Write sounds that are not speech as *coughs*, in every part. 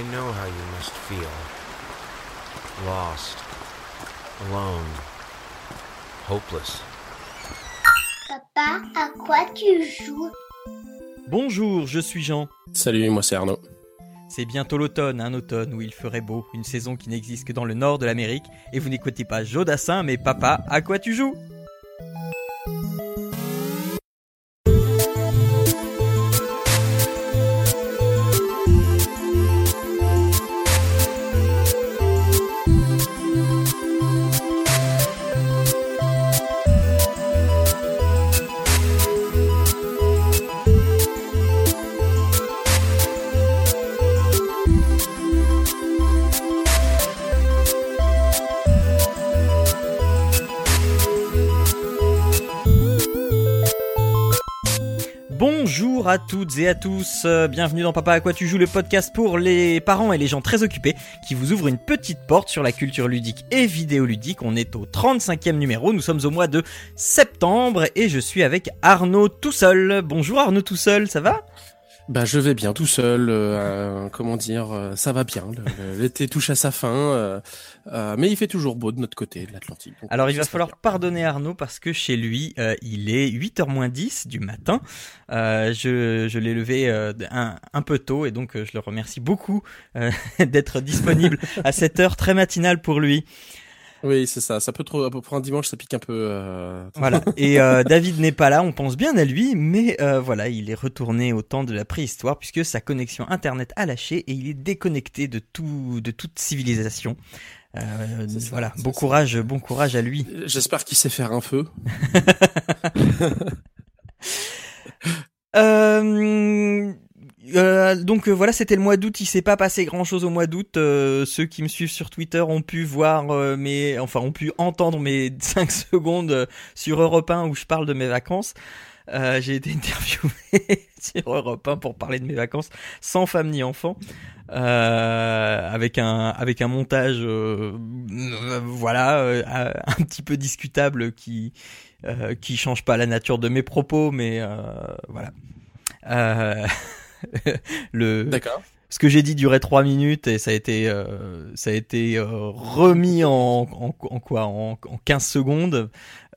I know how you must feel. Lost. Alone. Hopeless. Papa, à quoi tu joues? Bonjour, je suis Jean. Salut, moi c'est Arnaud. C'est bientôt l'automne, un automne où il ferait beau, une saison qui n'existe que dans le nord de l'Amérique, et vous n'écoutez pas Jodassin, mais papa, à quoi tu joues? Et à tous, euh, bienvenue dans Papa à quoi tu joues, le podcast pour les parents et les gens très occupés qui vous ouvre une petite porte sur la culture ludique et vidéoludique. On est au 35e numéro, nous sommes au mois de septembre et je suis avec Arnaud tout seul. Bonjour Arnaud tout seul, ça va? Bah je vais bien tout seul, euh, comment dire, euh, ça va bien. L'été touche à sa fin, euh, euh, mais il fait toujours beau de notre côté de l'Atlantique. Alors il va falloir bien. pardonner Arnaud parce que chez lui euh, il est 8h moins 10 du matin. Euh, je je l'ai levé euh, un, un peu tôt et donc euh, je le remercie beaucoup euh, *laughs* d'être disponible à cette heure très matinale pour lui. Oui, c'est ça. Ça peut trop pour un dimanche, ça pique un peu. euh, Voilà. *laughs* Et euh, David n'est pas là, on pense bien à lui, mais euh, voilà, il est retourné au temps de la préhistoire puisque sa connexion internet a lâché et il est déconnecté de tout, de toute civilisation. Euh, ça, voilà, bon ça. courage, bon courage à lui. J'espère qu'il sait faire un feu. *laughs* *laughs* Euh, euh, donc euh, voilà, c'était le mois d'août. Il s'est pas passé grand chose au mois d'août. Euh, ceux qui me suivent sur Twitter ont pu voir mes, enfin ont pu entendre mes *laughs* 5 secondes sur Europe 1 où je parle de mes vacances. J'ai été *laughs* interviewé sur Europe 1 pour parler de mes vacances sans femme ni enfant, avec un avec un montage, voilà, un petit peu discutable qui qui change pas la nature de mes propos, mais voilà. *laughs* *laughs* Le D'accord. ce que j'ai dit durait trois minutes et ça a été euh, ça a été euh, remis en, en, en quoi en, en 15 secondes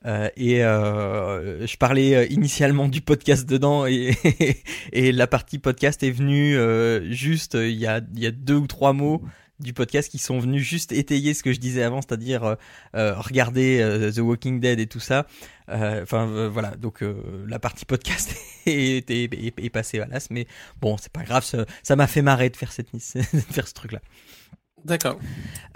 Euh, et euh, je parlais initialement du podcast dedans et, *laughs* et la partie podcast est venue euh, juste il y a il y a deux ou trois mots du podcast qui sont venus juste étayer ce que je disais avant, c'est-à-dire euh, euh, regarder euh, The Walking Dead et tout ça. Euh, Enfin voilà, donc la partie podcast *laughs* est, est, est, est passée à l'as, mais bon, c'est pas grave, ça m'a fait marrer de faire cette *laughs* de faire ce truc-là. D'accord.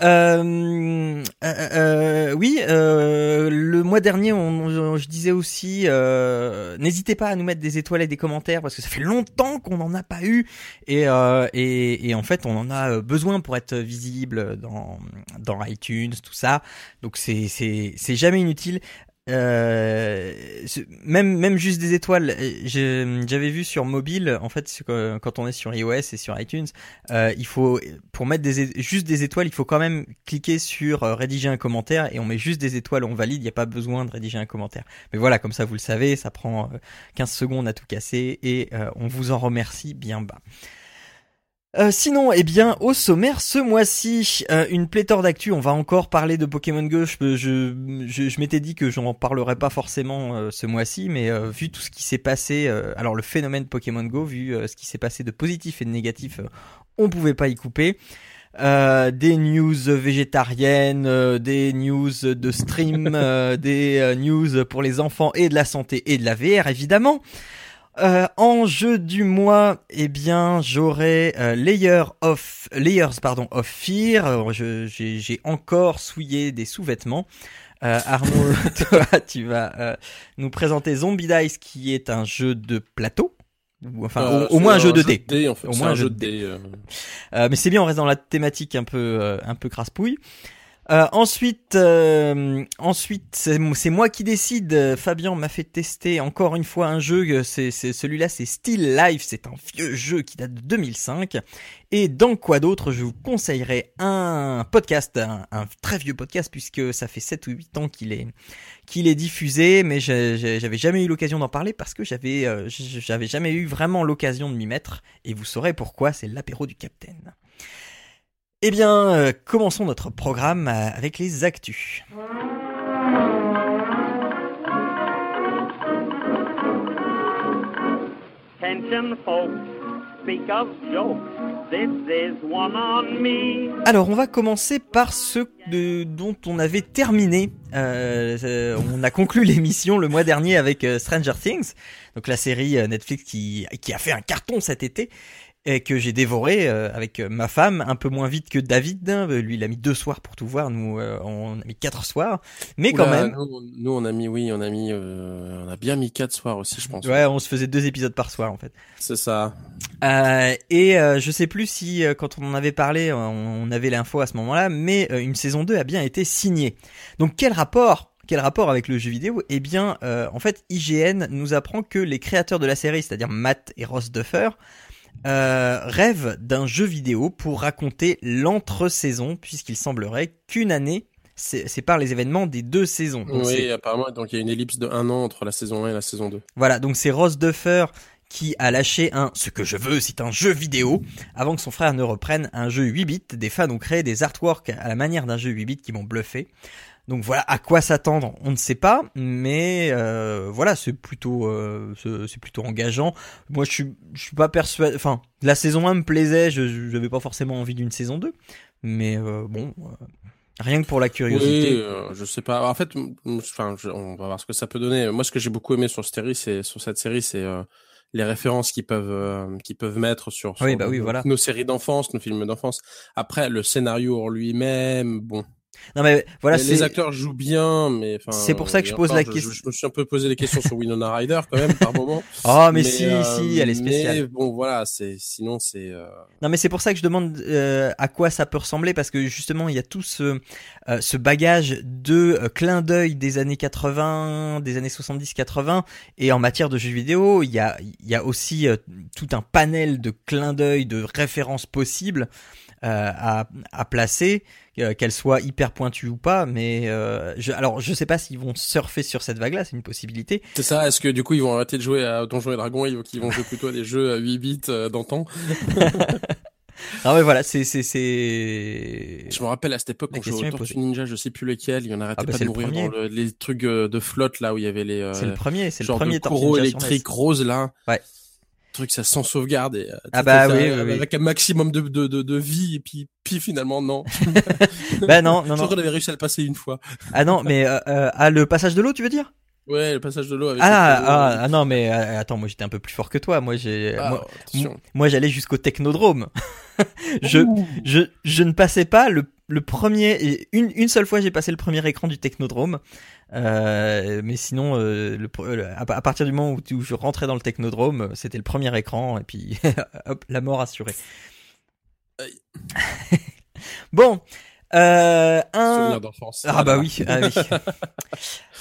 Euh, euh, euh, oui, euh, le mois dernier, on, je disais aussi, euh, n'hésitez pas à nous mettre des étoiles et des commentaires parce que ça fait longtemps qu'on n'en a pas eu et, et, et en fait, on en a besoin pour être visible dans dans iTunes, tout ça. Donc c'est c'est jamais inutile. Euh, même même juste des étoiles. euh, J'avais vu sur mobile, en fait, quand on est sur iOS et sur iTunes, euh, il faut pour mettre des juste des étoiles, il faut quand même cliquer sur euh, rédiger un commentaire et on met juste des étoiles, on valide, il n'y a pas besoin de rédiger un commentaire. Mais voilà, comme ça vous le savez, ça prend euh, 15 secondes à tout casser et euh, on vous en remercie bien bas. Euh, sinon, eh bien, au sommaire ce mois-ci, euh, une pléthore d'actu. On va encore parler de Pokémon Go. Je, je, je, je m'étais dit que j'en parlerais pas forcément euh, ce mois-ci, mais euh, vu tout ce qui s'est passé, euh, alors le phénomène Pokémon Go, vu ce qui s'est passé de positif et de négatif, on pouvait pas y couper. Euh, des news végétariennes, euh, des news de stream, *laughs* euh, des news pour les enfants et de la santé et de la VR évidemment. Euh, en jeu du mois, eh bien, j'aurai euh, Layer of Layers pardon of Fear. J'ai encore souillé des sous-vêtements. Euh, Arnaud, *laughs* toi, tu vas euh, nous présenter Zombie Dice, qui est un jeu de plateau. Ou, Enfin, Euh, au, au moins un jeu de dés. en fait. Au moins un un jeu de dés. Euh, mais c'est bien, on reste dans la thématique un peu, euh, un peu crasse-pouille. Euh, ensuite, euh, ensuite, c'est moi qui décide. Fabien m'a fait tester encore une fois un jeu. euh, C'est celui-là, c'est Still Life. C'est un vieux jeu qui date de 2005. Et dans quoi d'autre, je vous conseillerais un podcast, un, un très vieux podcast puisque ça fait 7 ou 8 ans qu'il est qu'il est diffusé, mais j'avais jamais eu l'occasion d'en parler parce que j'avais euh, j'avais jamais eu vraiment l'occasion de m'y mettre. Et vous saurez pourquoi. C'est l'apéro du Capitaine. Eh bien, euh, commençons notre programme euh, avec les actus. Alors, on va commencer par ce de- dont on avait terminé. euh, euh, on a conclu *laughs* l'émission le mois dernier avec euh, Stranger Things, donc la série Netflix qui, qui a fait un carton cet été et que j'ai dévoré euh, avec euh, ma femme, un peu moins vite que David. hein. Lui, il a mis deux soirs pour tout voir. Nous, euh, on a mis quatre soirs, mais quand Oula, même. Nous, nous, on a mis, oui, on a mis, euh, on a bien mis quatre soirs aussi, je pense. Ouais, on se faisait deux épisodes par soir en fait. C'est ça. Euh, et euh, je sais plus si euh, quand on en avait parlé, on, avait l'info à ce moment-là, mais euh, une saison 2 a bien été signée. Donc quel rapport quel rapport avec le jeu vidéo? Eh bien, euh, en fait, IGN nous apprend que les créateurs de la série, c'est-à-dire Matt et Ross Duffer, euh, rêvent d'un jeu vidéo pour raconter l'entre-saison, puisqu'il semblerait qu'une année sé- sépare les événements des deux saisons. Donc oui, apparemment, donc il y a une ellipse de un an entre la saison 1 et la saison 2. Voilà, donc c'est Ross Duffer qui a lâché un ce que je veux, c'est un jeu vidéo, avant que son frère ne reprenne un jeu 8 bits. Des fans ont créé des artworks à la manière d'un jeu 8 bits qui m'ont bluffé. Donc voilà, à quoi s'attendre, on ne sait pas, mais euh, voilà, c'est plutôt, euh, c'est plutôt engageant. Moi, je suis, je suis pas persuadé. Enfin, la saison 1 me plaisait, je n'avais pas forcément envie d'une saison 2, mais euh, bon, euh, rien que pour la Oui, curiosité. euh, je sais pas. En fait, enfin, on va voir ce que ça peut donner. Moi, ce que j'ai beaucoup aimé sur cette série, c'est sur cette série, c'est euh, les références qu'ils peuvent euh, qu'ils peuvent mettre sur, sur Oui, bah oui, nos, voilà. nos séries d'enfance, nos films d'enfance. Après, le scénario en lui-même, bon. Non mais voilà, les, les acteurs jouent bien, mais. C'est pour ça que je pose encore, la question. Je, me suis un peu posé des questions sur Winona Ryder quand même par moment. *laughs* Oh mais, si si, elle est Mais spéciale. bon, voilà, c'est sinon c'est. euh, Non mais c'est pour ça que je demande euh, à quoi ça peut ressembler parce que justement il y a tout ce euh, ce bagage de euh, clin d'œil des années 80, des années 70-80 et en matière de jeux vidéo il y a il y a aussi euh, tout un panel de clins d'œil de références possibles euh, à à placer euh, qu'elles soient hyper pointues ou pas mais euh, je, alors je sais pas s'ils vont surfer sur cette vague là c'est une possibilité C'est ça. Est-ce que du coup ils vont arrêter de jouer à Donjons et Dragons et qu'ils vont jouer plutôt à des jeux à 8 bits euh, d'antan *laughs* ah ouais voilà c'est c'est c'est Je me rappelle à cette époque quand je jouais au. Ninja, je sais plus lequel, il y en arrêtait Ah bah, pas de mourir dans le- les trucs euh, de flotte là où il y avait les euh, c'est le premier c'est le premier Ninja sur NES. électriques roses là. Ouais. Truc ça sans sauvegarde et euh, Ah bah est oui, fait, oui, euh, oui. avec un maximum de, de, de, de vie et puis puis finalement non. *laughs* bah non non je non qu'on avait réussi à le passer une fois. Ah non, mais euh, euh, ah, le passage de l'eau, tu veux dire? Ouais, le passage de l'eau avec ah, ah, ah non, mais attends, moi j'étais un peu plus fort que toi. Moi j'ai, ah, moi, j'allais jusqu'au technodrome. *laughs* je, je, je ne passais pas le, le premier. Une, une seule fois, j'ai passé le premier écran du technodrome. Euh, mais sinon, euh, le, le- à, à partir du moment où, je rentrais dans le technodrome, euh, c'était le premier écran et puis *laughs* hop, la mort assurée. *laughs* Bon, euh, un. Souvenir d'enfance. Ah bah oui, ah oui. *laughs*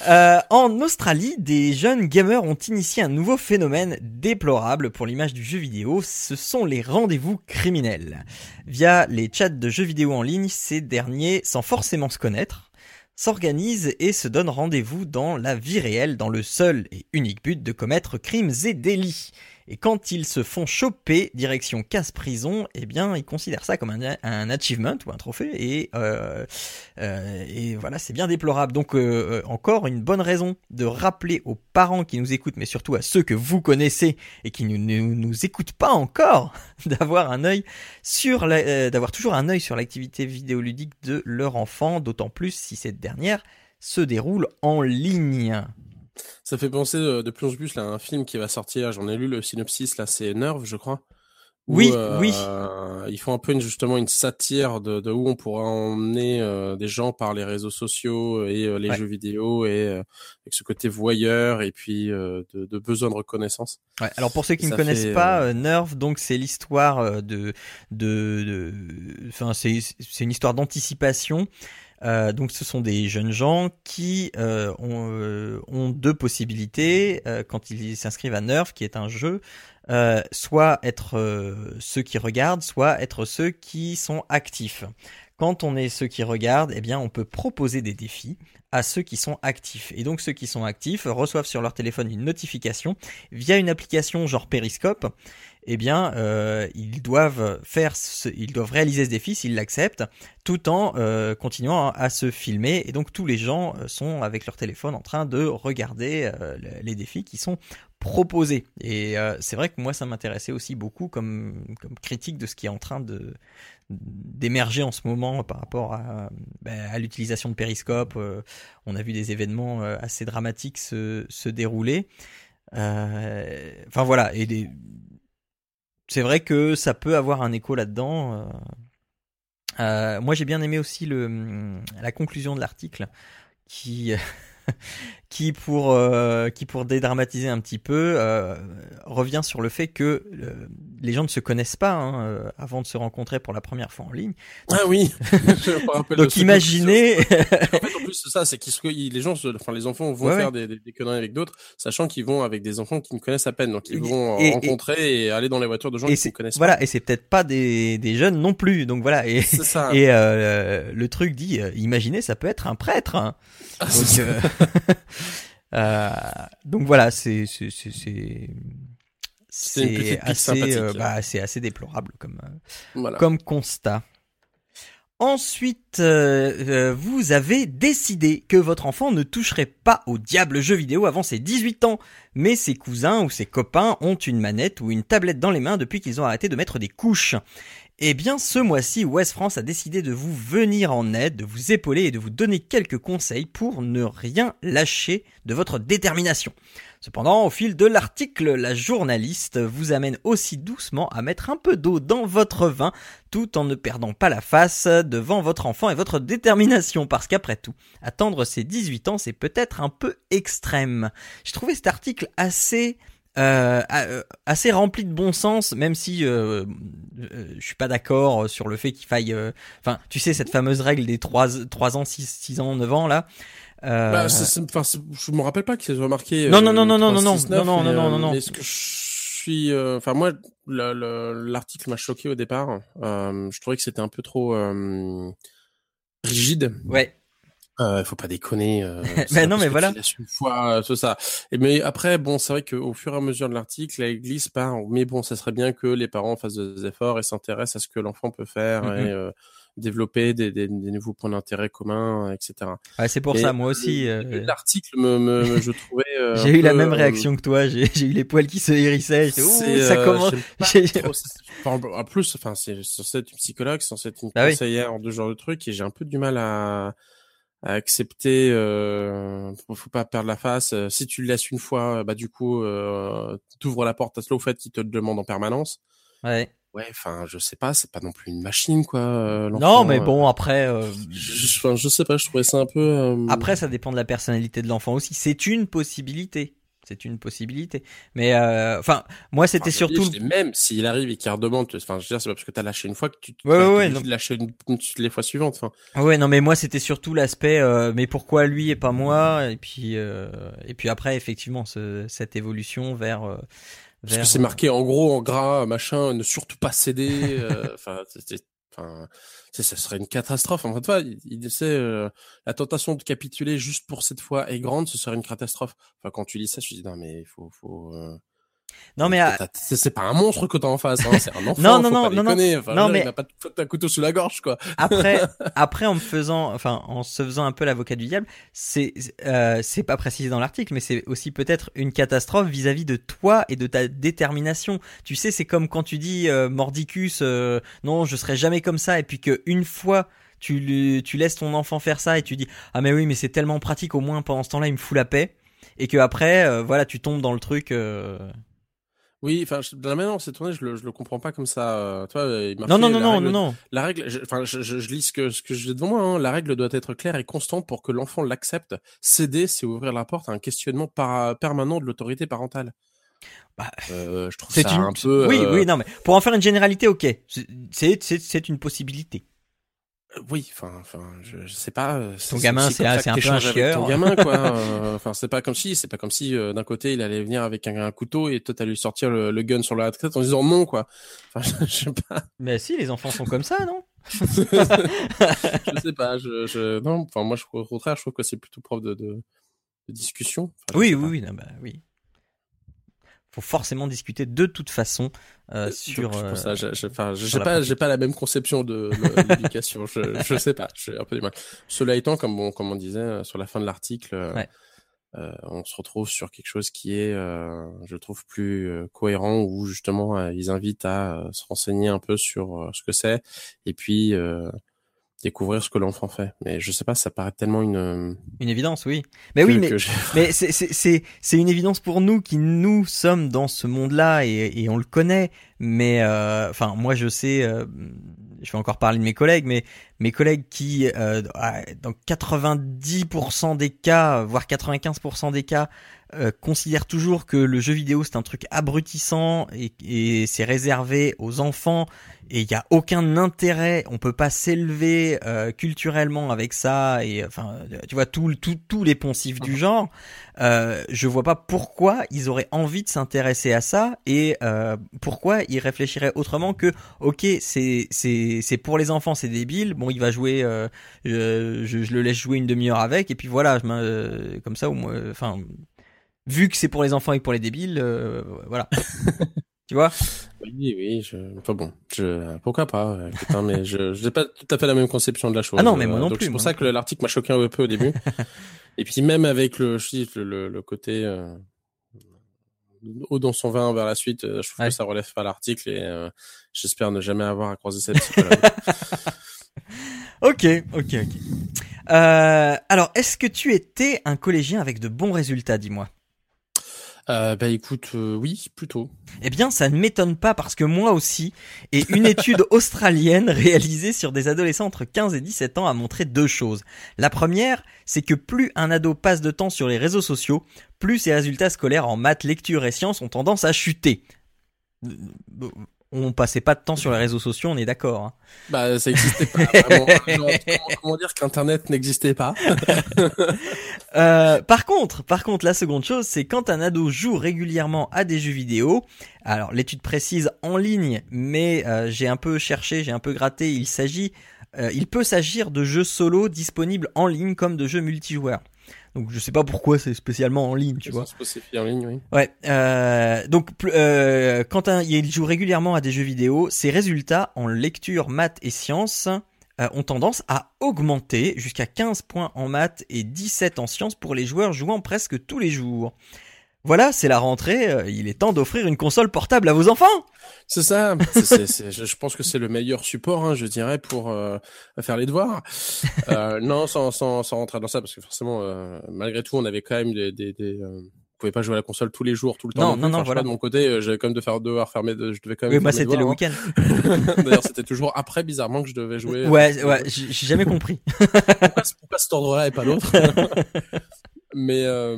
Euh, en Australie, des jeunes gamers ont initié un nouveau phénomène déplorable pour l'image du jeu vidéo, ce sont les rendez-vous criminels. Via les chats de jeux vidéo en ligne, ces derniers, sans forcément se connaître, s'organisent et se donnent rendez-vous dans la vie réelle dans le seul et unique but de commettre crimes et délits. Et quand ils se font choper direction casse-prison, eh bien, ils considèrent ça comme un, achievement ou un trophée et euh, euh, et voilà, c'est bien déplorable. Donc euh, encore une bonne raison de rappeler aux parents qui nous écoutent, mais surtout à ceux que vous connaissez et qui ne nous, écoutent pas encore, *laughs* d'avoir un œil sur, d'avoir toujours un œil sur l'activité vidéoludique de leur enfant, d'autant plus si cette dernière se déroule en ligne. Ça fait penser euh, de plus en plus là, à un film qui va sortir. J'en ai lu le synopsis là, c'est Nerve, je crois. Où, Oui, euh, oui. Ils font un peu une, justement une satire de, de où on pourra emmener euh, des gens par les réseaux sociaux et euh, les Ouais. jeux vidéo et euh, avec ce côté voyeur et puis euh, de, de besoin de reconnaissance. Ouais, alors pour ceux qui ne connaissent pas, euh, Nerve, donc c'est l'histoire de, de, enfin c'est une histoire d'anticipation. Euh, donc ce sont des jeunes gens qui euh, ont, euh, ont deux possibilités quand ils s'inscrivent à Nerve, qui est un jeu, soit être ceux qui regardent, soit être ceux qui sont actifs. quand on est ceux qui regardent, eh bien, on peut proposer des défis à ceux qui sont actifs. Et donc, ceux qui sont actifs reçoivent sur leur téléphone une notification via une application genre Periscope. Eh bien, euh, ils doivent faire, ils doivent réaliser ce défi s'ils l'acceptent, tout en euh, continuant à se filmer. Et donc, tous les gens euh, sont avec leur téléphone en train de regarder le- les défis qui sont proposés. Et c'est vrai que moi, ça m'intéressait aussi beaucoup comme, critique de ce qui est en train de d'émerger en ce moment par rapport à, ben, à l'utilisation de Periscope. On a vu des événements assez dramatiques se, se dérouler. Enfin voilà, et des- c'est vrai que ça peut avoir un écho là-dedans. euh. Euh, moi, j'ai bien aimé aussi le, la conclusion de l'article qui, *laughs* qui pour, euh, qui pour dédramatiser un petit peu, euh, revient sur le fait que euh, les gens ne se connaissent pas hein, euh, avant de se rencontrer pour la première fois en ligne. Ah oui. *laughs* Je Donc imaginez, En fait, en *laughs* plus, c'est ça, c'est qu'ils, se- ils- les gens, se- enfin, les enfants vont Ouais, faire des, des, des conneries avec d'autres, sachant qu'ils vont avec des enfants qui ne connaissent à peine. Donc, ils vont et- rencontrer et, aller dans les voitures de gens qui ne connaissent voilà, et c'est peut-être pas des, des jeunes non plus. Donc voilà, et, ça. *laughs* et euh, le truc dit, euh, imaginez, ça peut être un prêtre. hein. Ah, Donc. Euh, donc voilà, c'est c'est c'est assez euh, bah, c'est assez déplorable comme euh, Voilà. comme constat. Ensuite, euh, vous avez décidé que votre enfant ne toucherait pas au diable jeu vidéo avant ses 18 ans, mais ses cousins ou ses copains ont une manette ou une tablette dans les mains depuis qu'ils ont arrêté de mettre des couches. Eh bien, ce mois-ci, West France a décidé de vous venir en aide, de vous épauler et de vous donner quelques conseils pour ne rien lâcher de votre détermination. Cependant, au fil de l'article, la journaliste vous amène aussi doucement à mettre un peu d'eau dans votre vin tout en ne perdant pas la face devant votre enfant et votre détermination parce qu'après tout, attendre ses 18 ans, c'est peut-être un peu extrême. J'ai trouvé cet article assez euh, euh, assez rempli de bon sens, même si euh, euh, je suis pas d'accord sur le fait qu'il faille. euh, Enfin, tu sais cette fameuse règle des 3, 3 ans, 6, 6 ans, 9 ans là. Euh, Bah, enfin, je me rappelle pas qu'ils aient remarqué. Non, euh, non, non, non, non, non, 3, 6, 9, non, non, non, euh, non, non. Mais ce que je suis, euh, enfin moi, le- le- l'article m'a choqué au départ. Euh, je trouvais que c'était un peu trop euh, rigide. ouais. Euh, faut pas déconner. Euh, Ben *laughs* c'est non, mais voilà. une fois, euh, ça. Et mais après, bon, c'est vrai qu'au fur et à mesure de l'article, elle glisse par. Mais bon, ça serait bien que les parents fassent des efforts et s'intéressent à ce que l'enfant peut faire Mhm. et euh, développer des, des, des nouveaux points d'intérêt communs, etc. Ouais, c'est pour ça, moi aussi. euh, le- L'article me, me, je trouvais. euh, *laughs* J'ai eu la même réaction que toi. J'ai eu les poils qui se hérissaient. Ça commence. *laughs* trop, enfin, en plus, enfin, c'est censé être une psychologue, c'est censé être une Bah oui. conseillère de genre de trucs, et j'ai un peu du mal à, à accepter. Euh, faut, pas perdre la face. Euh, Si tu le laisses une fois, bah du coup, euh, t'ouvres la porte à cela au fait qu'il te le demande en permanence. Ouais. Ouais, enfin, je sais pas, c'est pas non plus une machine, quoi. euh, Non, mais euh. bon, après, euh, Je, je- je sais pas, je trouvais ça un peu. euh, après, ça dépend de la personnalité de l'enfant aussi. C'est une possibilité. C'est une possibilité. Mais euh, enfin, moi, c'était Enfin, surtout. même s'il arrive et qu'il redemande, enfin, je veux dire, c'est pas parce que t'as lâché une fois que tu Ouais, ouais, ouais, non. une, une- les fois suivantes. Enfin, Ouais, non, mais moi, c'était surtout l'aspect. euh, mais pourquoi lui et pas moi? Et puis, euh, et puis après, effectivement, ce, cette évolution vers. euh, Parce vers que c'est marqué en gros, en gras, machin, ne surtout pas céder. euh, *laughs* Enfin, enfin, ça serait une catastrophe. En fait, il, il sait, euh, la tentation de capituler juste pour cette fois est grande, ce serait une catastrophe. Enfin, quand tu lis ça, je te dis non mais il faut, faut. euh, Non, mais c'est pas un monstre que t'as en face, hein, c'est un *laughs* enfant. Non, non, non, non, non. Enfin, Non, mais- il va pas un couteau sous la gorge, quoi. *laughs* après, après, en me faisant, enfin, en se faisant un peu l'avocat du diable, c'est, euh, c'est pas précisé dans l'article, mais c'est aussi peut-être une catastrophe vis-à-vis de toi et de ta détermination. Tu sais, c'est comme quand tu dis euh, mordicus, euh, non, je serai jamais comme ça, et puis que une fois tu, lui- tu laisses ton enfant faire ça et tu dis ah mais oui, mais c'est tellement pratique, au moins pendant ce temps-là, il me fout la paix, et que après, euh, voilà, tu tombes dans le truc. Euh, Oui, enfin, de la manière dont c'est tourné, je le, je le comprends pas comme ça. euh, toi, il m'a Non, non, non, non, règle non, non. La règle, je- enfin, je, je, je lis ce que, ce que j'ai devant moi. hein. La règle doit être claire et constante pour que l'enfant l'accepte. Céder, c'est ouvrir la porte à un questionnement par- permanent de l'autorité parentale. Bah, Euh, je trouve ça une. un peu. Oui, euh, oui, non, mais pour en faire une généralité, ok, c'est une possibilité. Euh, Oui, enfin, enfin, je, je sais pas. euh, Ton gamin, c'est un- peu un avec Ton chieur. gamin, quoi. *laughs* euh, Enfin, c'est pas comme si, c'est pas comme si euh, d'un côté il allait venir avec un, un couteau et toi t'allais lui sortir le, le gun sur la tête en disant non, quoi. Enfin, je, *laughs* je sais pas. Mais si, les enfants sont comme ça, non *laughs* je sais pas. Je, je... Non, enfin moi, je, au contraire, je trouve que c'est plutôt preuve de, de, de discussion. Enfin, Oui, oui, oui, non, bah, oui. Faut forcément discuter de toute façon euh, Donc, sur. euh, pour ça, sur j'ai pas, pratique. j'ai pas la même conception de *laughs* l'éducation. je, je sais pas, j'ai un peu du mal. Cela étant, comme on, comme on disait euh, sur la fin de l'article, euh, Ouais. euh, on se retrouve sur quelque chose qui est, euh, je trouve, plus euh, cohérent où justement euh, ils invitent à euh, se renseigner un peu sur euh, ce que c'est et puis euh, découvrir ce que l'enfant fait. Mais je sais pas, ça paraît tellement une. euh, Une évidence, oui. Mais que- oui, mais Mais c'est- c'est c'est- c'est une évidence pour nous qui nous sommes dans ce monde-là et, et on le connaît. Mais euh, enfin, moi je sais, euh, je vais encore parler de mes collègues, mais mes collègues qui, euh, dans 90% des cas, voire 95% des cas, euh, considèrent toujours que le jeu vidéo c'est un truc abrutissant et, et c'est réservé aux enfants et il y a aucun intérêt, on peut pas s'élever euh, culturellement avec ça et enfin tu vois tout, tout, tous les poncifs du genre. Euh, je vois pas pourquoi ils auraient envie de s'intéresser à ça et euh, pourquoi ils réfléchiraient autrement que ok c'est c'est c'est pour les enfants c'est débile bon il va jouer euh, je, je, je le laisse jouer une demi-heure avec et puis voilà je euh, comme ça au moins enfin vu que c'est pour les enfants et pour les débiles euh, voilà *laughs* tu vois? Oui, oui, je... enfin bon, je... pourquoi pas, euh, putain, mais je n'ai pas tout à fait la même conception de la chose. Ah non, mais moi euh, non donc plus, C'est pour moi ça non que l'article m'a choqué un peu au début. Et puis même avec le, je dis, le, le, le côté euh, haut dans son vin vers la suite, euh, je trouve Ouais. que ça relève pas l'article et euh, j'espère ne jamais avoir à croiser cette psychologue. *laughs* ok ok ok euh, alors est-ce que tu étais un collégien avec de bons résultats dis-moi? Euh, bah écoute, euh, oui, plutôt. Eh bien, ça ne m'étonne pas parce que moi aussi, et une étude *laughs* australienne réalisée sur des adolescents entre 15 et 17 ans a montré deux choses. La première, c'est que plus un ado passe de temps sur les réseaux sociaux, plus ses résultats scolaires en maths, lecture et sciences ont tendance à chuter. On passait pas de temps sur les réseaux sociaux, on est d'accord. hein. Bah ça existait pas. Vraiment. *laughs* Genre, comment, comment dire qu'Internet n'existait pas? *laughs* Euh, par contre, par contre, la seconde chose, c'est quand un ado joue régulièrement à des jeux vidéo. Alors, l'étude précise en ligne, mais euh, j'ai un peu cherché, j'ai un peu gratté. Il s'agit, euh, il peut s'agir de jeux solo disponibles en ligne comme de jeux multijoueurs. Donc, je sais pas pourquoi c'est spécialement en ligne, tu vois. En ligne, oui. Ouais. Euh, donc, euh, quand un, il joue régulièrement à des jeux vidéo, ses résultats en lecture, maths et sciences euh, ont tendance à augmenter jusqu'à 15 points en maths et 17 en sciences pour les joueurs jouant presque tous les jours. Voilà, c'est la rentrée. euh, il est temps d'offrir une console portable à vos enfants. C'est ça. C'est- c'est- c'est- je pense que c'est le meilleur support, hein, je dirais, pour euh, faire les devoirs. Euh, non, sans, sans, sans rentrer dans ça, parce que forcément, euh, malgré tout, on avait quand même des... des, des on pouvait pas jouer à la console tous les jours, tout le temps. Non, non, non, Enfin, voilà. pas, de mon côté, j'avais quand même de faire devoir faire mes, je devais quand même. Oui, mes c'était le devoirs, week-end. hein. *laughs* D'ailleurs, c'était toujours après, bizarrement, que je devais jouer. Ouais, ouais, j'ai j'ai jamais compris. pourquoi, pourquoi cet ordre-là et pas l'autre? *laughs* Mais euh,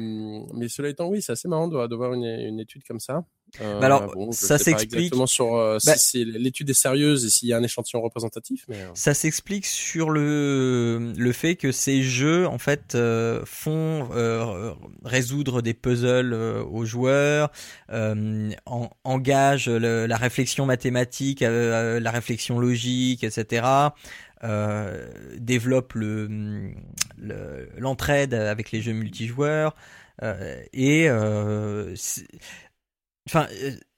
mais cela étant, oui, c'est assez marrant de, de voir une, une étude comme ça. Euh, Bah alors, bon, ça s'explique- sur euh, Bah- si c'est- l'étude est sérieuse et s'il y a un échantillon représentatif, mais euh, Ça s'explique sur le le fait que ces jeux en fait font résoudre des puzzles aux joueurs, en- engagent le- la réflexion mathématique, la réflexion logique, etc. Euh, développe le- l'entraide avec les jeux multijoueurs euh, et euh, Enfin,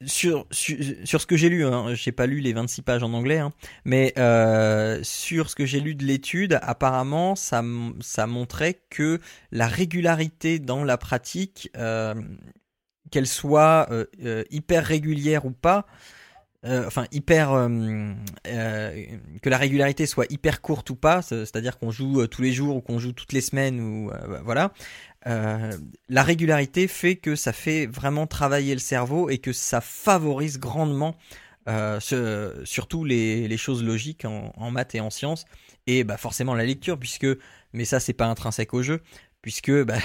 sur, sur, ce que j'ai lu, hein, j'ai pas lu les 26 pages en anglais, hein, mais sur ce que j'ai lu de l'étude, apparemment, ça, ça montrait que la régularité dans la pratique, qu'elle soit hyper régulière ou pas, euh, enfin hyper, euh, euh, que la régularité soit hyper courte ou pas, c'est- c'est-à-dire qu'on joue tous les jours ou qu'on joue toutes les semaines ou euh, voilà. La régularité fait que ça fait vraiment travailler le cerveau et que ça favorise grandement ce- surtout les, les choses logiques en, en maths et en sciences et bah forcément la lecture puisque mais ça c'est pas intrinsèque au jeu puisque *laughs* bah,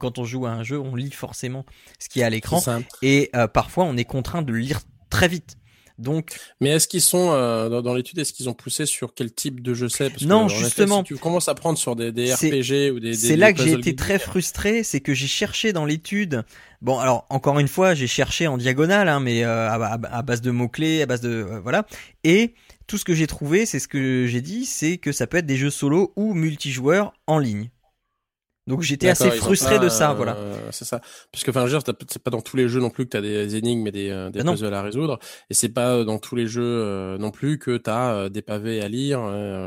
quand on joue à un jeu on lit forcément ce qui est à l'écran et parfois on est contraint de le lire très vite donc Mais est-ce qu'ils sont euh, dans, l'étude, est-ce qu'ils ont poussé sur quel type de jeu c'est? Que, Non, effet, justement. si tu commences à prendre sur des, RPG ou des, C'est là des que j'ai été très frustré, c'est que j'ai cherché dans l'étude. Bon, alors encore une fois, j'ai cherché en diagonale, hein, mais euh, à base de mots clés, à base de euh, voilà. Et tout ce que j'ai trouvé, c'est ce que j'ai dit, c'est que ça peut être des jeux solo ou multijoueurs en ligne. Donc j'étais assez frustré pas, de ça, euh, voilà. C'est ça. Enfin, veux dire, t'as- c'est pas dans tous les jeux non plus que t'as des énigmes et des, euh, des non. puzzles à résoudre. Et c'est pas euh, dans tous les jeux euh, non plus que t'as euh, des pavés à lire,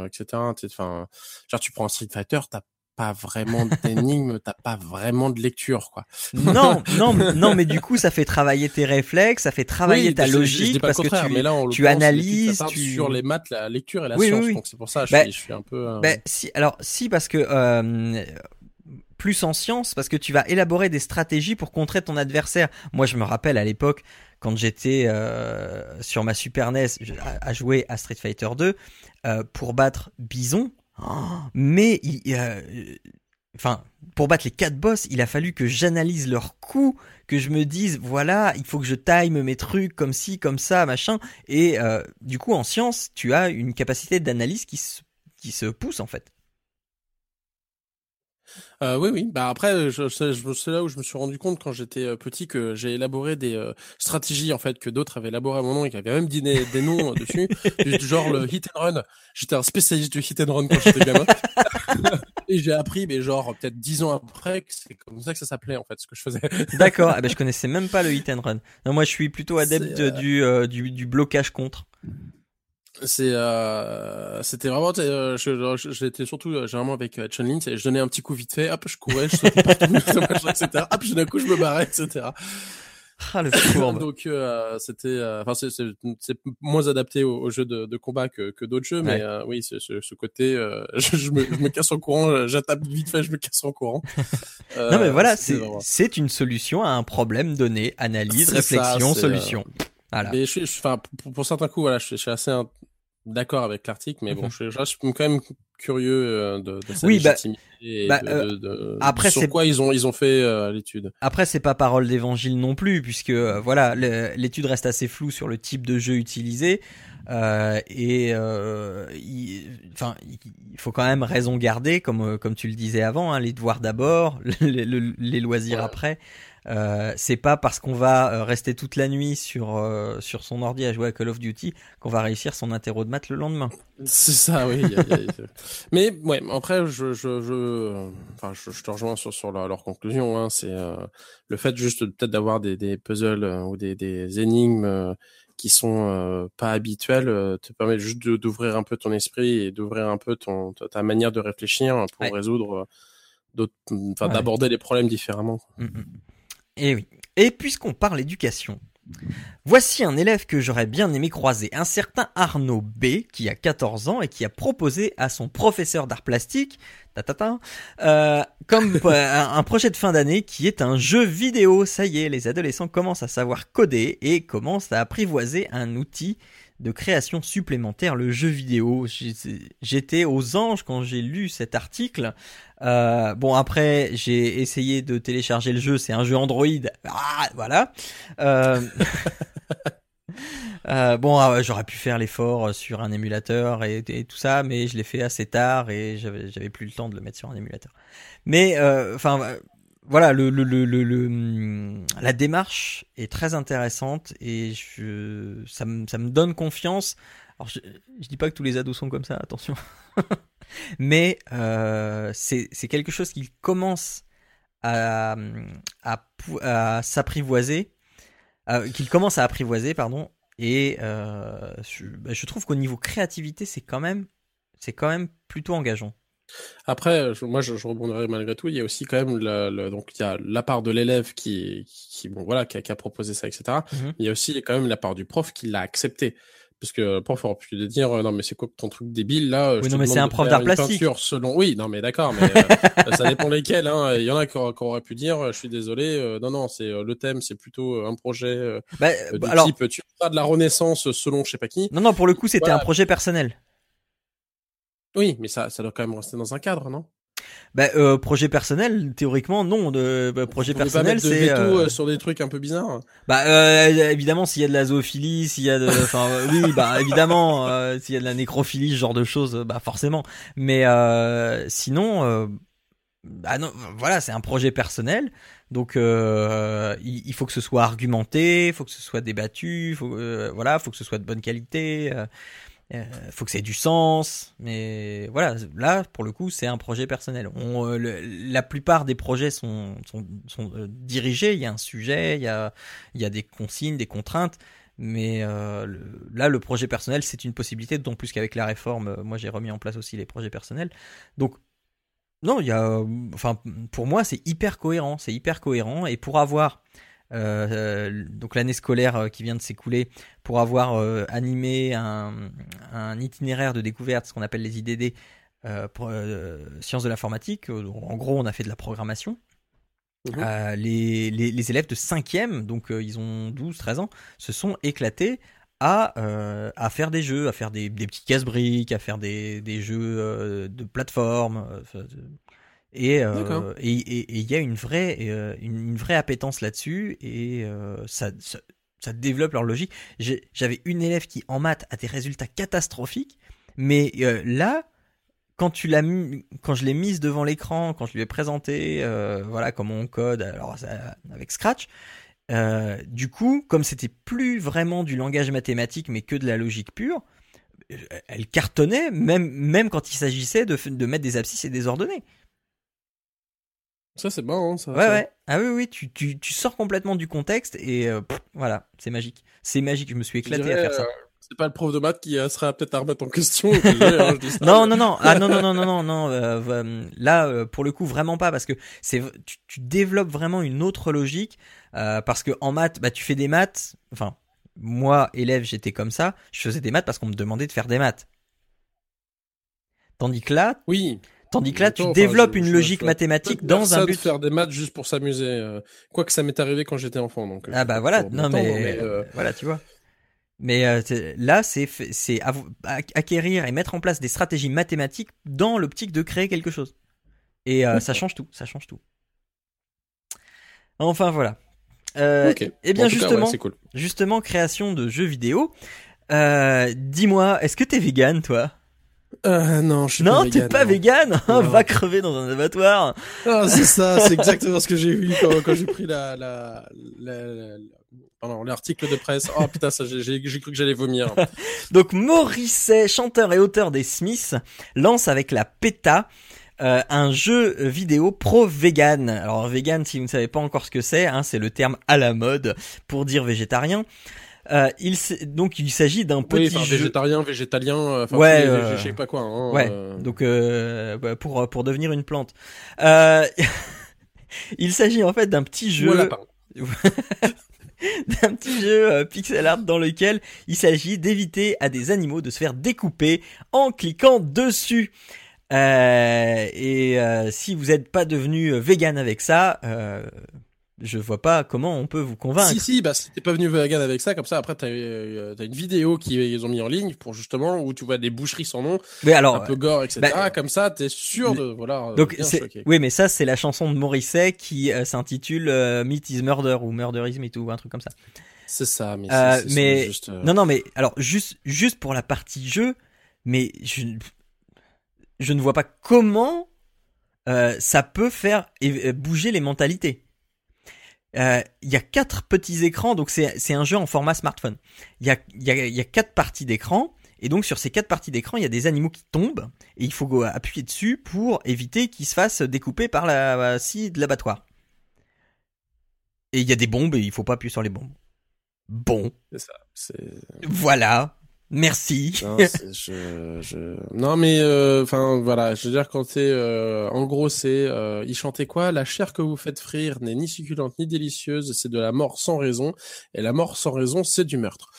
etc. Enfin, genre, tu prends un Street Fighter, t'as pas vraiment d'énigmes, t'as pas vraiment de lecture, quoi. Non, *laughs* non, non, mais du coup, ça fait travailler tes réflexes, ça fait travailler Oui, ta je- je- je logique parce que tu, mais là, tu analyses, tu- sur les maths, la lecture et la Oui, science. oui. Donc c'est pour ça, je, Bah, suis, je suis un peu. euh, Ben, si, alors si parce que euh, plus en science, parce que tu vas élaborer des stratégies pour contrer ton adversaire. Moi, je me rappelle à l'époque quand j'étais euh, sur ma Super NES à, jouer à Street Fighter 2 euh, pour battre Bison. mais euh, enfin, pour battre les quatre boss, il a fallu que j'analyse leurs coups, que je me dise voilà, il faut que je time mes trucs comme ci, comme ça, machin. Et du coup, en science, tu as une capacité d'analyse qui se, qui se pousse en fait. Euh, oui, oui. Bah après, je, je- je- c'est là où je me suis rendu compte quand j'étais euh, petit que j'ai élaboré des euh, stratégies en fait que d'autres avaient élaborées à mon nom et qui avaient même dit des, des noms euh, dessus, du genre le hit and run. J'étais un spécialiste du hit and run quand j'étais gamin. *laughs* et j'ai appris, mais genre peut-être dix ans après, que c'est comme ça que ça s'appelait en fait ce que je faisais. D'accord, ah ben, je connaissais même pas le hit and run. Non, moi je suis plutôt adepte euh, du, du, du blocage contre. C'est, euh, c'était vraiment, euh, je- j'étais surtout euh, généralement avec euh, Chun-Li, tu sais, je donnais un petit coup vite fait, hop, je courais, je sautais partout, *laughs* etc. Hop, d'un coup je me barrais, etc. Ah le fourbe. *laughs* Donc euh, c'était, euh, enfin c'est, c'est, c'est moins adapté aux, aux jeux de, de combat que, que d'autres jeux, mais Ouais. euh, oui, ce, côté, euh, *laughs* je, je me, je me casse en courant, euh, j'attaque vite fait, je me casse en courant. Euh, non mais voilà, c'est c'est une solution à un problème donné, analyse, réflexion, ça, solution. Voilà. Mais je suis, je- enfin, pour, pour certains coups, voilà, je, suis- je suis assez d'accord avec l'article, mais bon, Mhm. je, je reste quand même curieux euh, de, de sa Oui, bah, et bah, de, euh, de- de- après, sur c'est- quoi ils ont ils ont fait euh, l'étude. Après, c'est pas parole d'évangile non plus, puisque euh, voilà, l'étude reste assez floue sur le type de jeu utilisé. Euh, et euh, il, enfin, il faut quand même raison garder, comme comme tu le disais avant, hein, les devoirs d'abord, *laughs* les, le- les loisirs Ouais. après. Euh, c'est pas parce qu'on va euh, rester toute la nuit sur euh, sur son ordi à jouer à Call of Duty qu'on va réussir son interro de maths le lendemain. C'est ça, oui. il y a- il y a- *laughs* mais ouais, après, je je je, enfin, je, je te rejoins sur sur leur, leur conclusion. Hein, c'est euh, le fait juste peut-être d'avoir des des puzzles ou des des énigmes. qui sont euh, pas habituels euh, te permet juste d'ouvrir un peu ton esprit et d'ouvrir un peu ton ta manière de réfléchir pour Ouais. résoudre euh, d'autres enfin Ouais. d'aborder les problèmes différemment Mm, mm. Et oui. Et puisqu'on parle éducation, voici un élève que j'aurais bien aimé croiser, un certain Arnaud B, qui a 14 ans et qui a proposé à son professeur d'art plastique, ta, ta, ta, euh, comme *laughs* euh, un projet de fin d'année qui est un jeu vidéo. Ça y est, les adolescents commencent à savoir coder et commencent à apprivoiser un outil de création supplémentaire, le jeu vidéo. J'étais aux anges quand j'ai lu cet article. Euh, bon après j'ai essayé de télécharger le jeu, c'est un jeu Android. Ah, voilà. Euh, *laughs* euh, bon ah, j'aurais pu faire l'effort sur un émulateur et, tout ça, mais je l'ai fait assez tard et j'avais plus le temps de le mettre sur un émulateur. Mais euh, enfin voilà hum, la démarche est très intéressante et ça me donne confiance. Je, je dis pas que tous les ados sont comme ça, attention. *laughs* mais euh, c'est quelque chose qui commence à, s'apprivoiser, euh, qu'il commence à apprivoiser, pardon, et euh, je, bah, je trouve qu'au niveau créativité, c'est quand c'est quand même plutôt engageant. Après, je- moi, je, je rebondirai malgré tout. Il y a aussi quand même le, le- donc il y a la part de l'élève qui, qui bon voilà, qui a, qui a proposé ça, etc. Mhm. Il y a aussi quand même la part du prof qui l'a accepté. Parce que le prof aurait pu te dire euh, non mais c'est quoi ton truc débile là je Oui, te non, mais c'est un prof d'art plastique. selon oui non mais d'accord mais *laughs* euh, ça dépend lesquels hein. il y en a qui auraient, pu dire euh, je suis désolé euh, non non c'est euh, le thème c'est plutôt euh, un projet euh, Bah, du alors, type tu feras de la renaissance selon je sais pas qui non, non, pour le coup, c'était Voilà. un projet personnel. Oui mais ça ça doit quand même rester dans un cadre non? Bah, euh, projet personnel, théoriquement, non. De, bah, projet Vous personnel, c'est. euh, euh, sur des trucs un peu bizarres Bah euh, évidemment s'il y a de la zoophilie, s'il y a de *laughs* enfin oui bah évidemment euh, s'il y a de la nécrophilie, ce genre de choses bah forcément. Mais euh, sinon euh, bah non voilà, c'est un projet personnel. Donc euh, il, il faut que ce soit argumenté, il faut que ce soit débattu, faut euh, voilà, faut que ce soit de bonne qualité. Euh. Faut que ça du sens, mais voilà, là pour le coup c'est un projet personnel. On, euh, la plupart des projets sont, euh, dirigés, il y a un sujet, il y a, des consignes, des contraintes, mais euh, là le projet personnel c'est une possibilité, d'autant plus qu'avec la réforme, moi j'ai remis en place aussi les projets personnels. Donc non, il y a, enfin pour moi c'est hyper cohérent, c'est hyper cohérent, et pour avoir donc l'année scolaire euh, qui vient de s'écouler, pour avoir euh, animé un, un itinéraire de découverte, ce qu'on appelle les IDD, euh, pour, euh, sciences de l'informatique. Euh, En gros, on a fait de la programmation. Mhm. Euh, les, les, les élèves de 5e, donc euh, ils ont 12-13 ans, se sont éclatés à, euh, à faire des jeux, à faire des, des petits casse-briques, à faire des, des jeux euh, de plateforme. Euh, et euh, D'accord. et et- et il y a une vraie, euh, une, une vraie appétence là-dessus et euh, ça, ça, ça développe leur logique. J'avais une élève qui en maths a des résultats catastrophiques, mais euh, là, quand tu l'as quand je l'ai mise devant l'écran, quand je lui ai présenté, voilà comment on code, alors ça- avec Scratch. euh, du coup, comme c'était plus vraiment du langage mathématique, mais que de la logique pure, elle cartonnait, même même quand il s'agissait de, de mettre des abscisses et des ordonnées. Ça, c'est bon, hein, ça. Ouais, ça. ouais. Ah oui, oui, tu, tu, tu sors complètement du contexte et euh, pff, voilà, c'est magique. C'est magique, je me suis éclaté dirais, à faire ça. euh, C'est pas le prof de maths qui euh, sera peut-être à remettre en question. hein, *laughs* Non, non, non, ah non, non, non, non, non, non. euh, là, pour le coup, vraiment pas, parce que c'est, tu, tu développes vraiment une autre logique, parce que en maths, bah, tu fais des maths. Enfin, moi, élève, j'étais comme ça. Je faisais des maths parce qu'on me demandait de faire des maths. Tandis que là, Oui. Tandis que là, tu développes une logique mathématique dans un but. faire des maths juste pour s'amuser. euh, quoi que ça m'est arrivé quand j'étais enfant. Donc, euh, Ah bah voilà, non mais, euh, voilà, tu vois. Mais euh, là, c'est c'est acquérir et mettre en place des stratégies mathématiques dans l'optique de créer quelque chose. Et euh, ça change tout, ça change tout. Enfin voilà. Euh, ok. Eh bien cas, ouais, justement, cool. justement, création de jeux vidéo. Dis-moi, est-ce que t'es vegan, toi? Euh, non, je suis Non, pas t'es pas vegan *laughs* Non. Va crever dans un abattoir. Ah, c'est ça, c'est *laughs* exactement ce que j'ai vu quand, quand j'ai pris la, la, la, la- pardon, l'article de presse. Oh putain, ça, j'ai cru que j'allais vomir. *laughs* Donc Morrissey, chanteur et auteur des Smiths, lance avec la PETA euh, un jeu vidéo pro-vegan. Alors vegan, si vous ne savez pas encore ce que c'est, hein, c'est le terme à la mode pour dire végétarien. Euh, il donc il s'agit d'un Oui, petit enfin, jeu. végétarien, végétalien, euh, enfin, Ouais, euh, je sais pas quoi. Hein, Ouais, euh, donc bah, pour pour devenir une plante. *laughs* Il s'agit en fait d'un petit jeu. *laughs* d'un petit jeu pixel art dans lequel il s'agit d'éviter à des animaux de se faire découper en cliquant dessus. Et si vous n'êtes pas devenu vegan avec ça, je vois pas comment on peut vous convaincre. Si, si, bah, si t'es pas venu vegan avec ça, comme ça, après, t'as, euh, une vidéo qu'ils ont mis en ligne pour justement, où tu vois des boucheries sans nom, Mais alors, un peu gore, etc. bah, comme ça, t'es sûr de, voilà, donc oui, mais ça c'est la chanson de Morrissey qui euh, s'intitule euh, Meat is Murder ou Murder is Meat ou un truc comme ça. C'est ça, mais, Euh, mais- juste, euh, Non, non, mais alors juste, juste pour la partie jeu, mais je, je ne vois pas comment euh, ça peut faire bouger les mentalités. Euh, Il y a quatre petits écrans, donc c'est un jeu en format smartphone. Il y a, il y, a, il y a quatre parties d'écran, et donc sur ces quatre parties d'écran, il y a des animaux qui tombent, et il faut appuyer dessus pour éviter qu'ils se fassent découper par la scie de l'abattoir. Et il y a des bombes, et il faut pas appuyer sur les bombes. Bon, c'est ça. C'est... voilà. Merci. Non, je, je... non mais euh, enfin voilà, je veux dire quand c'est euh, en gros c'est euh, il chantait quoi? La chair que vous faites frire n'est ni succulente ni délicieuse, c'est de la mort sans raison et la mort sans raison c'est du meurtre.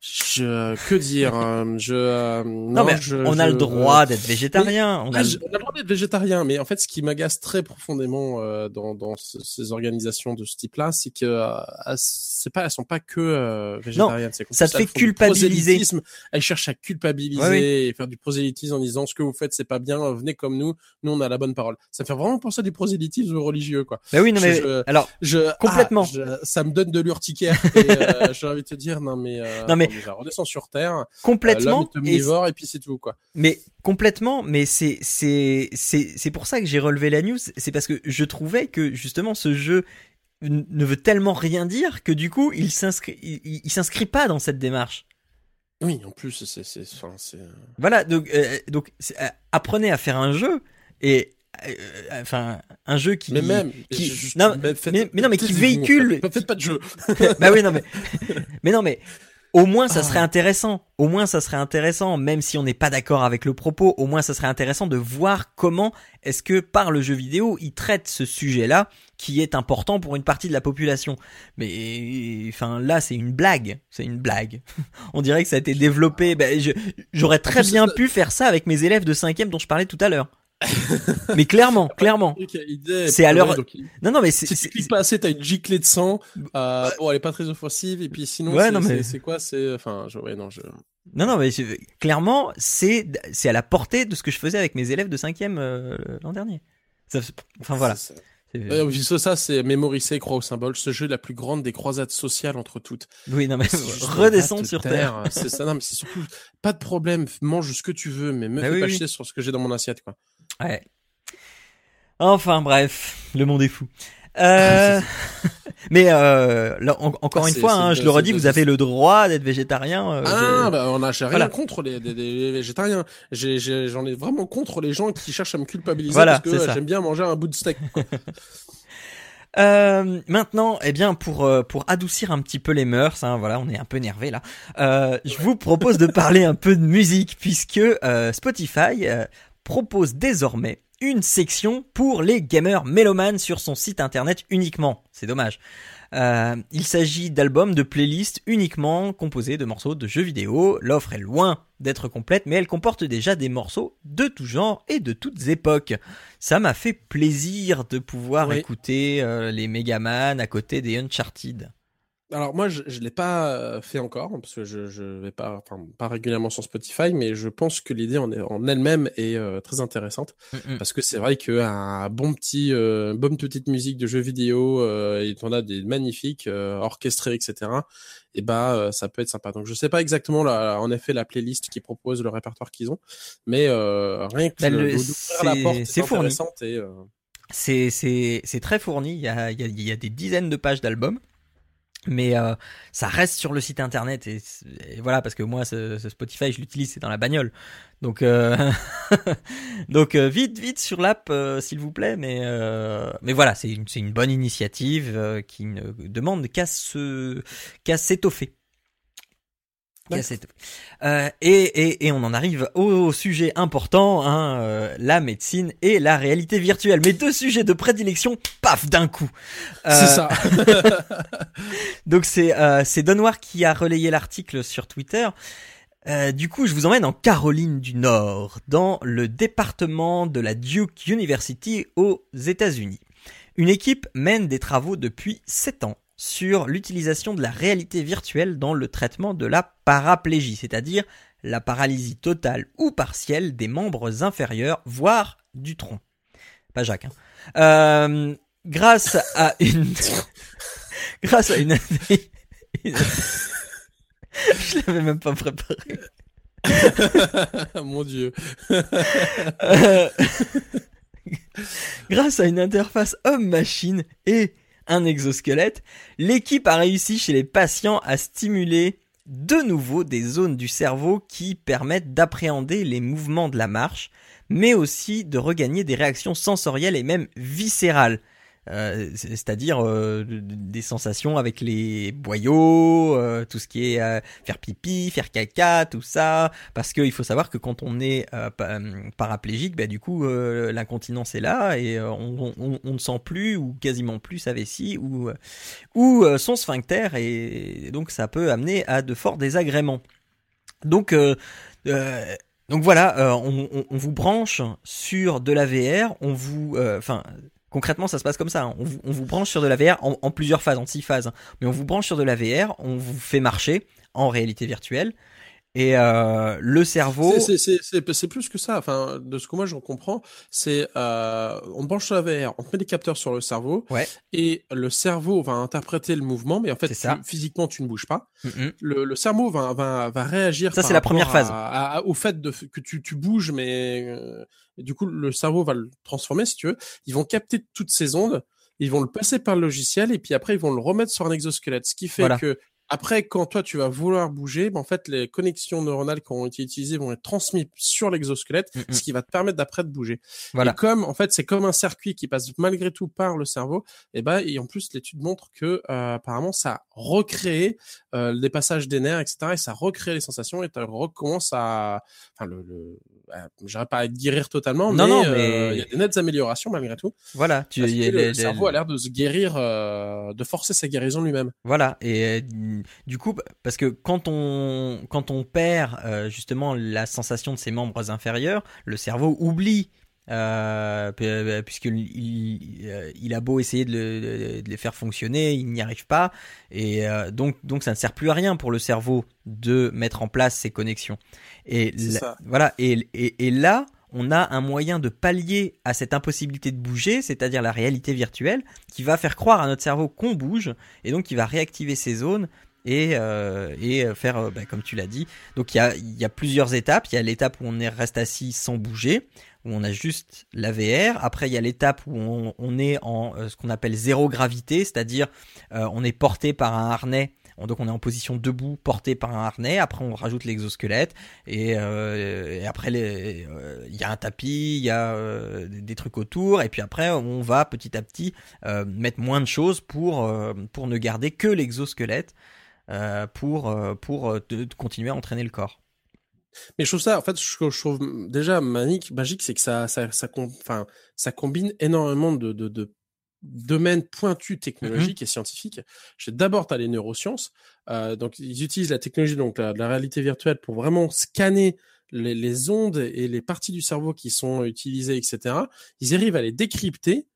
Je que dire hein, *laughs* Je euh, Non, mais je- on a je- le droit d'être végétarien. On a le- je- on a le droit d'être végétarien, mais en fait, ce qui m'agace très profondément euh, dans, dans ce- ces organisations de ce type-là, c'est que euh, c'est pas, elles sont pas que euh, végétariennes. c'est qu'en ça te fait culpabiliser. prosélytisme. Elles cherchent à culpabiliser Ouais, et faire du prosélytisme en disant ce que vous faites, c'est pas bien. Venez comme nous, nous on a la bonne parole. Ça fait vraiment penser à du prosélytisme religieux, quoi. Bah oui, non mais je- alors Je, Complètement. ah, je- ça me donne de l'urticaire. et euh, *laughs* j'ai envie de te dire, non mais, euh, Non, mais- attends, déjà, redescends sur terre. euh, complètement. L'homme est et- omnivore et puis c'est tout, quoi. mais complètement. Mais c'est c'est c'est c'est pour ça que j'ai relevé la news. C'est parce que je trouvais que justement ce jeu ne veut tellement rien dire que du coup il s'inscrit il, s'inscrit pas dans cette démarche. Oui, en plus, c'est, c'est, enfin, c'est. Voilà, donc, euh, donc euh, apprenez à faire un jeu et euh, euh, enfin un jeu qui Mais même, qui- je- non, mais mais- mais non, mais qui véhicule- en fait. Faites pas de jeu. *laughs* bah oui non mais *laughs* mais non mais au moins ça Ah. serait intéressant. Au moins ça serait intéressant même si on n'est pas d'accord avec le propos. Au moins ça serait intéressant de voir comment est-ce que par le jeu vidéo il traite ce sujet là qui est important pour une partie de la population. Mais enfin là c'est une blague. C'est une blague. *laughs* On dirait que ça a été développé. Ben, j'aurais très bien pu faire ça avec mes élèves de cinquième dont je parlais tout à l'heure mais clairement *laughs* clairement C'est à l'heure- non non mais c'est Si tu cliques pas assez, t'as une giclée de sang. Euh, bon, elle est pas très offensive. Et puis sinon, Ouais, c'est, mais- quoi C'est, enfin, je, ouais, non, je. Non, non, mais je- clairement, c'est c'est à la portée de ce que je faisais avec mes élèves de cinquième euh, l'an dernier. Ça- enfin voilà. Ça, ça, c'est mémoriser, croix au symbole. Ce jeu est la plus grande des croisades sociales entre toutes. Oui, non mais *laughs* redescendre sur terre. C'est ça, non, mais c'est surtout pas de problème. Mange ce que tu veux, mais me Bah fais oui, pas oui. chier sur ce que j'ai dans mon assiette, quoi. Ouais. Enfin bref, le monde est fou. Euh... *laughs* mais euh, là, en- encore Ah, une fois, hein, je le redis, vous avez le droit d'être végétarien. euh, Ah, je- bah, on rien Voilà. contre les, les- les végétariens. J'en ai vraiment contre les gens qui cherchent à me culpabiliser Voilà, parce que j'aime bien manger un bout de steak. *laughs* *laughs* Euh, maintenant, eh bien, pour euh, pour adoucir un petit peu les mœurs, hein, voilà, on est un peu nervé là. Euh, je vous propose de parler un peu de musique puisque Spotify propose désormais une section pour les gamers mélomanes sur son site internet uniquement. C'est dommage. Euh, il s'agit d'albums, de playlists uniquement composés de morceaux de jeux vidéo. L'offre est loin d'être complète, mais elle comporte déjà des morceaux de tout genre et de toutes époques. Ça m'a fait plaisir de pouvoir Oui. écouter euh, les Megaman à côté des Uncharted. Alors moi, je, je l'ai pas euh, fait encore parce que je, je vais pas, enfin, pas régulièrement sur Spotify, mais je pense que l'idée en, elle-même est euh, très intéressante Mm, parce que c'est vrai qu'un bon petit, euh, bonne petite musique de jeux vidéo, euh, et on a des magnifiques orchestrés, etc. Et bah, ça peut être sympa. Donc je sais pas exactement la, en effet la playlist qu'ils proposent, le répertoire qu'ils ont, mais rien que Bah, le, la c'est- porte, c'est c'est intéressante très fourni. Il y a y a des dizaines de pages d'albums. Mais euh, ça reste sur le site internet et, voilà parce que moi ce, Spotify je l'utilise c'est dans la bagnole donc euh, *laughs* donc euh, vite vite sur l'app euh, s'il vous plaît mais euh, mais voilà c'est une c'est une bonne initiative qui ne demande qu'à se qu'à s'étoffer. Euh, et, et, et on en arrive au sujet important, hein, euh, la médecine et la réalité virtuelle. Mes deux sujets de prédilection, paf, d'un coup. Euh, c'est ça. *laughs* Donc c'est euh, c'est Donoir qui a relayé l'article sur Twitter. Euh, du coup, je vous emmène en Caroline du Nord, dans le département de la Duke University aux États-Unis. Une équipe mène des travaux depuis 7 ans sur l'utilisation de la réalité virtuelle dans le traitement de la paraplégie, c'est-à-dire la paralysie totale ou partielle des membres inférieurs, voire du tronc. Pas Jacques. Hein. Euh, grâce à une *laughs* grâce à une *laughs* je l'avais même pas préparé. *laughs* Mon Dieu. Euh, Grâce à une interface homme-machine et un exosquelette, l'équipe a réussi chez les patients à stimuler de nouveau des zones du cerveau qui permettent d'appréhender les mouvements de la marche, mais aussi de regagner des réactions sensorielles et même viscérales. Euh, c'est- c'est-à-dire euh, des sensations avec les boyaux, euh, tout ce qui est faire pipi, faire caca, tout ça, parce qu'il faut savoir que quand on est pa- paraplégique, bah, du coup l'incontinence est là et on, ne sent plus ou quasiment plus sa vessie ou, ou son sphincter et donc ça peut amener à de forts désagréments. Donc donc voilà, on, on- vous branche sur de la VR, on vous, enfin concrètement ça se passe comme ça, hein. on, vous, branche sur de la VR en, plusieurs phases, en six phases, mais on vous branche sur de la VR, on vous fait marcher en réalité virtuelle et euh, le cerveau, C'est- plus que ça. Enfin, de ce que moi j'en comprends, c'est euh, on te branche sur la VR, on te met des capteurs sur le cerveau, Ouais. et le cerveau va interpréter le mouvement, mais en fait, C'est ça. tu- physiquement, tu ne bouges pas. Mhm. Le, le cerveau va, va, va réagir. Ça, c'est la première phase. à- à- au fait de, que tu, tu bouges, mais euh, du coup, le cerveau va le transformer, si tu veux. Ils vont capter toutes ces ondes, ils vont le passer par le logiciel, et puis après, ils vont le remettre sur un exosquelette. Ce qui fait Voilà. que Après, quand toi tu vas vouloir bouger, ben, en fait, les connexions neuronales qui ont été utilisées vont être transmises sur l'exosquelette, Mm, mm. ce qui va te permettre d'après de bouger. Voilà. Et comme en fait c'est comme un circuit qui passe malgré tout par le cerveau, et ben et en plus l'étude montre que euh, apparemment ça recrée euh, des passages des nerfs, etc. Et ça recrée les sensations et tu recommences à, enfin le, le j'arrive pas à guérir totalement, Non, mais non, euh, mais- il y a des nettes améliorations malgré tout. Voilà, tu, Parce y que a le, cerveau a l'air de se guérir, euh, de forcer sa guérison lui-même. Voilà et du coup parce que quand on quand on perd euh, justement la sensation de ses membres inférieurs, le cerveau oublie euh, p- puisqu'il il, euh, il a beau essayer de, le- de les faire fonctionner, il n'y arrive pas et euh, donc donc ça ne sert plus à rien pour le cerveau de mettre en place ces connexions. Et voilà et, et, et là on a un moyen de pallier à cette impossibilité de bouger, c'est-à-dire la réalité virtuelle, qui va faire croire à notre cerveau qu'on bouge et donc qui va réactiver ces zones et, euh, et faire, euh, bah, comme tu l'as dit. Donc il y a, y a plusieurs étapes. Il y a l'étape où on est, reste assis sans bouger, où on a juste la VR. Après il y a l'étape où on, est en euh, ce qu'on appelle zéro gravité, c'est-à-dire euh, on est porté par un harnais. On- Donc on est en position debout, porté par un harnais. Après on rajoute l'exosquelette et, euh, et après euh, il y a un tapis, il y a euh, des, trucs autour. Et puis après on va petit à petit euh, mettre moins de choses pour euh, pour ne garder que l'exosquelette euh, pour euh, pour euh, de- de continuer à entraîner le corps. Mais je trouve ça, en fait, ce que je trouve déjà magique, magique, c'est que ça, ça, ça, enfin, ça combine énormément de, de, de domaines pointus technologiques et scientifiques. D'abord, t'as les neurosciences. Euh, donc, ils utilisent la technologie, donc la, la réalité virtuelle, pour vraiment scanner les, les ondes et les parties du cerveau qui sont utilisées, etc. Ils arrivent à les décrypter,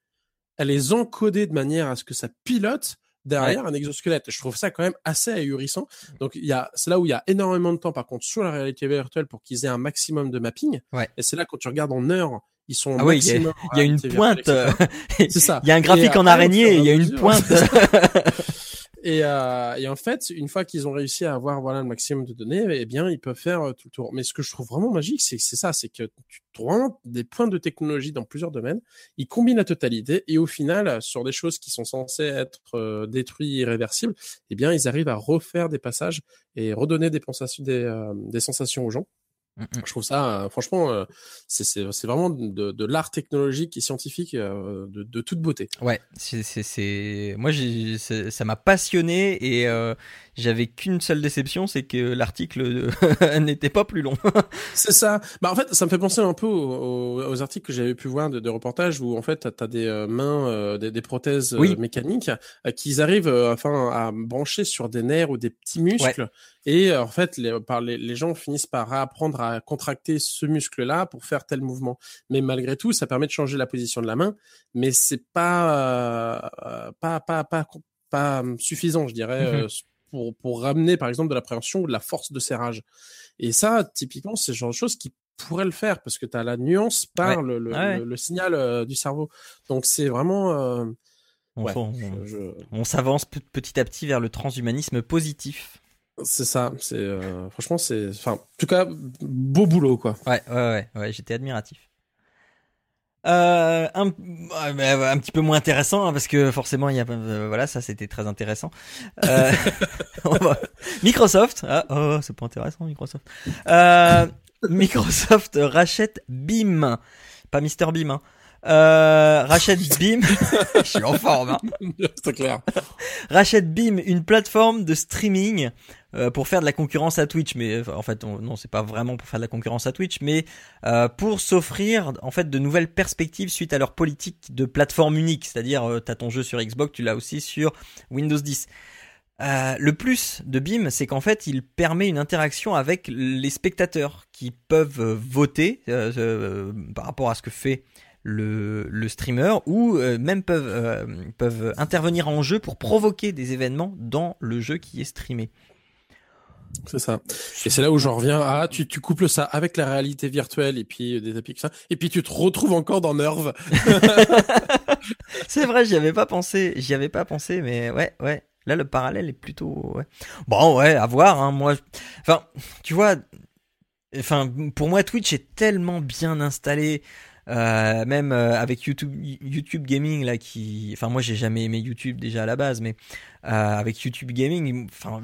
à les encoder de manière à ce que ça pilote derrière un exosquelette. Je trouve ça quand même assez ahurissant. Donc il y a, c'est là où il y a énormément de temps par contre sur la réalité virtuelle pour qu'ils aient un maximum de mapping. Ouais. Et c'est là quand tu regardes en heures, ils sont Ah oui, il y a- maximum. en Il y a une pointe. euh. *laughs* C'est ça. il y a un graphique Et en après, araignée. Il y a une mesure- pointe. *laughs* Et, euh, et en fait, une fois qu'ils ont réussi à avoir voilà le maximum de données, eh bien, ils peuvent faire euh, tout le tour. Mais ce que je trouve vraiment magique, c'est que c'est ça, c'est que tu trouves des points de technologie dans plusieurs domaines. Ils combinent la totalité et au final, sur des choses qui sont censées être euh, détruites, irréversibles, eh bien, ils arrivent à refaire des passages et redonner des, des, euh, des sensations aux gens. Mm, mm. Je trouve ça, franchement, c'est vraiment de, de l'art technologique et scientifique de, de toute beauté. Ouais, c'est, moi ça m'a passionné et euh, j'avais qu'une seule déception, c'est que l'article *laughs* n'était pas plus long. *laughs* C'est ça. Bah en fait, ça me fait penser un peu aux, articles que j'avais pu voir de, de reportages où en fait t'as as des mains, des, des prothèses Oui. mécaniques qui arrivent enfin à brancher sur des nerfs ou des petits muscles et euh, en fait les, par les, les gens finissent par apprendre à contracter ce muscle-là pour faire tel mouvement. Mais malgré tout, ça permet de changer la position de la main, mais c'est pas euh, pas pas pas pas suffisant, je dirais. Mhm. euh, pour, pour ramener par exemple de l'appréhension ou de la force de serrage. Et ça, typiquement, c'est le genre de choses qui pourrait le faire parce que tu as la nuance par Ouais. le, le, Ouais. le, le signal euh, du cerveau. Donc c'est vraiment... euh, On, ouais, on- je- je- on s'avance pe- petit à petit vers le transhumanisme positif. C'est ça. C'est euh, franchement c'est... Enfin, en tout cas, beau boulot quoi. Ouais, ouais, ouais, ouais j'étais admiratif. Euh, un, euh, un petit peu moins intéressant hein, parce que forcément il y a voilà ça c'était très intéressant. *laughs* Microsoft ah oh c'est pas intéressant Microsoft. Microsoft rachète Beam pas Mister Beam hein. Euh, rachète Beam *laughs* je suis en forme hein. *laughs* c'est clair. rachète Beam, une plateforme de streaming euh, pour faire de la concurrence à Twitch. Mais en fait, on- non, c'est pas vraiment pour faire de la concurrence à Twitch, mais euh, pour s'offrir en fait de nouvelles perspectives suite à leur politique de plateforme unique. C'est-à-dire, euh, t'as ton jeu sur Xbox, tu l'as aussi sur Windows 10. Euh, le plus de Beam, c'est qu'en fait, il permet une interaction avec les spectateurs qui peuvent voter euh, euh, par rapport à ce que fait le, le streamer ou euh, même peuvent, euh, peuvent intervenir en jeu pour provoquer des événements dans le jeu qui est streamé. C'est ça. Et c'est là où j'en reviens à tu, tu couples ça avec la réalité virtuelle et puis euh, des ça et puis tu te retrouves encore dans Nerve. *laughs* C'est vrai, j'y avais pas pensé, j'y avais pas pensé, mais ouais, ouais. Là, le parallèle est plutôt, ouais. Bon, ouais, à voir, hein. Moi, enfin, tu vois, enfin, pour moi, Twitch est tellement bien installé. Euh, même euh, avec YouTube, YouTube Gaming là, qui, enfin moi j'ai jamais aimé YouTube déjà à la base, mais euh, avec YouTube Gaming, enfin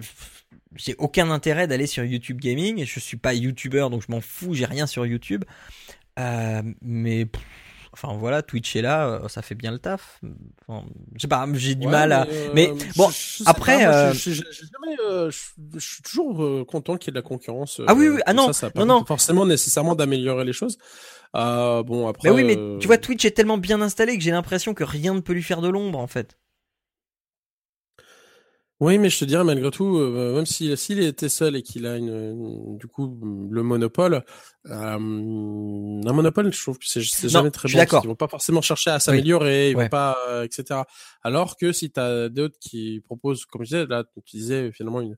j'ai aucun intérêt d'aller sur YouTube Gaming je suis pas YouTuber donc je m'en fous, j'ai rien sur YouTube. Euh, mais pff, enfin voilà, Twitch est là, ça fait bien le taf. Enfin, je sais pas, j'ai du Ouais, mal à. euh, mais bon, je- je sais après, pas, moi, je, jamais, euh, suis toujours euh, content qu'il y ait de la concurrence. Ah oui, oui, ah non, ça, ça non, non. Forcément, nécessairement d'améliorer les choses. Euh, bon, après. Mais oui, mais euh, tu vois, Twitch est tellement bien installé que j'ai l'impression que rien ne peut lui faire de l'ombre en fait. Oui, mais je te dirais malgré tout, euh, même s'il s'il était seul et qu'il a une, une- du coup le monopole, euh, un monopole, je trouve que c'est jamais très bon. Ils vont pas forcément chercher à s'améliorer, ils Ouais. vont pas, euh, etc. Alors que si t'as d'autres qui proposent, comme je disais, là, tu disais finalement une,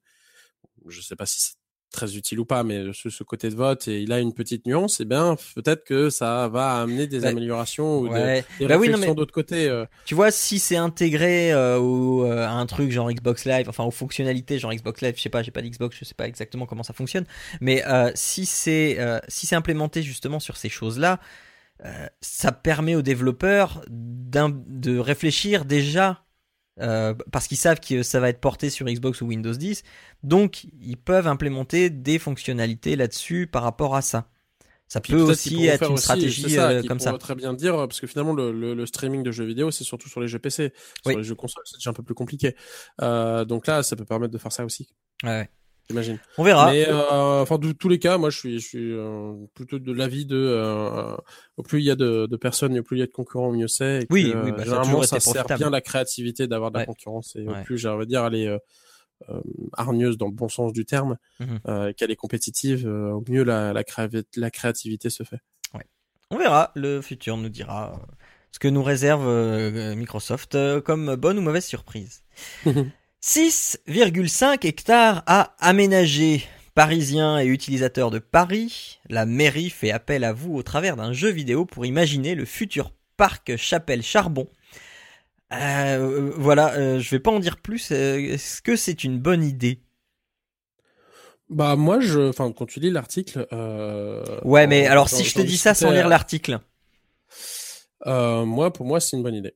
je sais pas si c'est très utile ou pas, mais ce, ce côté de vote et il a une petite nuance, et bien peut-être que ça va amener des Bah, améliorations ou des, Ouais. des Bah réflexions d'autre côté. euh. Tu vois, si c'est intégré euh, au, euh, à un truc genre Xbox Live, enfin aux fonctionnalités genre Xbox Live, je sais pas, j'ai pas d'Xbox, je sais pas exactement comment ça fonctionne, mais euh, si c'est si c'est implémenté justement sur ces choses-là, ça permet aux développeurs de réfléchir déjà. Euh, parce qu'ils savent que ça va être porté sur Xbox ou Windows 10, donc ils peuvent implémenter des fonctionnalités là-dessus par rapport à ça. Ça peut aussi être une aussi, stratégie ça, euh, comme ça. très bien dire, parce que finalement, le, le, le streaming de jeux vidéo, c'est surtout sur les jeux PC. Sur Oui. les jeux consoles, c'est déjà un peu plus compliqué. Euh, donc là, ça peut permettre de faire ça aussi, Ouais, ouais. J'imagine. On verra. Mais euh, enfin, de tous les cas, moi, je suis, je suis euh, plutôt de l'avis de euh, au plus il y a de, de personnes, et au plus il y a de concurrents, au mieux c'est. que, Oui, euh, oui, bah, généralement, ça sert bien la créativité d'avoir de la Ouais. concurrence, et Ouais. au plus, j'ai envie de dire, elle est euh, euh, hargneuse dans le bon sens du terme, euh, qu'elle est compétitive, euh, au mieux la, la, créavi- la créativité se fait. On verra, le futur nous dira ce que nous réserve euh, Microsoft euh, comme bonne ou mauvaise surprise. *laughs* 6,5 hectares à aménager. Parisiens et utilisateurs de Paris, la mairie fait appel à vous au travers d'un jeu vidéo pour imaginer le futur parc Chapelle Charbon. Euh, voilà, euh, je vais pas en dire plus. euh, Est-ce que c'est une bonne idée? Bah moi je enfin quand tu lis l'article euh, Ouais, mais alors si je te dis ça sans lire l'article. euh, moi pour moi c'est une bonne idée.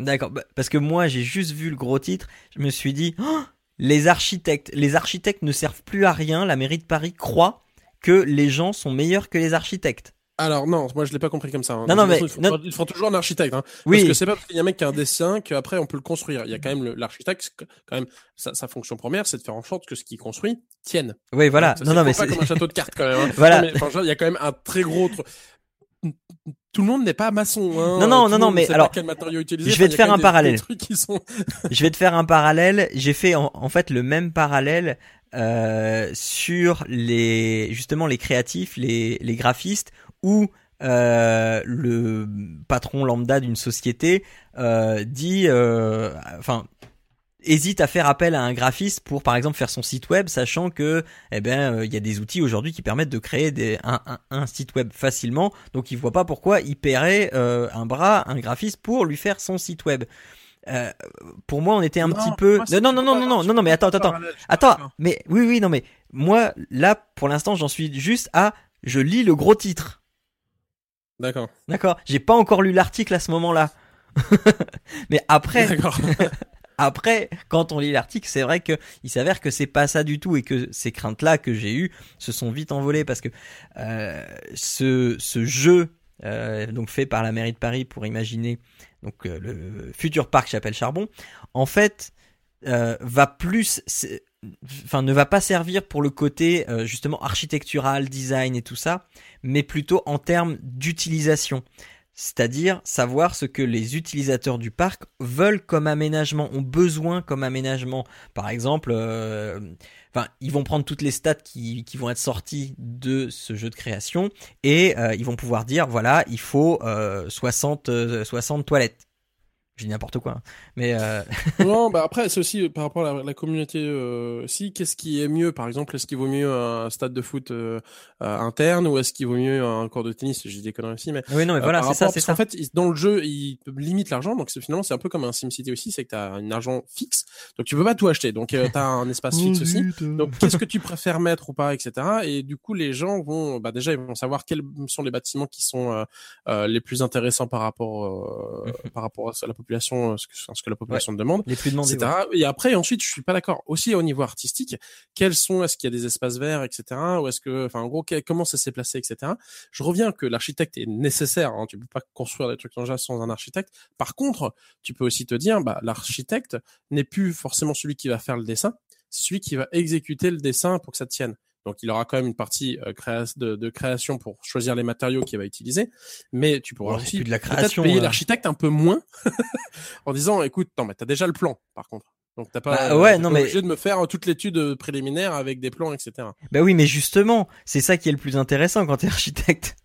D'accord, bah, parce que moi j'ai juste vu le gros titre, je me suis dit, Oh, les architectes, les architectes ne servent plus à rien, la mairie de Paris croit que les gens sont meilleurs que les architectes. Alors non, moi je l'ai pas compris comme ça. hein. Non, non, mais- façon, il faut, non. il faut toujours un architecte. Hein. Parce Oui, que c'est pas parce qu'il y a un mec qui a un dessin qu'après on peut le construire. Il y a quand même l'architecte, quand même sa, sa fonction première, c'est de faire en sorte que ce qu'il construit tienne. oui, voilà. Ça non, non, mais pas comme un château de cartes quand même. hein. *laughs* Voilà. Non, mais, enfin, il y a quand même un très gros. Tout le monde n'est pas maçon. Hein. Non, non, Tout non, non, mais alors, quel matériau utiliser. je vais Enfin, te faire un des- parallèle. Des trucs qui sont... *laughs* je vais te faire un parallèle. J'ai fait en, en fait le même parallèle euh, sur les justement les créatifs, les, les graphistes ou euh, le patron lambda d'une société euh, dit, euh, enfin hésite à faire appel à un graphiste pour par exemple faire son site web sachant que eh ben euh, il y a des outils aujourd'hui qui permettent de créer des, un, un, un site web facilement. Donc il voit pas pourquoi il paierait euh, un bras un graphiste pour lui faire son site web. Euh, pour moi on était un Non, petit peu moi, non non non non non non non mais attends attends attends mais oui oui non mais moi là pour l'instant j'en suis juste à je lis le gros titre. D'accord. d'accord? J'ai pas encore lu l'article à ce moment là *laughs* mais après D'accord. *laughs* après, quand on lit l'article, c'est vrai que il s'avère que c'est pas ça du tout et que ces craintes-là que j'ai eues se sont vite envolées parce que euh, ce, jeu euh, donc fait par la mairie de Paris pour imaginer euh, le futur parc Chapelle Charbon, en fait, va plus, ne va pas servir pour le côté justement architectural, design et tout ça, mais plutôt en termes d'utilisation. C'est-à-dire savoir ce que les utilisateurs du parc veulent comme aménagement, ont besoin comme aménagement. Par exemple, euh, enfin, ils vont prendre toutes les stats qui, vont être sorties de ce jeu de création et euh, ils vont pouvoir dire voilà, il faut euh, 60, euh, 60 toilettes. Dis n'importe quoi. hein. Mais euh, *laughs* non, bah après, c'est aussi par rapport à la, la communauté euh, aussi. Qu'est-ce qui est mieux, par exemple Est-ce qu'il vaut mieux un stade de foot euh, euh, interne ou est-ce qu'il vaut mieux un cours de tennis? J'ai des conneries aussi, mais oui, non, mais Euh, voilà, c'est ça, c'est ça. qu'en fait, dans le jeu, il te limite l'argent, donc c'est- finalement c'est un peu comme un SimCity aussi, c'est que tu as un argent fixe, donc tu peux pas tout acheter, donc tu as un espace *laughs* fixe aussi. Donc qu'est-ce que tu préfères mettre ou pas, etc. Et du coup, les gens vont, bah déjà, ils vont savoir quels sont les bâtiments qui sont euh, euh, les plus intéressants par rapport euh, par rapport à la population, euh, ce que, ce que la population demande les plus demandés. etc. Et après, ensuite, je suis pas d'accord. Aussi au niveau artistique, quels sont, est-ce qu'il y a des espaces verts, etc. Ou est-ce que, enfin, en gros, comment ça s'est placé, etc. Je reviens que l'architecte est nécessaire. Hein, tu peux pas construire des trucs dans sans un architecte. Par contre, tu peux aussi te dire, bah, l'architecte n'est plus forcément celui qui va faire le dessin. C'est celui qui va exécuter le dessin pour que ça tienne. Donc, il aura quand même une partie euh, créa- de, de création pour choisir les matériaux qu'il va utiliser, mais tu pourras aussi plus de la peut-être création. payer l'architecte un peu moins *laughs* en disant écoute non mais t'as déjà le plan par contre donc t'as pas Bah, ouais, t'es non, pas mais- obligé de me faire euh, toute l'étude euh, préliminaire avec des plans etc Bah oui, mais justement, c'est ça qui est le plus intéressant quand t'es architecte.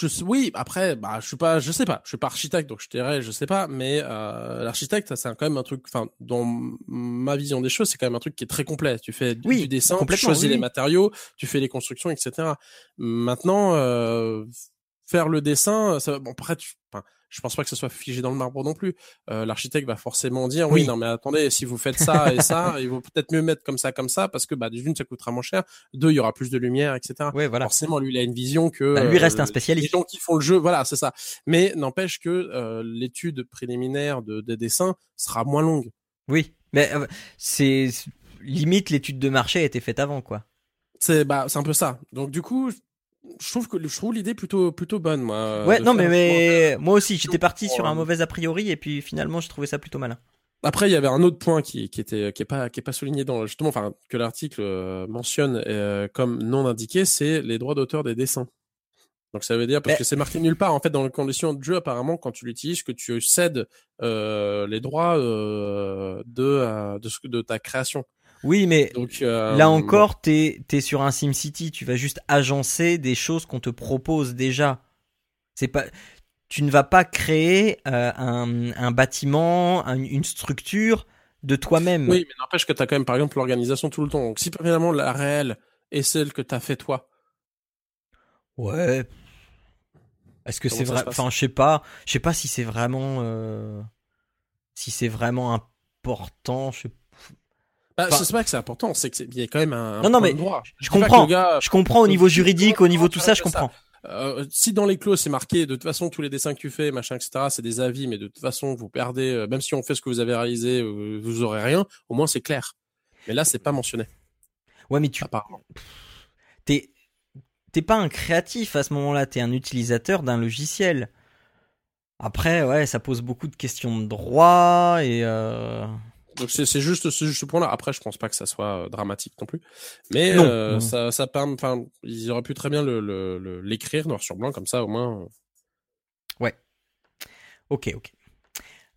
Je, oui après bah je suis pas je sais pas. Je suis pas architecte donc je dirais je sais pas mais euh, l'architecte c'est quand même un truc enfin dans ma vision des choses c'est quand même un truc qui est très complet. Tu fais du- Oui, du dessin tu choisis oui, les matériaux tu fais les constructions etc maintenant euh, faire le dessin ça bon après tu, enfin, je pense pas que ce soit figé dans le marbre non plus. Euh, L'architecte va forcément dire oui. Oui. non mais attendez si vous faites ça et ça *laughs* il vaut peut-être mieux mettre comme ça comme ça parce que bah d'une ça coûtera moins cher, deux il y aura plus de lumière etc. Ouais, voilà. Forcément lui il a une vision que Bah, lui reste un euh, spécialiste. Les gens qui font le jeu voilà c'est ça. Mais n'empêche que euh, l'étude préliminaire de, des dessins sera moins longue. Oui, mais euh, c'est- limite l'étude de marché a été faite avant, quoi. C'est bah c'est un peu ça. Donc du coup je trouve que je trouve l'idée plutôt plutôt bonne moi. ouais, de non, mais, mais moi aussi, j'étais parti sur un euh, mauvais a priori et puis finalement, j'ai trouvé ça plutôt malin. Après, il y avait un autre point qui, qui était qui est pas qui est pas souligné dans justement, enfin que l'article euh, mentionne euh, comme non indiqué, c'est les droits d'auteur des dessins. Donc ça veut dire parce Mais- que c'est marqué nulle part en fait dans les conditions de jeu apparemment quand tu l'utilises que tu cèdes euh, les droits euh, de, euh, de ta création. Oui, mais Donc euh, là encore, t'es es sur un SimCity, tu vas juste agencer des choses qu'on te propose déjà. C'est pas, tu ne vas pas créer euh, un, un bâtiment, un- une structure de toi-même. Oui, mais n'empêche que tu as quand même par exemple l'organisation tout le temps. Donc si finalement la réelle est celle que tu as fait toi. Ouais. Est-ce que c'est vrai Enfin, je sais pas. Je sais pas si c'est vraiment, euh, si c'est vraiment important. Je sais Bah, Enfin- sais pas que c'est important, c'est que c'est- il y a quand même un, Non, non, mais droit. je comprends. gars- Je comprends au Donc, niveau juridique, au niveau tout ça, je c'est comprends. Euh, si dans les clauses c'est marqué de toute façon tous les dessins que tu fais machin etc c'est des avis mais de toute façon vous perdez euh, même si on fait ce que vous avez réalisé euh, vous aurez rien au moins c'est clair mais là c'est pas mentionné Ouais, mais tu, apparemment t'es, t'es pas un créatif à ce moment-là. T'es un utilisateur d'un logiciel. Après, ouais, ça pose beaucoup de questions de droit et. Donc c'est juste juste ce point là après je pense pas que ça soit euh, dramatique non plus mais Non. euh, Non. ça ça permet enfin ils auraient pu très bien le l'écrire noir sur blanc comme ça au moins euh, Ok, ok.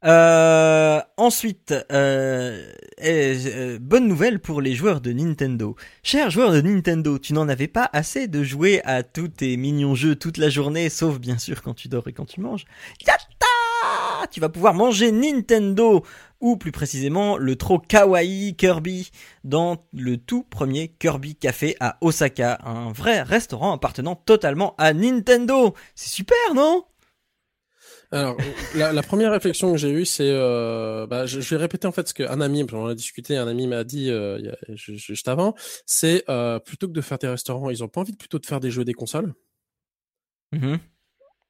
Euh, ensuite, euh, euh, bonne nouvelle pour les joueurs de Nintendo. Chers joueurs de Nintendo, tu n'en avais pas assez de jouer à tous tes mignons jeux toute la journée, sauf bien sûr quand tu dors et quand tu manges. Yatta Tu vas pouvoir manger Nintendo, ou plus précisément le trop kawaii Kirby, dans le tout premier Kirby Café à Osaka, un vrai restaurant appartenant totalement à Nintendo. C'est super, non? Alors, la, la première réflexion que j'ai eue, c'est, euh, bah, je, je vais répéter en fait ce qu'un ami, on en a discuté, un ami m'a dit euh, y a- juste avant, c'est euh, plutôt que de faire des restaurants, ils ont pas envie de plutôt de faire des jeux des consoles. Mhm.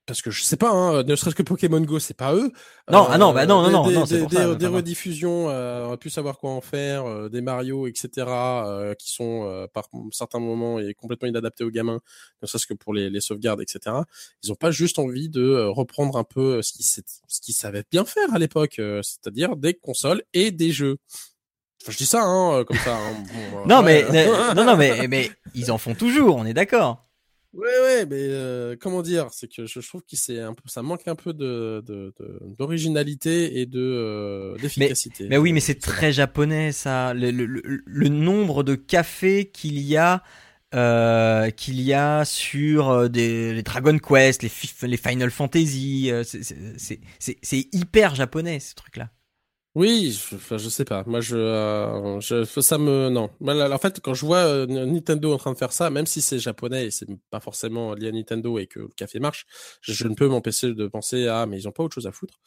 Parce que je sais pas, hein, ne serait-ce que Pokémon Go, c'est pas eux. Non, ah non, bah non, non, des, non, des, non, des, pour des- ça, des rediffusions, euh, on aurait pu savoir quoi en faire, euh, des Mario, etc., euh, qui sont euh, par certains moments et complètement inadaptés aux gamins, ne serait-ce que pour les, les sauvegardes, etc. Ils ont pas juste envie de euh, reprendre un peu euh, ce qu'ils ce qu'ils savaient bien faire à l'époque, euh, c'est-à-dire des consoles et des jeux. Enfin, je dis ça, hein, euh, comme ça. hein, bon, *laughs* euh, Non mais *laughs* ouais. non non mais mais ils en font toujours, on est d'accord. Ouais, ouais, mais euh, comment dire, c'est que je, je trouve que c'est un peu, ça manque un peu de de- de- d'originalité et de euh, d'efficacité. Mais oui, mais Euh, c'est très japonais ça. Le, le, le, le nombre de cafés qu'il y a euh, qu'il y a sur euh, des, les Dragon Quest, les, les Final Fantasy. euh, c'est- c'est- c'est c'est- c'est hyper japonais ce truc-là. Oui, je, je sais pas. Moi, je, euh, je, ça me, non. En fait, quand je vois euh, Nintendo en train de faire ça, même si c'est japonais et c'est pas forcément lié à Nintendo et que le café marche, je, je ne peux m'empêcher de penser ah mais ils ont pas autre chose à foutre.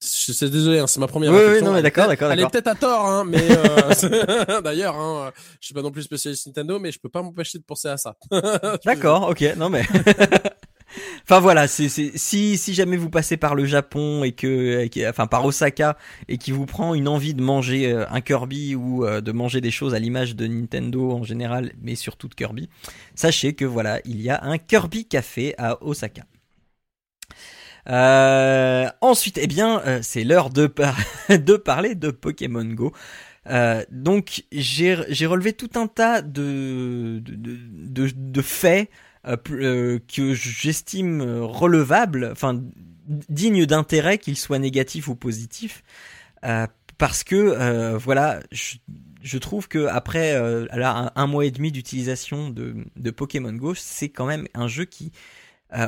Suis désolé, hein, c'est ma première. Oui, oui, non, mais d'accord, d'accord, Elle est peut-être à tort, hein, mais euh, *laughs* d'ailleurs, hein, je suis pas non plus spécialiste Nintendo, mais je peux pas m'empêcher de penser à ça. *laughs* D'accord, ok, non mais. *laughs* enfin voilà, si si jamais vous passez par le Japon et que, enfin par Osaka et qui vous prend une envie de manger euh, un Kirby ou euh, de manger des choses à l'image de Nintendo en général, mais surtout de Kirby, sachez que voilà, il y a un Kirby Café à Osaka. Euh, ensuite, eh bien, c'est l'heure de, par- *laughs* de parler de Pokémon Go. Donc, j'ai relevé tout un tas de, de, de- de faits euh, euh, que j'estime euh, relevables, enfin dignes d'intérêt, qu'ils soient négatifs ou positifs, euh, parce que voilà, je, trouve que après un, mois et demi d'utilisation de, de Pokémon Go, c'est quand même un jeu qui,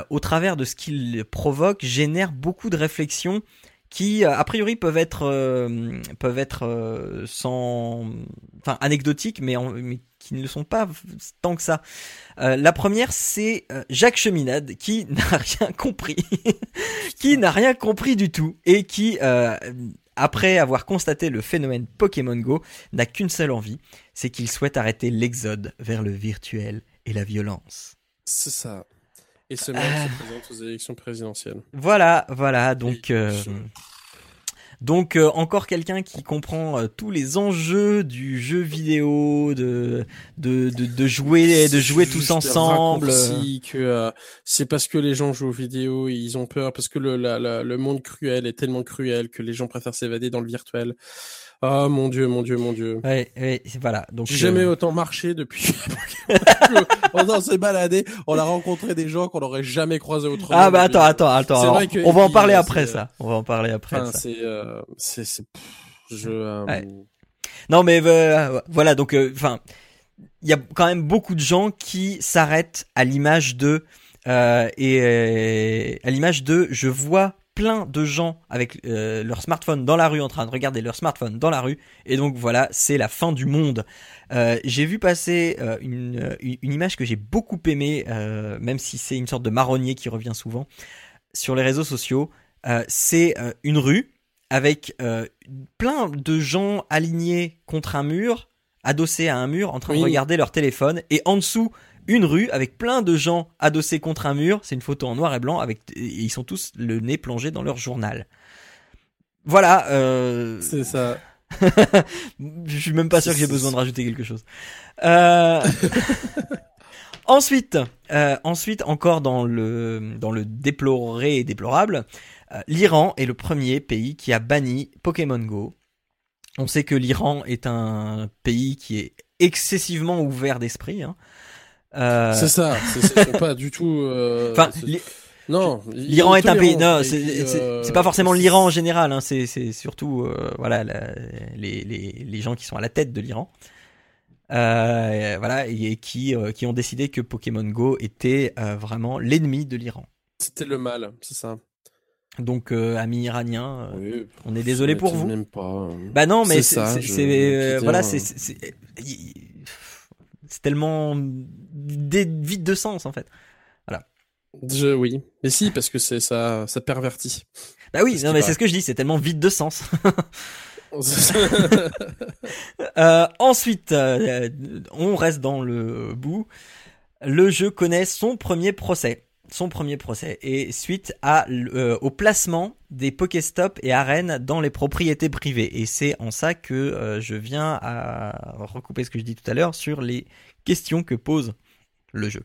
au travers de ce qu'il provoque, génère beaucoup de réflexions qui euh, a priori peuvent être euh, peuvent être euh, sans enfin anecdotiques mais, mais qui ne le sont pas tant que ça. La première c'est Jacques Cheminade qui *laughs* n'a rien compris *laughs* qui n'a rien compris du tout et qui après avoir constaté le phénomène Pokémon Go n'a qu'une seule envie, c'est qu'il souhaite arrêter l'exode vers le virtuel et la violence. C'est ça. Et ce mec Ah. se présente aux élections présidentielles. Voilà, voilà, donc euh, donc euh, encore quelqu'un qui comprend euh, tous les enjeux du jeu vidéo, de de de, de jouer de jouer tous ensemble. que euh, c'est parce que les gens jouent aux vidéos, ils ont peur parce que le la- la- le monde cruel est tellement cruel que les gens préfèrent s'évader dans le virtuel. Ah mon dieu, mon dieu, mon dieu. Ouais, ouais, voilà. Donc J'ai euh, jamais autant marché depuis. *laughs* on s'est baladé, on a rencontré des gens qu'on n'aurait jamais croisés autrement. Ah bah attends, attends, attends. Alors, vrai que- on va en parler euh, après ça. On va en parler après Enfin, ça. c'est euh, c'est c'est je euh, Ouais. Non mais euh, voilà donc enfin il y a quand même beaucoup de gens qui s'arrêtent à l'image de euh, et euh, à l'image de je vois plein de gens avec euh, leur smartphone dans la rue en train de regarder leur smartphone dans la rue. Et donc voilà c'est la fin du monde. Euh, j'ai vu passer euh, une, une image que j'ai beaucoup aimée même si c'est une sorte de marronnier qui revient souvent sur les réseaux sociaux. C'est une rue avec plein de gens alignés contre un mur, adossés à un mur, en train de regarder leur téléphone, et en dessous une rue avec plein de gens adossés contre un mur. C'est une photo en noir et blanc avec et ils sont tous le nez plongé dans leur journal. Voilà. Euh... c'est ça. *laughs* Je suis même pas sûr que j'ai besoin de rajouter quelque chose. Euh... *laughs* ensuite, euh, ensuite encore dans le dans le déploré et déplorable, l'Iran est le premier pays qui a banni Pokémon Go. On sait que l'Iran est un pays qui est excessivement ouvert d'esprit. Hein. Euh, C'est ça, c'est pas du tout euh, Enfin, non, l'Iran est un pays. Non, c'est euh, c'est pas forcément l'Iran en général. Hein, c'est surtout voilà la- les, les les gens qui sont à la tête de l'Iran. Euh, voilà et qui euh, qui ont décidé que Pokémon Go était euh, vraiment l'ennemi de l'Iran. C'était le mal, c'est ça. Donc amis iraniens, Oui, on est désolé pour vous. Même pas. euh. Bah non, mais C'est voilà, c'est c'est- tellement vide de sens en fait. Je, oui, mais si parce que c'est ça, ça pervertit. Bah oui, C'est ce non mais c'est ce que je dis, c'est tellement vide de sens. *laughs* *laughs* Euh, ensuite, euh, on reste dans le bout. Le jeu connaît son premier procès. Son premier procès. Et suite à, euh, au placement des Pokéstop et arènes dans les propriétés privées. Et c'est en ça que euh, je viens à recouper ce que je dis tout à l'heure sur les questions que pose le jeu.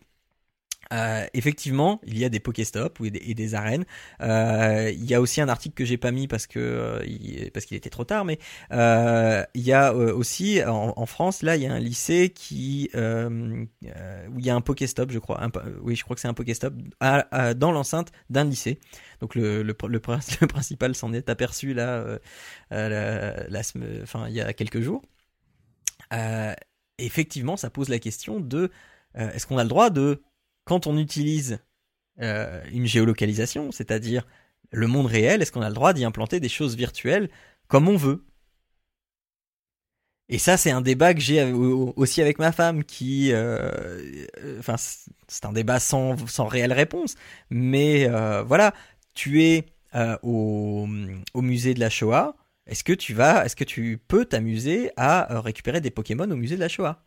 Euh, effectivement, il y a des Pokéstop ou des, et des arènes. Euh, il y a aussi un article que j'ai pas mis parce que euh, parce qu'il était trop tard, mais il y a aussi en, France là, il y a un lycée qui où il y a un Pokéstop, je crois. Oui, je crois que c'est un Pokéstop dans l'enceinte d'un lycée. Donc le le, le, prin- *laughs* le principal s'en est aperçu là, la, la il y a quelques jours. Effectivement, ça pose la question de est-ce qu'on a le droit de, quand on utilise euh, une géolocalisation, c'est-à-dire le monde réel, est-ce qu'on a le droit d'y implanter des choses virtuelles comme on veut? Et ça, c'est un débat que j'ai aussi avec ma femme, qui, euh, euh, c'est un débat sans, réelle réponse. Mais voilà, tu es au, au musée de la Shoah. Est-ce que tu vas, est-ce que tu peux t'amuser à récupérer des Pokémon au musée de la Shoah?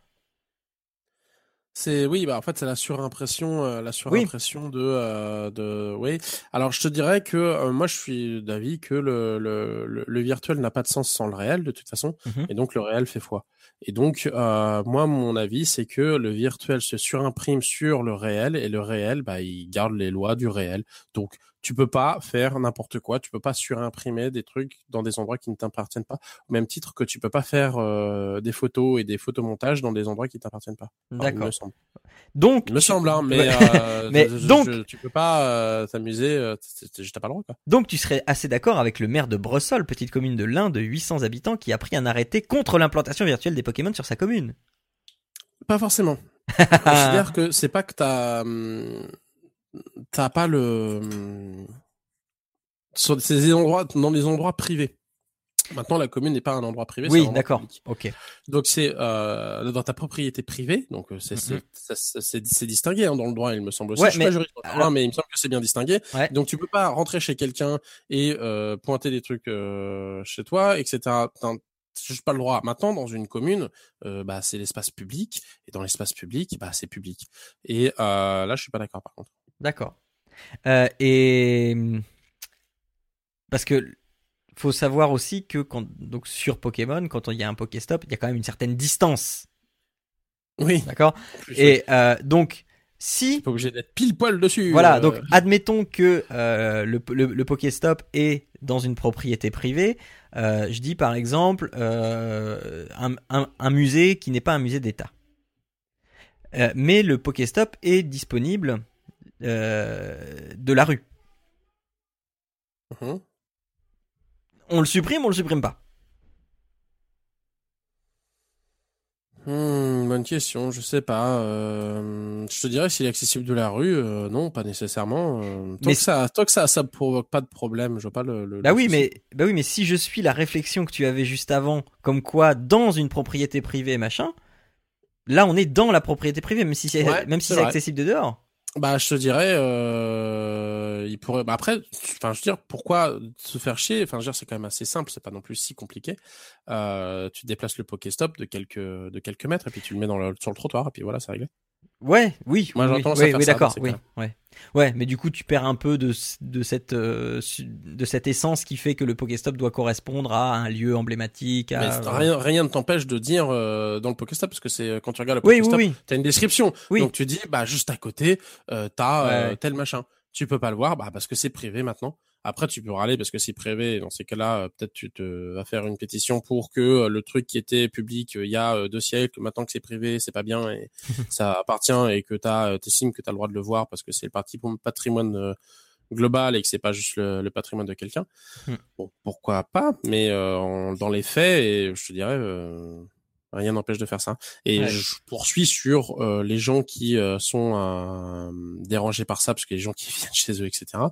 C'est oui, bah en fait c'est la surimpression, euh, la surimpression de euh, de oui. Alors je te dirais que euh, moi je suis d'avis que le, le le virtuel n'a pas de sens sans le réel de toute façon, Mhm. et donc le réel fait foi. Et donc euh, moi mon avis c'est que le virtuel se surimprime sur le réel et le réel bah il garde les lois du réel. Donc tu peux pas faire n'importe quoi, tu peux pas surimprimer des trucs dans des endroits qui ne t'appartiennent pas, au même titre que tu peux pas faire euh, des photos et des photomontages dans des endroits qui t'appartiennent pas. D'accord. me semble. Donc, Il me tu- semble, hein, mais, euh, *laughs* Mais je- je- donc- je- tu peux pas euh, t'amuser, euh, t- t- t'as pas le droit, quoi. donc tu serais assez d'accord avec le maire de Bressol, petite commune de l'Ain de 800 habitants, qui a pris un arrêté contre l'implantation virtuelle des Pokémon sur sa commune? Pas forcément. *laughs* Je considère que c'est pas que t'as, hum, t'as pas le, hum, sur ces endroits, dans les endroits privés. Maintenant, la commune n'est pas un endroit privé. Oui, d'accord. Ok. Donc c'est euh, dans ta propriété privée, donc euh, c'est c'est c'est distingué hein, dans le droit, il me semble aussi. Ouais, je suis mais- pas juriste, alors- mais il me semble que c'est bien distingué. Ouais. Donc tu peux pas rentrer chez quelqu'un et euh, pointer des trucs euh, chez toi, etc. Juste pas le droit. Maintenant, dans une commune, euh, bah c'est l'espace public et dans l'espace public, bah c'est public. Et euh, là, je suis pas d'accord par contre. D'accord. Euh, et parce que faut savoir aussi que quand donc sur Pokémon, quand il y a un Pokéstop, il y a quand même une certaine distance, Oui. d'accord Et euh, donc si pas obligé d'être pile poil dessus. voilà, euh, donc admettons que le, le, le Pokéstop est dans une propriété privée. je dis par exemple un, un, un musée qui n'est pas un musée d'État. Euh, mais le Pokéstop est disponible euh, de la rue. mhm. On le supprime, on le supprime pas. Hmm, bonne question, je sais pas. Euh, je te dirais s'il est accessible de la rue, euh, non, pas nécessairement. Euh, tant Mais que ça, tant que ça, ça provoque pas de problème, je vois pas le. le Bah le oui, souci. mais bah oui, mais si je suis la réflexion que tu avais juste avant, comme quoi dans une propriété privée machin, là on est dans la propriété privée, même si c'est Ouais, même si c'est accessible de dehors. Bah, je te dirais, euh, il pourrait. Bah après, enfin, je veux dire, pourquoi se faire chier? Enfin, je veux dire, c'est quand même assez simple, c'est pas non plus si compliqué. Euh, tu déplaces le Pokéstop de quelques de quelques mètres et puis tu le mets dans le, sur le trottoir et puis voilà, c'est réglé. Ouais, oui, Moi, j'entends oui, ça oui, oui, d'accord, oui, ouais, ouais, mais du coup tu perds un peu de de cette euh, de cette essence qui fait que le Pokéstop doit correspondre à un lieu emblématique. À, Mais euh, rien, rien ne t'empêche de dire euh, dans le Pokéstop parce que c'est quand tu regardes le Oui, oui, Pokéstop, oui. t'as une description. Oui. Donc tu dis, bah juste à côté, euh, t'as euh, Ouais. tel machin. Tu peux pas le voir, bah parce que c'est privé maintenant. Après, tu peux râler parce que c'est privé. Dans ces cas-là, euh, peut-être tu te vas faire une pétition pour que euh, le truc qui était public euh, il y a deux siècles, maintenant que c'est privé, c'est pas bien et *laughs* ça appartient et que t'as, t'estimes que t'as le droit de le voir parce que c'est le parti patrimoine euh, global et que c'est pas juste le, le patrimoine de quelqu'un. Hmm. Bon, pourquoi pas Mais euh, en- dans les faits, et je te dirais. euh, Rien n'empêche de faire ça. Et Ouais. je poursuis sur euh, les gens qui euh, sont euh, dérangés par ça, parce que les gens qui *laughs* viennent chez eux, etc.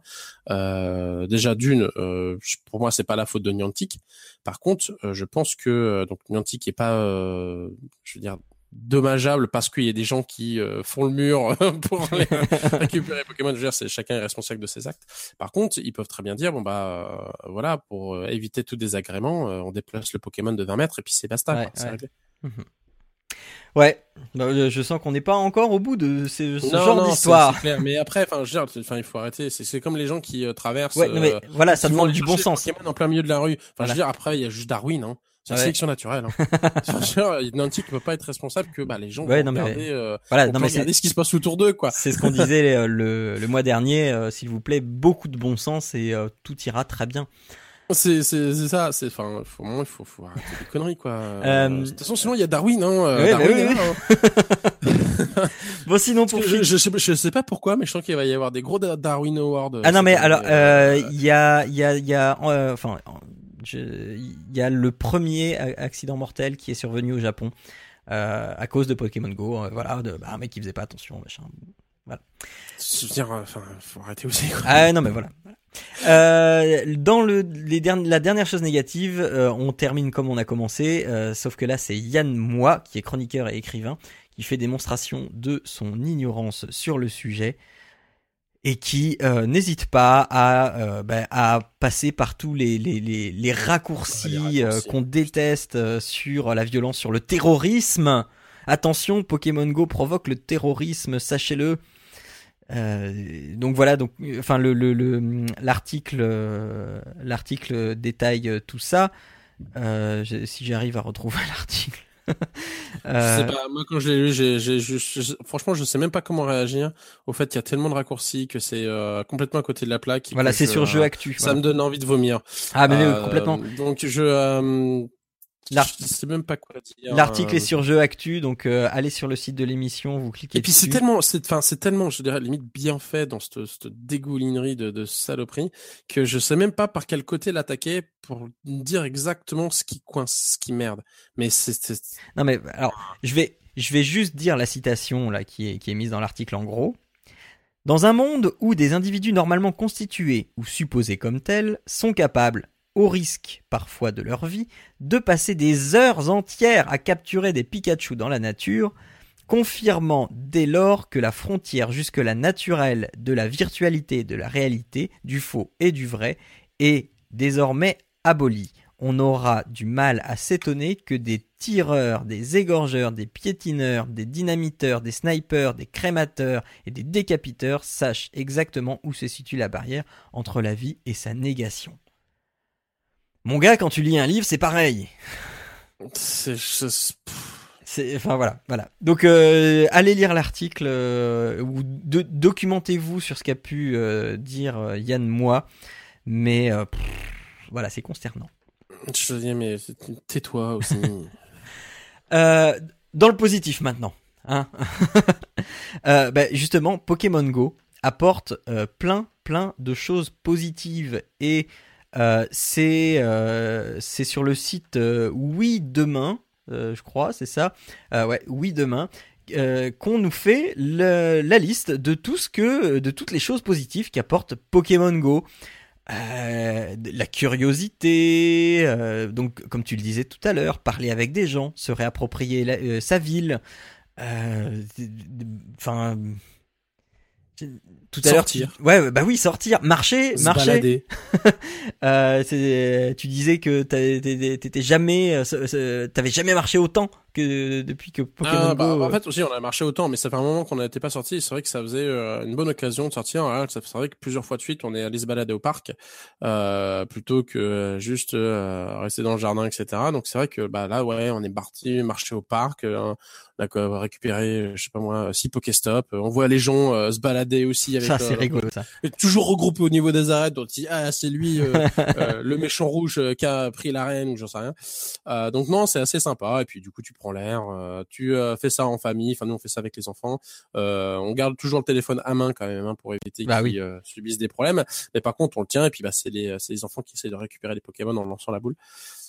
Euh, déjà d'une, euh, pour moi, c'est pas la faute de Niantic. Par contre, euh, je pense que donc Niantic est pas, euh, je veux dire, dommageable parce qu'il y a des gens qui euh, font le mur *laughs* pour *laughs* aller récupérer les Pokémon. Je veux dire, c'est chacun est responsable de ses actes. Par contre, ils peuvent très bien dire bon bah euh, voilà pour euh, éviter tout désagrément, on déplace le Pokémon de 20 mètres et puis c'est basta. Ouais. Ouais, Bah, je sens qu'on n'est pas encore au bout de ce, ce Non, genre d'histoire. Mais après, enfin, je veux dire, enfin, il faut arrêter. C'est comme les gens qui traversent. Ouais, mais voilà, ça demande du bon sens. les Pokémon en plein milieu de la rue. Enfin, Voilà. je veux dire, après, il y a juste Darwin. Hein. C'est la Ouais. sélection naturelle. Hein. Veux dire, Niantic ne peut pas être responsable que bah, les gens Ouais, vont non, mais- euh, Voilà, non mais regarder ce qui se passe autour d'eux, quoi. c'est ce qu'on disait *laughs* euh, le, le mois dernier. euh, S'il vous plaît, beaucoup de bon sens et euh, tout ira très bien. C'est ça. C'est enfin, faut, au moins, il faut, faut arrêter les conneries, quoi. Euh, De toute façon, sinon, il y a Darwin. Hein. euh, Ouais, Darwin bah oui, là, hein. *laughs* Bon, sinon pour je, je, sais, je sais pas pourquoi, mais je sens qu'il va y avoir des gros Da- Darwin Awards. Ah non mais alors euh, euh, il y a il y a il y a euh, enfin il y a le premier accident mortel qui est survenu au Japon euh, à cause de Pokémon Go. euh, voilà, de, bah, un mec qui faisait pas attention, machin. Dire, euh, enfin, faut arrêter aussi. Quoi. Ah non mais voilà. voilà. Euh, dans le, les derni- la dernière chose négative, euh, on termine comme on a commencé, euh, sauf que là c'est Yann Moi, qui est chroniqueur et écrivain, qui fait démonstration de son ignorance sur le sujet et qui euh, n'hésite pas à, euh, ben, à passer par tous les, les, les, les raccourcis, Ah, euh, raccourcis. qu'on déteste sur la violence, sur le terrorisme. Attention, Pokémon Go provoque le terrorisme, sachez-le. Euh, donc voilà, donc enfin le le- le- l'article détaille tout ça. Euh, si j'arrive à retrouver *laughs* l'article. Je Euh, sais pas, moi quand je l'ai lu, j'ai, j'ai, franchement, je sais même pas comment réagir au fait qu'il y a tellement de raccourcis que c'est euh, complètement à côté de la plaque. voilà, c'est je- sur Jeu Actu. Ça voilà. me donne envie de vomir. Ah mais oui, Euh, complètement. Donc je, euh, L'art- je sais même pas quoi dire. L'article euh, est sur Jeu Actu, donc euh, allez sur le site de l'émission, vous cliquez Et puis c'est tellement, c'est, enfin, c'est tellement, je dirais limite bien fait dans cette, cette dégoulinerie de, de saloperie que je sais même pas par quel côté l'attaquer pour dire exactement ce qui coince, ce qui merde. Mais c'est, Non mais alors, je vais je vais juste dire la citation là qui est qui est mise dans l'article en gros. Dans un monde où des individus normalement constitués ou supposés comme tels sont capables, au risque parfois de leur vie, de passer des heures entières à capturer des Pikachu dans la nature, confirmant dès lors que la frontière jusque-là naturelle de la virtualité et de la réalité, du faux et du vrai, est désormais abolie. On aura du mal à s'étonner que des tireurs, des égorgeurs, des piétineurs, des dynamiteurs, des snipers, des crémateurs et des décapiteurs sachent exactement où se situe la barrière entre la vie et sa négation. Mon gars, quand tu lis un livre, c'est pareil. c'est, enfin voilà, voilà. Donc euh, allez lire l'article euh, ou de- documentez-vous sur ce qu'a pu euh, dire Yann moi, mais pff, voilà, c'est consternant. je dis, mais tais-toi aussi. *laughs* Dans le positif maintenant, hein. Bah, *laughs* justement, Pokémon Go apporte plein, plein de choses positives et euh, c'est euh, c'est sur le site euh, Oui demain, je crois, c'est ça. Ouais, Oui demain. qu'on nous fait la liste de tout ce que de toutes les choses positives qu'apporte Pokémon Go la curiosité donc comme tu le disais tout à l'heure parler avec des gens se réapproprier sa ville enfin tout à l'heure tu- ouais bah oui sortir. Marcher Se marcher. balader. *laughs* euh, c'est- tu disais que t'étais jamais, euh, t'avais jamais marché autant que depuis que Pokémon Ah, bah, Go. en euh, fait aussi on a marché autant mais ça fait un moment qu'on n'était pas sorti c'est vrai que ça faisait euh, une bonne occasion de sortir Voilà, ça c'est vrai que plusieurs fois de suite on est allé se balader au parc euh, plutôt que juste euh, rester dans le jardin etc donc c'est vrai que bah là ouais on est parti marcher au parc euh, on a quoi, récupéré je sais pas moi six Pokéstop on voit les gens euh, se balader aussi avec ça c'est euh, rigolo ça. toujours regroupé au niveau des arêtes. Donc, on dit, ah, c'est lui, euh, *laughs* euh, le méchant rouge euh, qui a pris l'arène ou j'en sais rien. Euh, donc non, c'est assez sympa. Et puis du coup, tu prends l'air, euh, tu euh, fais ça en famille. Enfin, nous, on fait ça avec les enfants. Euh, on garde toujours le téléphone à main quand même hein, pour éviter Bah qu'ils oui. subissent des problèmes. Mais par contre, on le tient. Et puis, bah, c'est les, enfants qui essaient de récupérer les Pokémon en lançant la boule.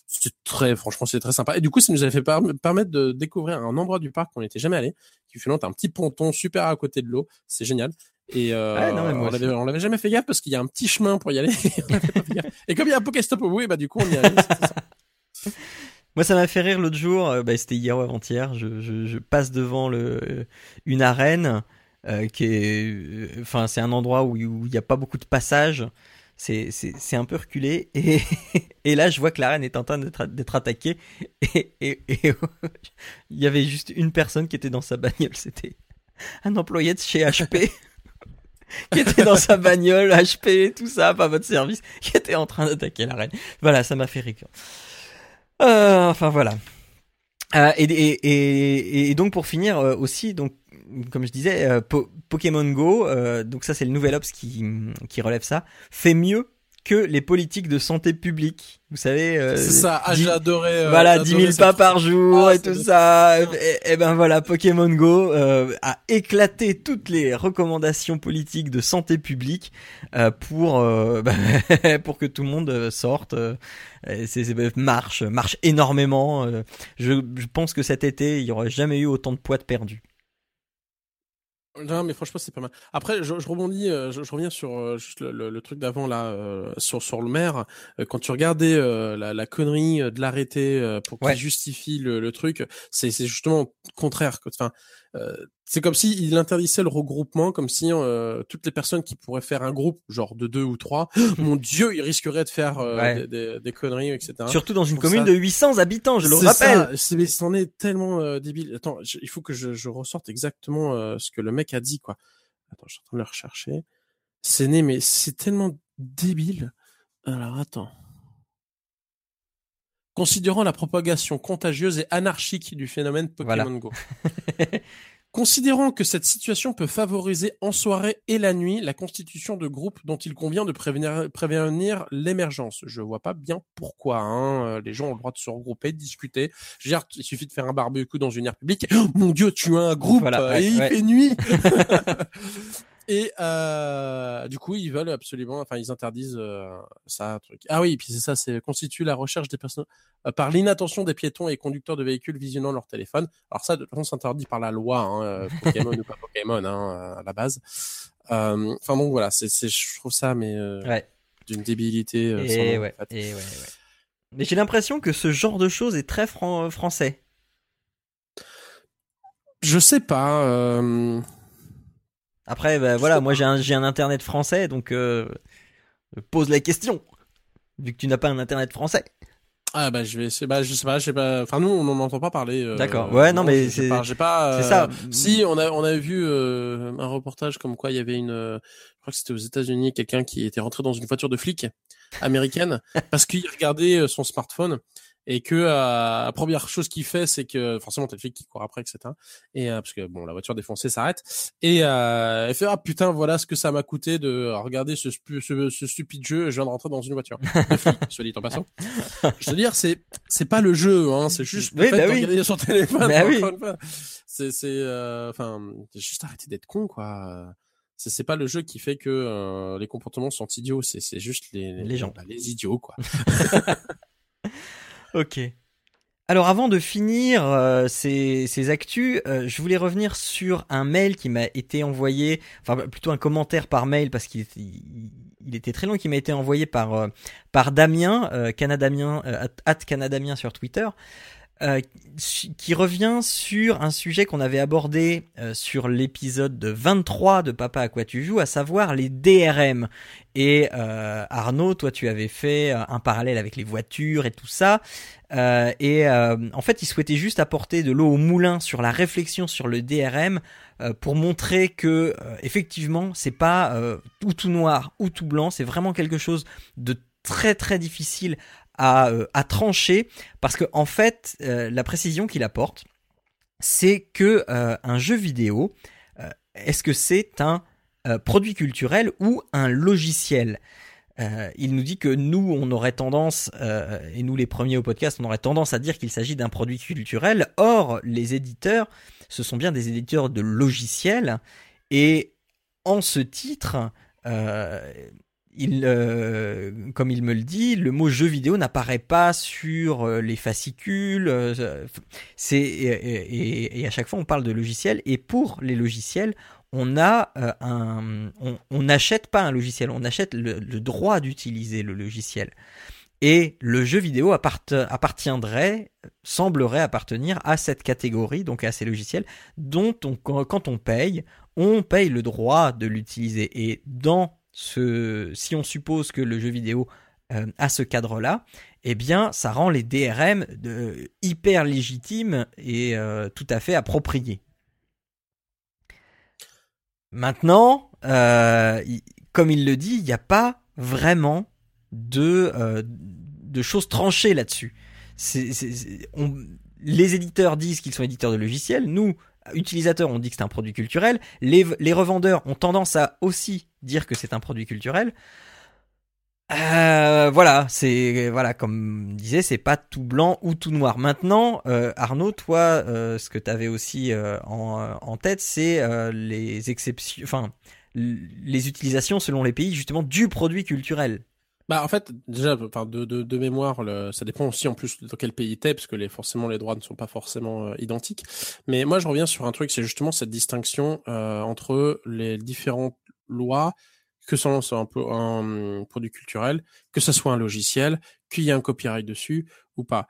C'est très, franchement, c'est très sympa. Et du coup, ça nous a fait par- permettre de découvrir un endroit du parc qu'on n'était jamais allé, qui fait longtemps, un petit ponton super à côté de l'eau. C'est génial. Et euh, non, moi on l'avait, on l'avait jamais fait gaffe parce qu'il y a un petit chemin pour y aller. *laughs* On l'avait pas fait gaffe. Et comme il y a un Pokéstop au bout, et bah du coup on y ça. Moi, ça m'a fait rire l'autre jour. euh, bah, c'était hier ou avant-hier. Je, passe devant euh, une arène euh, qui est, enfin, c'est un endroit où il n'y a pas beaucoup de passages. C'est un peu reculé *laughs* et là je vois que l'arène est en train d'être attaquée et *laughs* il y avait juste une personne qui était dans sa bagnole. C'était un employé de chez HP. *laughs* qui était dans sa bagnole, HP, tout ça, pas votre service, qui était en train d'attaquer l'arène. Voilà, ça m'a fait rire. Euh, enfin voilà. Euh, et, et, et, et donc pour finir euh, aussi, donc comme je disais, euh, Po- Pokémon Go, euh, donc ça c'est le nouvel ops qui, qui relève ça, fait mieux que les politiques de santé publique. Vous savez, euh, C'est ça, ah, dix- j'ai adoré. euh, voilà, j'ai 10 adoré 000 cette pas par jour Ah, et tout ça. Et, et ben voilà, Pokémon Go euh, a éclaté toutes les recommandations politiques de santé publique euh, pour euh, *laughs* bah, pour que tout le monde euh, sorte. Euh, c'est, c'est- marche, marche énormément. euh. je, je pense que cet été, il y aurait jamais eu autant de poids de perdu. Non, mais franchement, c'est pas mal. Après, je, je rebondis, euh, je, je reviens sur euh, juste le, le- le truc d'avant là, euh, sur sur le maire. Euh, quand tu regardais euh, la, la connerie euh, de l'arrêter euh, pour qu'il Ouais. justifie le, le truc, c'est c'est justement contraire. Enfin, euh, c'est comme si il interdisait le regroupement, comme si euh, toutes les personnes qui pourraient faire un groupe, genre de deux ou trois, *gasps* mon Dieu, ils risqueraient de faire euh, Ouais. des, des, des conneries, etc. Surtout dans une commune ça- de 800 habitants, je le rappelle. ça, c'est- mais c'en est tellement euh, débile. Attends, je- il faut que je, je ressorte exactement euh, ce que le mec a dit, quoi. Attends, je suis en train de le rechercher. C'est né, mais c'est tellement débile. Alors, attends. Considérant la propagation contagieuse et anarchique du phénomène Pokémon Voilà. Go. Considérant que cette situation peut favoriser en soirée et la nuit la constitution de groupes dont il convient de prévenir, prévenir l'émergence. Je vois pas bien pourquoi. Hein. Euh, Les gens ont le droit de se regrouper, de discuter. Je veux dire, il suffit de faire un barbecue dans une aire publique. Oh, mon Dieu, tu as un groupe Voilà, euh, ouais, et il ouais. fait nuit. *laughs* et euh, du coup, ils veulent absolument, enfin, ils interdisent euh, ça. Truc. Ah oui, puis c'est ça, c'est constitue la recherche des personnes euh, par l'inattention des piétons et conducteurs de véhicules visionnant leur téléphone. Alors ça, de toute façon, c'est interdit par la loi, hein, euh, *laughs* Pokémon ou pas Pokémon, hein, à la base. Euh, Enfin donc voilà, c'est, je trouve ça, mais euh, Ouais. d'une débilité. sans Et nom, ouais, en fait. et ouais, ouais. Mais j'ai l'impression que ce genre de choses est très fran- français. Je sais pas. Euh... Après, bah, voilà, moi j'ai un, j'ai un internet français, donc euh, pose la question. Vu que tu n'as pas un internet français. Ah bah je vais essayer. Bah je sais pas, je sais pas. Enfin nous on n'en entend pas parler. euh, D'accord. Ouais, non, mais c'est- pas. pas, c'est euh, ça. Si on a on a vu euh, un reportage comme quoi il y avait une. euh, je crois que c'était aux États-Unis quelqu'un qui était rentré dans une voiture de flic américaine *laughs* parce qu'il regardait euh, son smartphone et que euh, la première chose qu'il fait c'est que forcément t'as le flic qui court après etc. Et euh, parce que bon la voiture défoncée s'arrête. Et euh, elle fait ah putain voilà ce que ça m'a coûté de regarder ce, ce, ce stupide jeu. Je viens de rentrer dans une voiture. Flic *laughs* soit dit en passant. Je veux dire c'est c'est pas le jeu hein. C'est juste Oui, bah oui. son téléphone Bah oui. c'est c'est euh, enfin juste arrêter d'être con quoi. C'est c'est pas le jeu qui fait que euh, les comportements sont idiots. C'est c'est juste les Les gens. bah, les idiots quoi *laughs* Ok. Alors avant de finir euh, ces, ces actus, euh, je voulais revenir sur un mail qui m'a été envoyé, enfin plutôt un commentaire par mail parce qu'il était, très long, qui m'a été envoyé par euh, par Damien, Canadamien, at Canadamien sur Twitter, euh, qui revient sur un sujet qu'on avait abordé euh, sur l'épisode de 23 de Papa à quoi tu joues, à savoir les DRM. Et euh, Arnaud, toi tu avais fait euh, un parallèle avec les voitures et tout ça. Euh, et en fait, il souhaitait juste apporter de l'eau au moulin sur la réflexion sur le DRM pour montrer que effectivement, c'est pas ou tout noir ou tout blanc, c'est vraiment quelque chose de très très difficile à, euh, à trancher parce que en fait, euh, la précision qu'il apporte, c'est que euh, un jeu vidéo, est-ce que c'est un produit culturel ou un logiciel? Il nous dit que nous, on aurait tendance, et nous les premiers au podcast, on aurait tendance à dire qu'il s'agit d'un produit culturel. Or, les éditeurs, ce sont bien des éditeurs de logiciels. Et en ce titre, euh, euh, comme il me le dit, le mot jeu vidéo n'apparaît pas sur euh, les fascicules. euh, et, à chaque fois, on parle de logiciels. Et pour les logiciels, on n'achète pas un logiciel, on achète le, droit d'utiliser le logiciel. Et le jeu vidéo appart- appartiendrait, semblerait appartenir à cette catégorie, donc à ces logiciels, dont on, quand on paye, on paye le droit de l'utiliser. Et dans si on suppose que le jeu vidéo euh, a ce cadre-là, eh bien, ça rend les DRM de, hyper légitimes et euh, tout à fait appropriés. Maintenant, euh, comme il le dit, il n'y a pas vraiment de, euh, choses tranchées là-dessus. Les éditeurs disent qu'ils sont éditeurs de logiciels. Nous, utilisateurs, on dit que c'est un produit culturel. Les, revendeurs ont tendance à aussi dire que c'est un produit culturel. Euh, voilà, c'est voilà comme je disais, c'est pas tout blanc ou tout noir. Maintenant, euh, Arnaud, toi, euh, ce que tu avais aussi euh, en, en tête, c'est les exceptions, enfin les utilisations selon les pays justement du produit culturel. Bah en fait déjà de, de, de mémoire ça dépend aussi en plus dans quel pays t'es parce que les forcément les droits ne sont pas forcément euh, identiques. Mais moi je reviens sur un truc c'est justement cette distinction euh, entre les différentes lois que ce soit un produit culturel que ce soit un logiciel qu'il y ait un copyright dessus ou pas.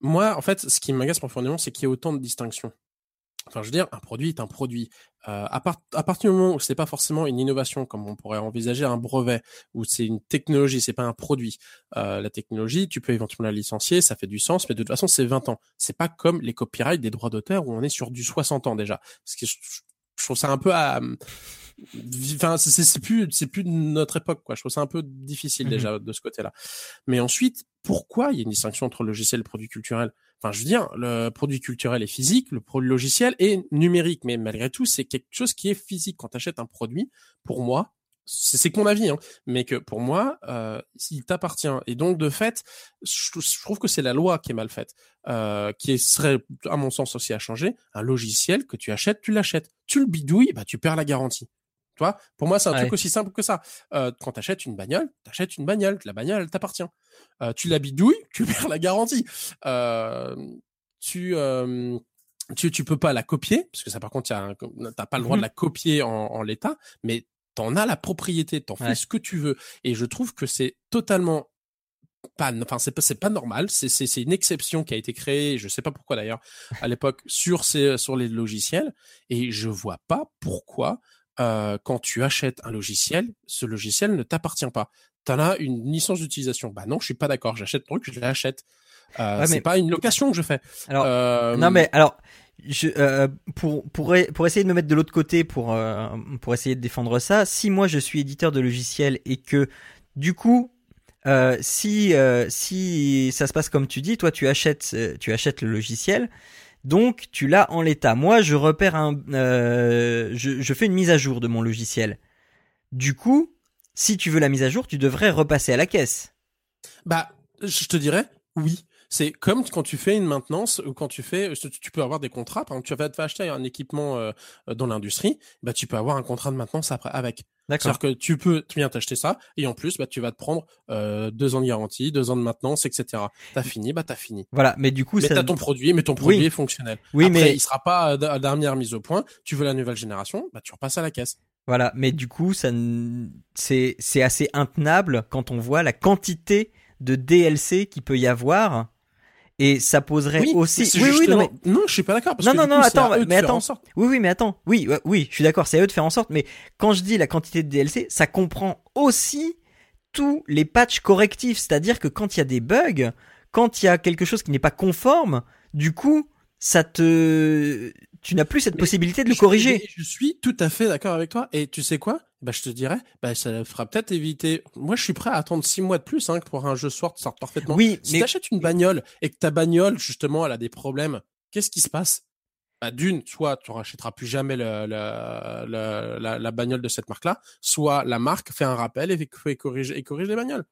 Moi en fait ce qui m'agace profondément c'est qu'il y ait autant de distinctions Enfin, je veux dire, un produit est un produit. Euh, à, part- à partir du moment où c'est pas forcément une innovation, comme on pourrait envisager un brevet, où c'est une technologie, c'est pas un produit. Euh, la technologie, tu peux éventuellement la licencier, ça fait du sens, mais de toute façon, c'est 20 ans. C'est pas comme les copyrights des droits d'auteur où on est sur du 60 ans déjà. Parce que je, je trouve ça un peu à, enfin, c'est- plus, c'est plus de notre époque, quoi. Je trouve ça un peu difficile Mhm. déjà de ce côté-là. Mais ensuite, pourquoi il y a une distinction entre logiciel et produit culturel? Enfin, je veux dire, le produit culturel est physique, le produit logiciel est numérique, mais malgré tout, c'est quelque chose qui est physique. Quand tu achètes un produit, pour moi, c'est que mon avis, hein, mais que pour moi, euh, il t'appartient. Et donc, de fait, je, je trouve que c'est la loi qui est mal faite, euh, qui serait, à mon sens, aussi à changer. Un logiciel que tu achètes, tu l'achètes. Tu le bidouilles, bah, tu perds la garantie. Tu vois Pour moi, c'est un Ouais. truc aussi simple que ça. Euh, quand tu achètes une bagnole, tu achètes une bagnole. La bagnole, elle t'appartient. Euh, tu la bidouilles, *laughs* tu perds la garantie. Euh, tu, tu, tu peux pas la copier, parce que ça, par contre, t'as pas le droit Mhm. de la copier en, en l'état, mais t'en as la propriété, t'en Ouais. fais ce que tu veux. Et je trouve que c'est totalement pas, enfin, c'est pas, c'est pas normal. C'est, c'est, c'est une exception qui a été créée, je sais pas pourquoi d'ailleurs, à l'époque, sur ces, sur les logiciels. Et je vois pas pourquoi, euh, quand tu achètes un logiciel, ce logiciel ne t'appartient pas. T'en as une licence d'utilisation. Bah non, je suis pas d'accord. J'achète ton truc, je l'achète. Euh, Ouais, c'est mais- pas une location que je fais. Alors, Euh, non mais alors, je, euh, pour pour pour essayer de me mettre de l'autre côté pour euh, pour essayer de défendre ça, si moi je suis éditeur de logiciel et que du coup euh, si euh, si ça se passe comme tu dis, toi tu achètes euh, tu achètes le logiciel, donc tu l'as en l'état. Moi je repère un euh, je, je fais une mise à jour de mon logiciel. Du coup, si tu veux la mise à jour, tu devrais repasser à la caisse. Bah, je te dirais oui. C'est comme quand tu fais une maintenance ou quand tu fais, tu peux avoir des contrats. Par exemple, tu vas te acheter un équipement euh, dans l'industrie, bah tu peux avoir un contrat de maintenance après avec. D'accord. C'est-à-dire que tu peux, tu viens t'acheter ça et en plus, bah tu vas te prendre euh, deux ans de garantie, deux ans de maintenance, etc. T'as fini, bah t'as fini. Voilà, mais du coup Mais ça t'as ton produit, mais ton produit Oui. est fonctionnel. Oui, Après, mais il sera pas euh, d- dernière mise au point. Tu veux la nouvelle génération, bah tu repasses à la caisse. Voilà, mais du coup, ça, c'est, c'est assez intenable quand on voit la quantité de DLC qu'il peut y avoir. Et ça poserait Oui, aussi. Oui, oui, non, mais, non, je suis pas d'accord. Non, que non, non, coup, attends, mais attends. oui, oui, mais attends. Oui, ouais, oui, je suis d'accord, c'est à eux de faire en sorte. Mais quand je dis la quantité de DLC, ça comprend aussi tous les patchs correctifs. C'est-à-dire que quand il y a des bugs, quand il y a quelque chose qui n'est pas conforme, du coup, ça te, tu n'as plus cette Mais possibilité de le corriger. Je suis tout à fait d'accord avec toi. Et tu sais quoi? Bah, je te dirais, bah, ça fera peut-être éviter. Moi, je suis prêt à attendre six mois de plus hein, pour un jeu sorte, sorte parfaitement. Oui, Si mais t'achètes une bagnole et que ta bagnole, justement, elle a des problèmes, qu'est-ce qui se passe? Bah, D'une, soit tu rachèteras plus jamais le- le- le- la, la bagnole de cette marque-là, soit la marque fait un rappel et corrige, et corrige les bagnoles.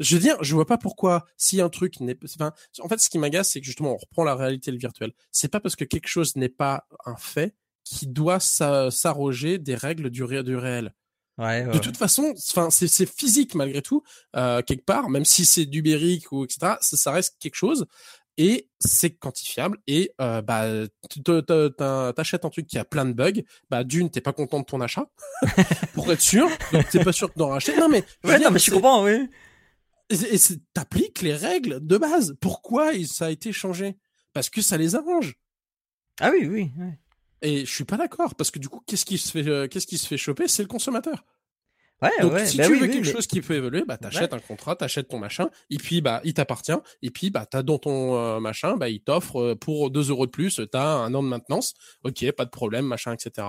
Je veux dire, je vois pas pourquoi si un truc n'est enfin, en fait ce qui m'agace c'est que justement on reprend la réalité et le virtuel. C'est pas parce que quelque chose n'est pas un fait qui doit s'a- s'arroger des règles du, ré- du réel. ouais, De ouais. toute façon, c'est physique malgré tout euh, quelque part, même si c'est numérique ou etc. Ça, ça reste quelque chose et c'est quantifiable et euh, bah t'achètes un truc qui a plein de bugs. Bah d'une t'es pas content de ton achat *laughs* pour être sûr, donc t'es pas sûr d'en racheter. Non mais je Ouais, dire, non, mais je comprends, oui. et t'appliques les règles de base. Pourquoi ça a été changé? Parce que ça les arrange. Ah oui, oui. ouais. Et je suis pas d'accord parce que du coup, qu'est-ce qui se fait, euh, qu'est-ce qui se fait choper? C'est le consommateur. Ouais, Donc ouais, si bah tu oui, veux oui, quelque mais- chose qui peut évoluer, bah t'achètes un contrat, t'achètes ton machin, et puis bah il t'appartient, et puis bah t'as dans ton euh, machin, bah il t'offre euh, pour 2 euros de plus, t'as un an de maintenance, ok, pas de problème, machin, etc.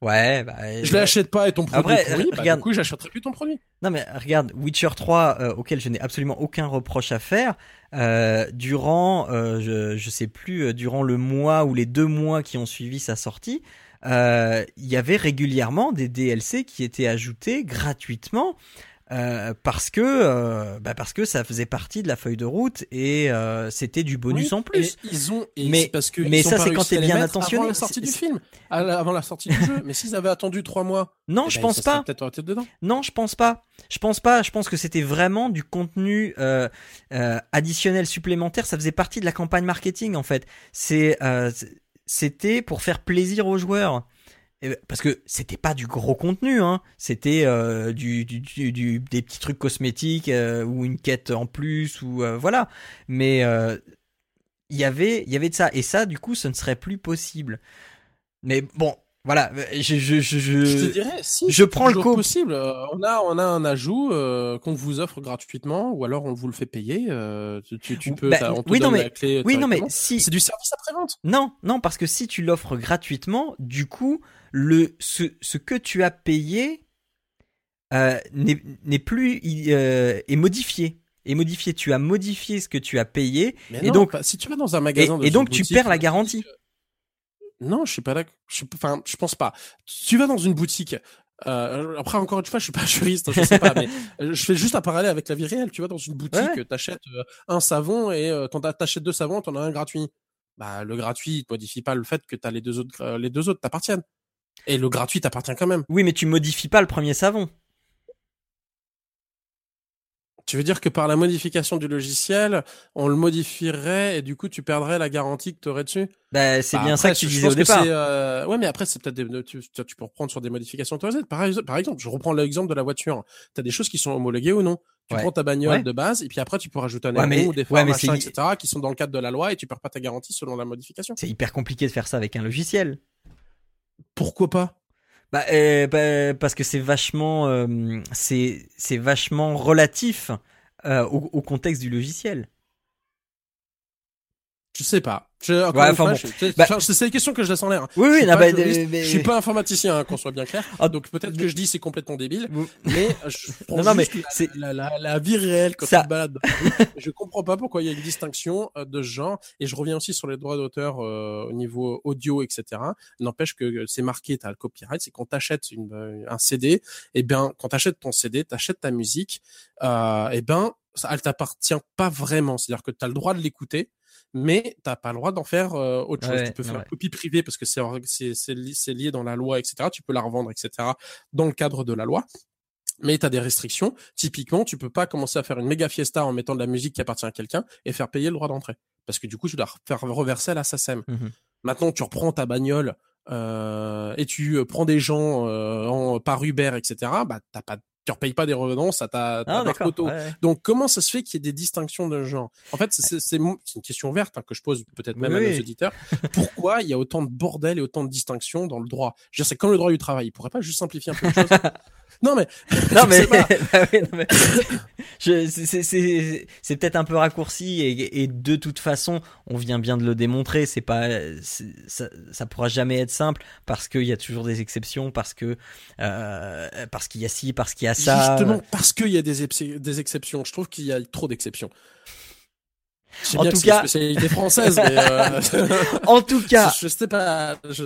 Ouais, bah. Je l'achète pas et ton produit Après, est pourri, bah, regarde- du coup j'achèterai plus ton produit. Non mais regarde, Witcher 3, euh, auquel je n'ai absolument aucun reproche à faire, euh, durant, euh, je, je sais plus, euh, durant le mois ou les deux mois qui ont suivi sa sortie, euh, il y avait régulièrement des DLC qui étaient ajoutés gratuitement euh, parce que euh, bah parce que ça faisait partie de la feuille de route et euh, c'était du bonus Oui, en plus. et ils ont, et Mais- parce que mais ça, c'est quand t'es bien attentionné. Avant la sortie du film, avant la sortie du jeu. Mais s'ils avaient attendu trois mois, Non, eh je ben, pense pas. Non, je pense pas. Je pense pas. Je pense que c'était vraiment du contenu euh, euh, additionnel supplémentaire. Ça faisait partie de la campagne marketing en fait. C'est euh, c'était pour faire plaisir aux joueurs. Et, Parce que c'était pas du gros contenu, hein. C'était euh, du, du, du- du- des petits trucs cosmétiques euh, ou une quête en plus ou euh, voilà. Mais il y avait il y avait de ça et ça du coup ce ne serait plus possible. Mais bon, voilà. Je je je, je- Je te dirais, si. je c'est prends le coup. possible. On a, on a un ajout qu'on vous offre gratuitement, ou alors on vous le fait payer. tu, tu, peux, bah, on te oui, non, mais- la clé. Oui, non, mais si. c'est du service après vente. Non, non, parce que si tu l'offres gratuitement, du coup, le ce, ce que tu as payé euh, n'est plus euh, est modifié. Est modifié. Tu as modifié ce que tu as payé Mais Et non, donc- pas- si tu vas dans un magasin, de et donc tu perds la garantie. Non, je suis pas d'accord. Je suis- Enfin, je pense pas. Tu vas dans une boutique. Euh, après, encore une fois, je suis pas *laughs* juriste, je sais pas, mais euh, je fais juste un parallèle avec la vie réelle. Tu vas dans une boutique, Ouais. t'achètes euh, un savon et euh, t'achètes deux savons, t'en as un gratuit. Bah, le gratuit, il te modifie pas le fait que t'as les deux autres, euh, les deux autres t'appartiennent. Et le gratuit t'appartient quand même. Oui, mais tu modifies pas le premier savon. Tu veux dire que par la modification du logiciel, on le modifierait et du coup tu perdrais la garantie que tu aurais dessus? Bah, c'est Bah, bien ça que tu je disais pense au départ. euh, Ouais, mais après, c'est peut-être des... tu, peux reprendre sur des modifications autorisées. Par, par exemple, je reprends l'exemple de la voiture. Tu as des choses qui sont homologuées ou non? Tu Ouais. prends ta bagnole Ouais. de base et puis après, tu peux rajouter un Ouais, mais- ou des c'est- etc., qui sont dans le cadre de la loi et tu perds pas ta garantie selon la modification. C'est hyper compliqué de faire ça avec un logiciel. Pourquoi pas? Bah, euh, bah, parce que c'est vachement, euh, c'est vachement relatif euh, au contexte du logiciel. Je sais pas. Je, Ouais, une enfin bon. je- Bah- c'est des questions que je laisse en l'air. hein. Oui, Je oui, suis non, pas bah, mais- je suis pas informaticien, hein, qu'on soit bien clair. Ah, Donc peut-être que je dis c'est complètement débile, mais *laughs* je prends Non, mais c'est- la, la, la vie réelle quand Ça- la rue. *laughs* je comprends pas pourquoi il y a une distinction euh, de ce genre. Et je reviens aussi sur les droits d'auteur euh, au niveau audio, etc. N'empêche que c'est marqué, t'as le copyright, c'est quand t'achètes une, euh, un CD, et bien quand t'achètes ton CD, t'achètes ta musique, euh, et ben elle t'appartient pas vraiment. C'est-à-dire que t'as le droit de l'écouter. Mais t'as pas le droit d'en faire euh, autre chose. Ouais, tu peux faire ouais. copie privée parce que c'est c'est c'est li- lié dans la loi, etc. Tu peux la revendre, etc. Dans le cadre de la loi. Mais tu as des restrictions. Typiquement, tu peux pas commencer à faire une méga fiesta en mettant de la musique qui appartient à quelqu'un et faire payer le droit d'entrée. Parce que du coup, tu dois faire reverser à la SACEM. Mhm. Maintenant, tu reprends ta bagnole euh, et tu euh, prends des gens euh, en, par Uber, etc. Bah, t'as pas, tu repayes pas des revenants à ta, ta Ah, marque d'accord. auto. ouais, ouais. Donc, comment ça se fait qu'il y ait des distinctions de genre? En fait, c'est une question ouverte hein, que je pose peut-être même à nos auditeurs. *laughs* Pourquoi il y a autant de bordel et autant de distinctions dans le droit? Je veux dire, c'est comme le droit du travail. Il pourrait pas juste simplifier un peu les choses? *laughs* Non, mais *laughs* Non *laughs* bah oui, non, mais- *laughs* c'est- peut-être un peu raccourci et, et de toute façon on vient bien de le démontrer c'est pas ça, ça pourra jamais être simple parce qu'il y a toujours des exceptions parce que euh, parce qu'il y a ci parce qu'il y a ça Justement, parce qu'il y a des, ex- des exceptions. Je trouve qu'il y a trop d'exceptions. Sais En tout cas- spécialité française, mais euh, en tout cas je, je sais pas. Je...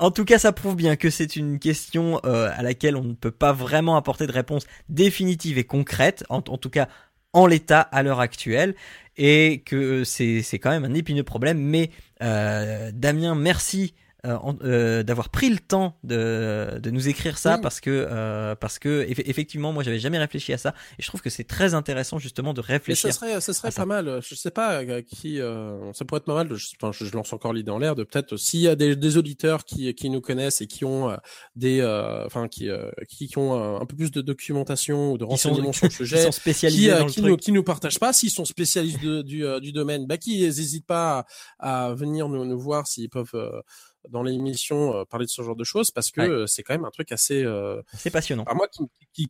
En tout cas, ça prouve bien que c'est une question euh, à laquelle on ne peut pas vraiment apporter de réponse définitive et concrète, en, tout cas en l'état à l'heure actuelle, et que c'est c'est quand même un épineux problème. Mais euh, Damien, merci euh, euh, d'avoir pris le temps de, de nous écrire ça parce que euh, parce que eff- effectivement, moi, j'avais jamais réfléchi à ça, et je trouve que c'est très intéressant justement de Mais ça réfléchir. serait, ça serait ça. pas mal. Je sais pas euh, qui. euh, ça pourrait être pas mal. de- Je, enfin, je, lance encore l'idée en l'air de peut-être s'il y a des, des auditeurs qui, qui nous connaissent et qui ont euh, des, euh, enfin qui, euh, qui, qui ont un peu plus de documentation ou de Qui renseignements *laughs* sur le qui sujet. sont spécialisés qui, dans le qui, truc. nous, qui nous partagent pas, s'ils sont spécialistes de- du, du domaine, bah, qui n'hésitent pas à, à venir nous, nous voir s'ils peuvent euh, dans l'émission euh, parler de ce genre de choses parce que Ouais. euh, c'est quand même un truc assez euh, C'est passionnant. à moi qui, qui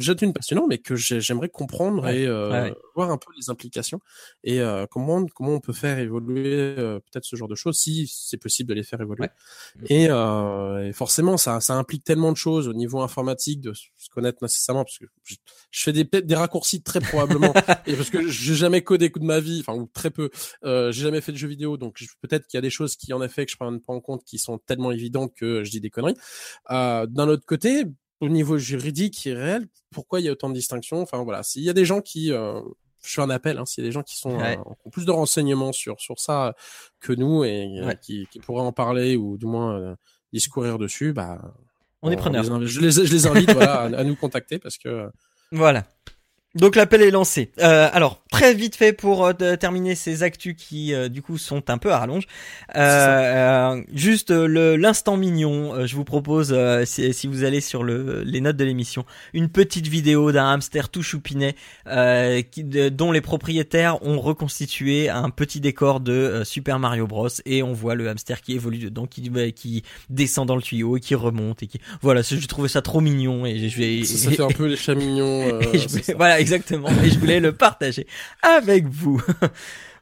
jette une passionnant mais que j'ai- j'aimerais comprendre Ouais. et euh, Ouais, ouais. voir un peu les implications et euh, comment comment on peut faire évoluer euh, peut-être ce genre de choses si c'est possible de les faire évoluer Ouais. et, euh, et forcément ça ça implique tellement de choses au niveau informatique de se connaître nécessairement parce que je, je fais des des raccourcis très probablement *laughs* et parce que j'ai jamais codé de ma vie enfin ou très peu euh, j'ai jamais fait de jeux vidéo donc peut-être qu'il y a des choses qui en effet que je prends pas en compte qui sont tellement évidentes que je dis des conneries euh, d'un autre côté au niveau juridique et réel, pourquoi il y a autant de distinctions? Enfin voilà, s'il y a des gens qui, euh, je fais un appel, hein, s'il y a des gens qui sont Ouais. euh, ont plus de renseignements sur sur ça que nous et euh, Ouais. qui, qui pourraient en parler ou du moins discourir dessus, bah On est preneur. je les je les invite voilà à, à nous contacter parce que Voilà. Donc l'appel est lancé. Euh, alors très vite fait pour euh, terminer ces actus qui euh, du coup sont un peu à rallonge. Euh, euh, juste le l'instant mignon. je vous propose si, si vous allez sur le les notes de l'émission une petite vidéo d'un hamster tout choupinet euh, qui, de- dont les propriétaires ont reconstitué un petit décor de Super Mario Bros et on voit le hamster qui évolue dedans, qui bah, qui descend dans le tuyau et qui remonte et qui voilà. Je trouvais ça trop mignon et je vais ça, ça fait un peu les chats mignons. *laughs* voilà, exactement. Et je voulais le partager avec vous.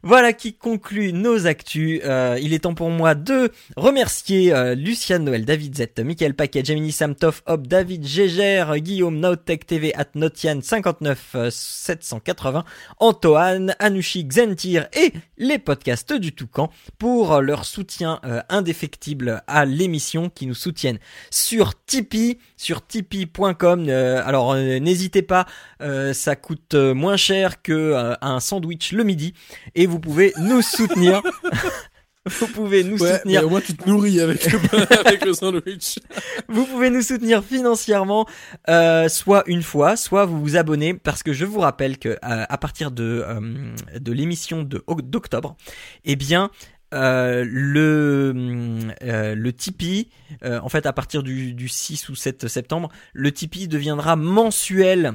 Voilà qui conclut nos actus. Euh, il est temps pour moi de remercier euh, Luciane Noël, David Z, Michael Paquet, Gemini Samtoff, Hop, David Gégère, Guillaume, Naotech TV, at Notian 59 euh, 780, Antoine, Anushi, Xentir et les podcasts du Toucan pour leur soutien euh, indéfectible à l'émission qui nous soutiennent sur Tipeee, sur tipeee.com. Euh, alors n'hésitez pas, ça coûte moins cher que un sandwich le midi vous pouvez nous soutenir. *laughs* vous pouvez nous Ouais, soutenir mais au moins tu te nourris avec le, *laughs* avec le sandwich. vous pouvez nous soutenir financièrement, euh, soit une fois, soit vous vous abonnez, parce que je vous rappelle que euh, à partir de euh, de l'émission de d'octobre, eh bien euh, le euh, le Tipeee, euh, en fait à partir du, du 6 ou 7 septembre, le Tipeee deviendra mensuel.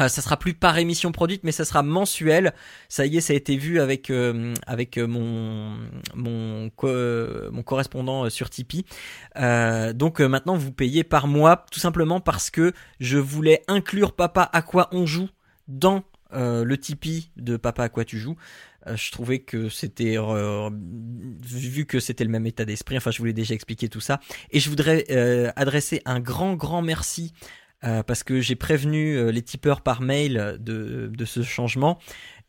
Euh, ça sera plus par émission produite, mais ça sera mensuel. Ça y est, ça a été vu avec euh, avec euh, mon mon co- mon correspondant euh, sur Tipeee. Euh, donc euh, maintenant vous payez par mois, tout simplement parce que je voulais inclure Papa à quoi on joue dans le Tipeee de Papa à quoi tu joues. Je trouvais que c'était euh, vu que c'était le même état d'esprit. Enfin, je voulais déjà expliquer tout ça. Et je voudrais euh, adresser un grand grand merci euh, parce que j'ai prévenu euh, les tipeurs par mail de, ce changement.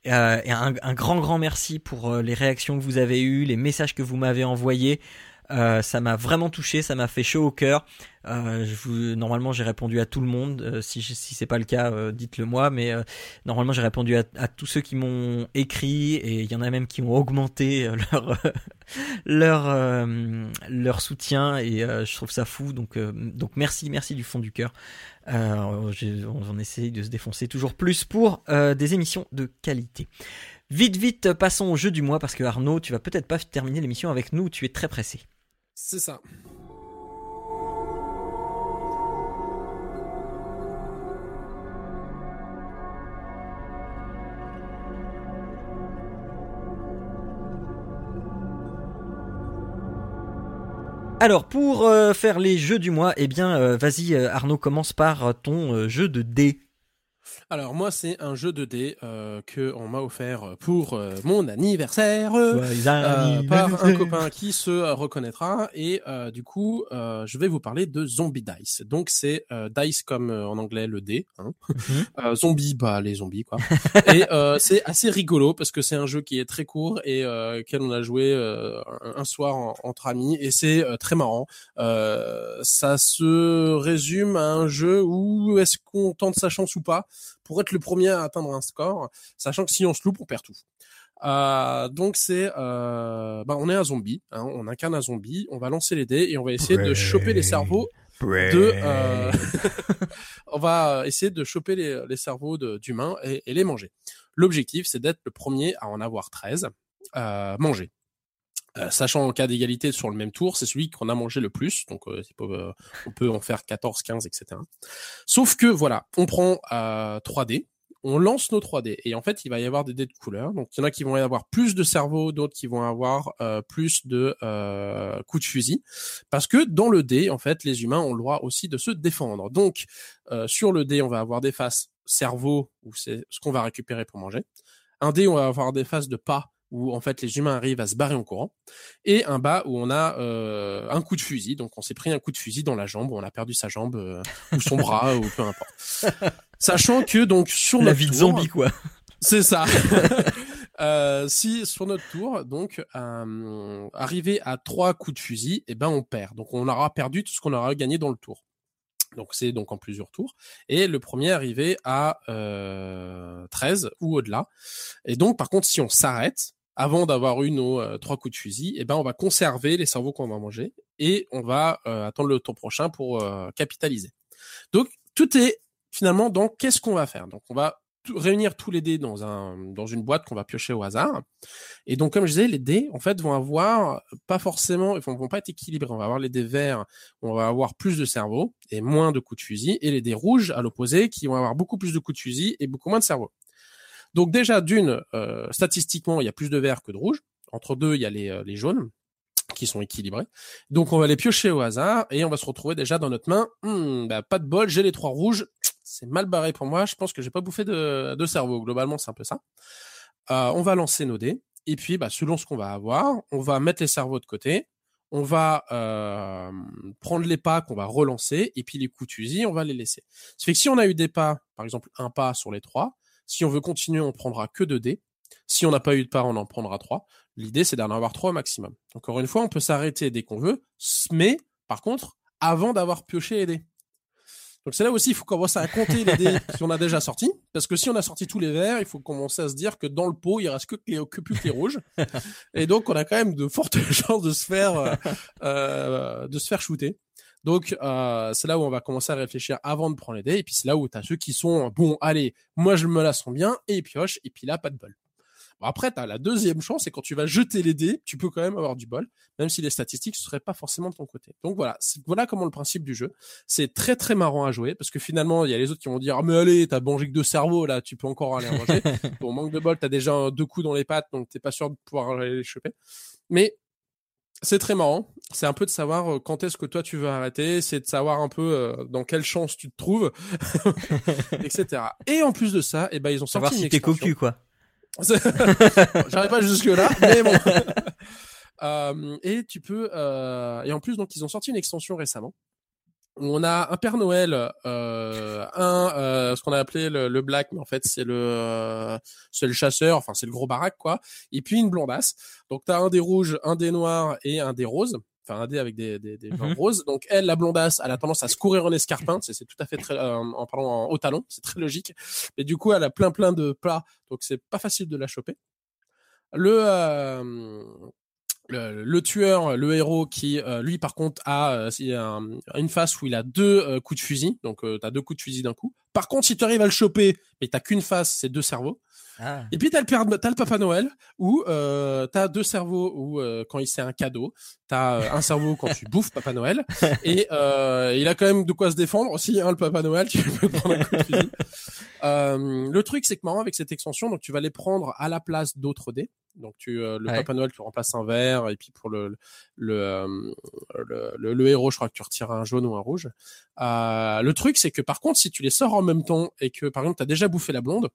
Euh, et un, un grand grand merci pour les réactions que vous avez eues, les messages que vous m'avez envoyés. Euh, ça m'a vraiment touché, ça m'a fait chaud au cœur. Euh, normalement, j'ai répondu à tout le monde. Euh, si si c'est pas le cas, dites-le moi. Mais normalement, j'ai répondu à, tous ceux qui m'ont écrit et il y en a même qui ont augmenté *laughs* leur soutien et je trouve ça fou. Donc merci merci du fond du cœur. On, on essaye de se défoncer toujours plus pour des émissions de qualité. Vite vite, passons au jeu du mois parce que Arnaud, tu vas peut-être pas terminer l'émission avec nous. Tu es très pressé. C'est ça. Alors pour euh, faire les jeux du mois, eh bien euh, vas-y euh, Arnaud commence par ton jeu de dés. Alors moi c'est un jeu de dés euh, que on m'a offert pour euh, mon anniversaire. euh, par un copain qui se euh, reconnaîtra et euh, du coup euh, je vais vous parler de Zombie Dice. Donc c'est euh, dice comme euh, en anglais le dé, hein. Mhm. Euh, zombie bah les zombies quoi. *laughs* et euh, c'est assez rigolo parce que c'est un jeu qui est très court et euh, quel on a joué euh, un, soir en- entre amis et c'est euh, très marrant. Euh, ça se résume à un jeu où est-ce qu'on tente sa chance ou pas pour être le premier à atteindre un score, sachant que si on se loupe on perd tout. Euh, donc c'est, euh, bah, on est un zombie, hein, on incarne un zombie, on va lancer les dés et on va essayer de choper les cerveaux de, euh, *laughs* on va essayer de choper les, les cerveaux d'humains et, et les manger. L'objectif c'est d'être le premier à en avoir 13 euh, mangés. Euh, sachant en cas d'égalité sur le même tour, c'est celui qu'on a mangé le plus, donc euh, euh, on peut en faire 14, 15, etc. Sauf que voilà, on prend euh, 3 dés, on lance nos 3 dés et en fait il va y avoir des dés de couleur. Donc il y en a qui vont avoir plus de cerveau, d'autres qui vont avoir euh, plus de euh, coups de fusil, parce que dans le dé en fait les humains ont le droit aussi de se défendre. Donc euh, sur le dé on va avoir des faces cerveau où c'est ce qu'on va récupérer pour manger. Un dé on va avoir des faces de pas où en fait les humains arrivent à se barrer en courant, et un bas où on a euh, un coup de fusil. Donc on s'est pris un coup de fusil dans la jambe, où on a perdu sa jambe euh, ou son bras *laughs* ou peu importe. Sachant que donc sur La notre vie de zombie quoi. c'est ça. *laughs* *laughs* Euh, si sur notre tour, donc euh, arrivé à trois coups de fusil, eh ben on perd. Donc on aura perdu tout ce qu'on aura gagné dans le tour. Donc c'est donc en plusieurs tours. Et le premier arrivé à euh, 13 ou au-delà. Et donc par contre, si on s'arrête avant d'avoir eu nos euh, trois coups de fusil, eh ben on va conserver les cerveaux qu'on va manger et on va euh, attendre le tour prochain pour euh, capitaliser. Donc tout est finalement dans qu'est-ce qu'on va faire. Donc on va réunir tous les dés dans un dans une boîte qu'on va piocher au hasard. Et donc comme je disais, les dés en fait vont avoir pas forcément, ils vont, vont pas être équilibrés. On va avoir les dés verts, on va avoir plus de cerveau et moins de coups de fusil, et les dés rouges à l'opposé qui vont avoir beaucoup plus de coups de fusil et beaucoup moins de cerveau. Donc déjà d'une, euh, statistiquement, il y a plus de verts que de rouges. Entre deux, il y a les, euh, les jaunes qui sont équilibrés. Donc on va les piocher au hasard et on va se retrouver déjà dans notre main. Hmm, bah, pas de bol, j'ai les trois rouges. C'est mal barré pour moi. Je pense que j'ai pas bouffé de, de cerveau. Globalement, c'est un peu ça. Euh, on va lancer nos dés et puis bah, selon ce qu'on va avoir, on va mettre les cerveaux de côté. On va prendre les pas qu'on va relancer et puis les coups de fusil, on va les laisser. Ça fait que si on a eu des pas, par exemple un pas sur les trois, si on veut continuer, on prendra que deux dés. Si on n'a pas eu de pas, on en prendra trois. L'idée, c'est d'en avoir trois au maximum. Encore une fois, on peut s'arrêter dès qu'on veut, mais par contre, avant d'avoir pioché les dés. Donc c'est là aussi, il faut commencer à compter les dés *laughs* si on a déjà sorti, parce que si on a sorti tous les verts, il faut commencer à se dire que dans le pot, il reste que, les, que plus que les rouges, *laughs* et donc on a quand même de fortes *laughs* chances de se faire euh, euh, de se faire shooter. Donc euh, c'est là où on va commencer à réfléchir avant de prendre les dés, et puis c'est là où tu as ceux qui sont bon, allez, moi je me la sens bien et ils piochent, et puis là pas de bol. Bon, après, tu as la deuxième chance, et quand tu vas jeter les dés, tu peux quand même avoir du bol, même si les statistiques ne seraient pas forcément de ton côté. Donc voilà, c'est- voilà comment le principe du jeu. C'est très très marrant à jouer, parce que finalement, il y a les autres qui vont dire, ah mais allez, t'as mangé que deux cerveaux, là, tu peux encore aller en manger. *laughs* bon, manque de bol, t'as déjà deux coups dans les pattes, donc t'es pas sûr de pouvoir aller les choper. Mais c'est très marrant. C'est un peu de savoir euh, quand est-ce que toi tu veux arrêter, c'est de savoir un peu euh, dans quelle chance tu te trouves, *laughs* etc. Et en plus de ça, eh ben ils ont Savoir sorti si une t'es cocu, quoi. *laughs* J'arrive pas jusque là, *laughs* mais bon. Euh, et tu peux euh, et en plus donc ils ont sorti une extension récemment on a un Père Noël, euh, un euh, ce qu'on a appelé le, le Black, mais en fait c'est le euh, c'est le chasseur, enfin c'est le gros baraque quoi, et puis une blondasse. Donc t'as un des rouges, un des noirs et un des roses. Enfin, un dé avec des, des, Mhm. roses. Donc, elle, la blondasse, elle a tendance à se courir en escarpin. C'est c'est tout à fait très, euh, en parlant en haut talon. C'est très logique. Et du coup, elle a plein, plein de plats. Donc, c'est pas facile de la choper. Le, euh, le, tueur, le héros qui, euh, lui, par contre, a euh, une face où il a deux euh, coups de fusil. Donc, euh, t'as deux coups de fusil d'un coup. Par contre, si tu arrives à le choper, mais t'as qu'une face, c'est deux cerveaux. Ah. Et puis t'as le père, t'as le Papa Noël où euh, t'as deux cerveaux où euh, quand il c'est un cadeau, t'as euh, un cerveau quand tu bouffes Papa Noël *laughs* et euh, il a quand même de quoi se défendre aussi hein, le Papa Noël, tu peux prendre un coup de. *laughs* Euh, le truc c'est que marrant avec cette extension, donc tu vas les prendre à la place d'autres dés. Donc tu euh, le Ouais. Papa Noël tu remplaces un vert et puis pour le le, euh, le, le, le héros je crois que tu retires un jaune ou un rouge. Euh, le truc c'est que par contre si tu les sors en même temps et que par exemple t'as déjà bouffé la blonde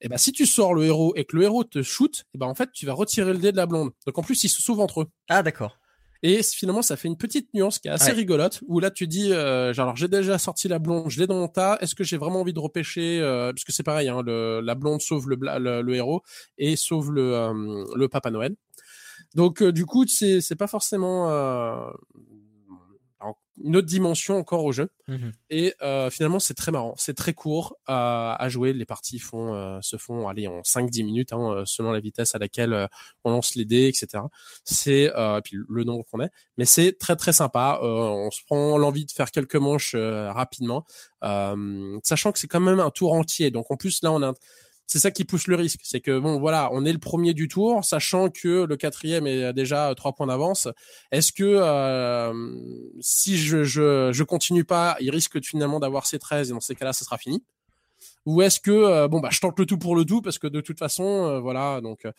et ben si tu sors le héros et que le héros te shoot, et ben en fait tu vas retirer le dé de la blonde. Donc en plus ils se sauvent entre eux. Ah, d'accord. Et finalement ça fait une petite nuance qui est assez Ouais. rigolote où là tu dis euh, genre alors j'ai déjà sorti la blonde, je l'ai dans mon tas, est-ce que j'ai vraiment envie de repêcher euh, parce que c'est pareil hein, le, la blonde sauve le, bla- le, le héros et sauve le euh, le Papa Noël. Donc du coup c'est pas forcément une autre dimension encore au jeu. Mhm. Et euh, finalement, c'est très marrant. C'est très court à, à jouer. Les parties font, euh, se font aller en 5-10 minutes, hein, euh, selon la vitesse à laquelle euh, on lance les dés, etc. C'est euh, puis le nombre qu'on est. Mais c'est très très sympa. Euh, on se prend l'envie de faire quelques manches euh, rapidement, euh, sachant que c'est quand même un tour entier. Donc en plus là, on a un- c'est ça qui pousse le risque. C'est que bon, voilà, on est le premier du tour, sachant que le quatrième est déjà à trois points d'avance. Est-ce que euh, si je, je je continue pas, il risque finalement d'avoir ses 13 et dans ces cas-là, ça sera fini? Ou est-ce que euh, bon bah je tente le tout pour le tout parce que de toute façon, euh, voilà, donc euh,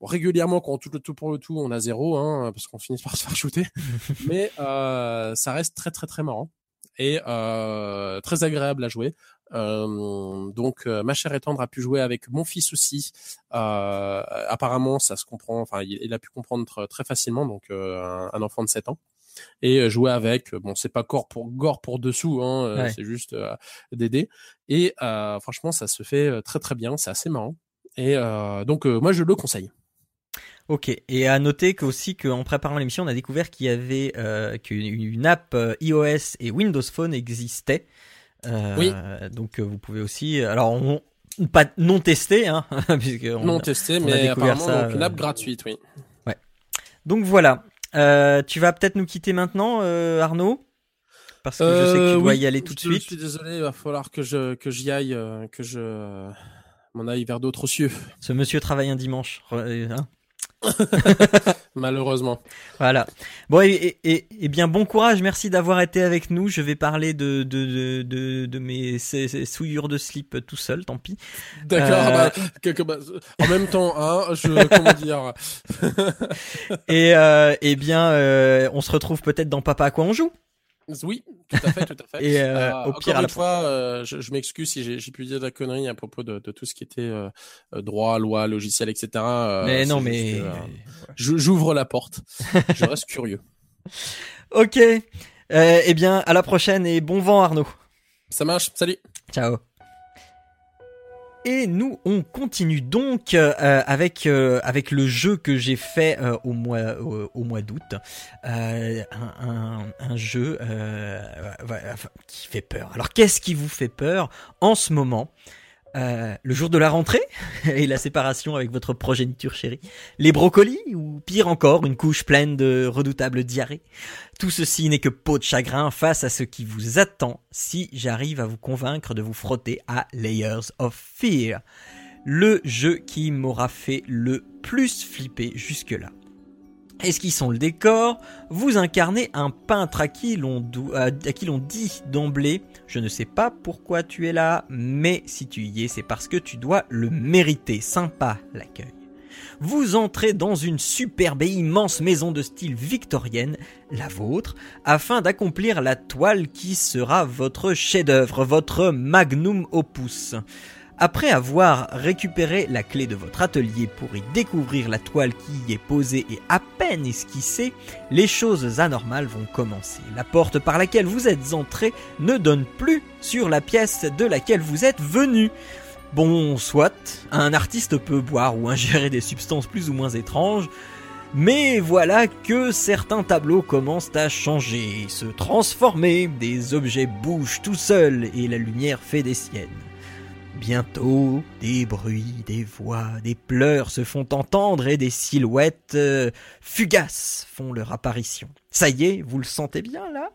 régulièrement quand on tente le tout pour le tout, on a zéro, hein, parce qu'on finit par *laughs* se faire shooter. *laughs* Mais euh, ça reste très très très marrant et euh, très agréable à jouer. Euh, donc euh, ma chère et tendre a pu jouer avec mon fils aussi. Euh, apparemment, ça se comprend. Enfin, il, il a pu comprendre tr- très facilement. Donc un, un enfant de 7 ans et jouer avec. Bon, c'est pas gore pour gore pour dessous. Hein, Ouais. C'est juste euh, des dés. Et euh, franchement, ça se fait très très bien. C'est assez marrant. Et euh, donc moi, je le conseille. Ok. Et à noter qu'aussi qu'en préparant l'émission, on a découvert qu'il y avait qu'une une app iOS et Windows Phone existait. Euh, Oui. Donc euh, vous pouvez aussi. Alors on, pas non testé, hein, *laughs* puisque on non testé, on mais apparemment ça, donc, une euh, app gratuite, oui. Donc voilà. Euh, tu vas peut-être nous quitter maintenant, euh, Arnaud, parce que je sais que tu Euh, dois oui, y aller tout de suite. Je suis désolé, il va falloir que je que j'y aille, euh, que je euh, m'en aille vers d'autres cieux, Ce monsieur travaille un dimanche. euh, hein? *laughs* malheureusement. Voilà. Bon, et, et, et- et bien bon courage, merci d'avoir été avec nous. Je vais parler de, de, de, de, de mes souillures de slip tout seul, tant pis. D'accord. Euh, bah, bah, en même temps, hein, je comment dire? *laughs* Et, euh, et bien, euh, on se retrouve peut-être dans Papa à quoi on joue. Oui, tout à fait, tout à fait. Et euh, Euh, au pire, encore à une fois, euh, je, je m'excuse si j'ai pu dire de la connerie à propos de, de tout ce qui était droit, loi, logiciel, etc. Mais non, mais. j'ouvre la porte. Je reste curieux. *laughs* Ok. Eh bien, à la prochaine et bon vent, Arnaud. Ça marche. Salut. Ciao. Et nous, on continue donc euh, avec euh, avec le jeu que j'ai fait euh, au mois au, mois d'août, Euh, un, jeu euh, qui fait peur. Alors, qu'est-ce qui vous fait peur en ce moment? Euh, Le jour de la rentrée *laughs* et la séparation avec votre progéniture chérie, les brocolis ou pire encore, une couche pleine de redoutables diarrhées. Tout ceci n'est que peau de chagrin face à ce qui vous attend si j'arrive à vous convaincre de vous frotter à Layers of Fear, le jeu qui m'aura fait le plus flipper jusque-là. Esquissons le décor, vous incarnez un peintre à qui l'on à qui l'on dit d'emblée Je ne sais pas pourquoi tu es là, mais si tu y es, c'est parce que tu dois le mériter. Sympa l'accueil. Vous entrez dans une superbe et immense maison de style victorienne, la vôtre, afin d'accomplir la toile qui sera votre chef-d'œuvre, votre magnum opus. Après avoir récupéré la clé de votre atelier pour y découvrir la toile qui y est posée et à peine esquissée, les choses anormales vont commencer. La porte par laquelle vous êtes entré ne donne plus sur la pièce de laquelle vous êtes venu. Bon, soit, un artiste peut boire ou ingérer des substances plus ou moins étranges, mais voilà que certains tableaux commencent à changer, se transformer, des objets bougent tout seuls et la lumière fait des siennes. Bientôt, des bruits, des voix, des pleurs se font entendre et des silhouettes euh, fugaces font leur apparition. Ça y est, vous le sentez bien là?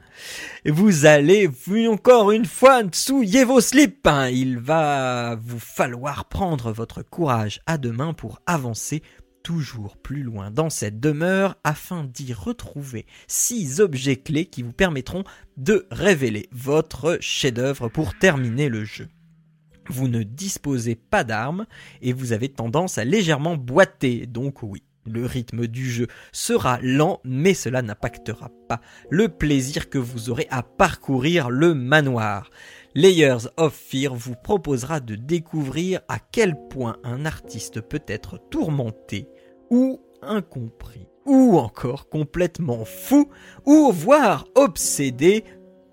Vous allez encore une fois souiller vos slips. hein. Il va vous falloir prendre votre courage à deux mains pour avancer toujours plus loin dans cette demeure afin d'y retrouver six objets clés qui vous permettront de révéler votre chef-d'œuvre pour terminer le jeu. Vous ne disposez pas d'armes et vous avez tendance à légèrement boiter, donc oui. Le rythme du jeu sera lent, mais cela n'impactera pas le plaisir que vous aurez à parcourir le manoir. Layers of Fear vous proposera de découvrir à quel point un artiste peut être tourmenté ou incompris, ou encore complètement fou, ou voire obsédé,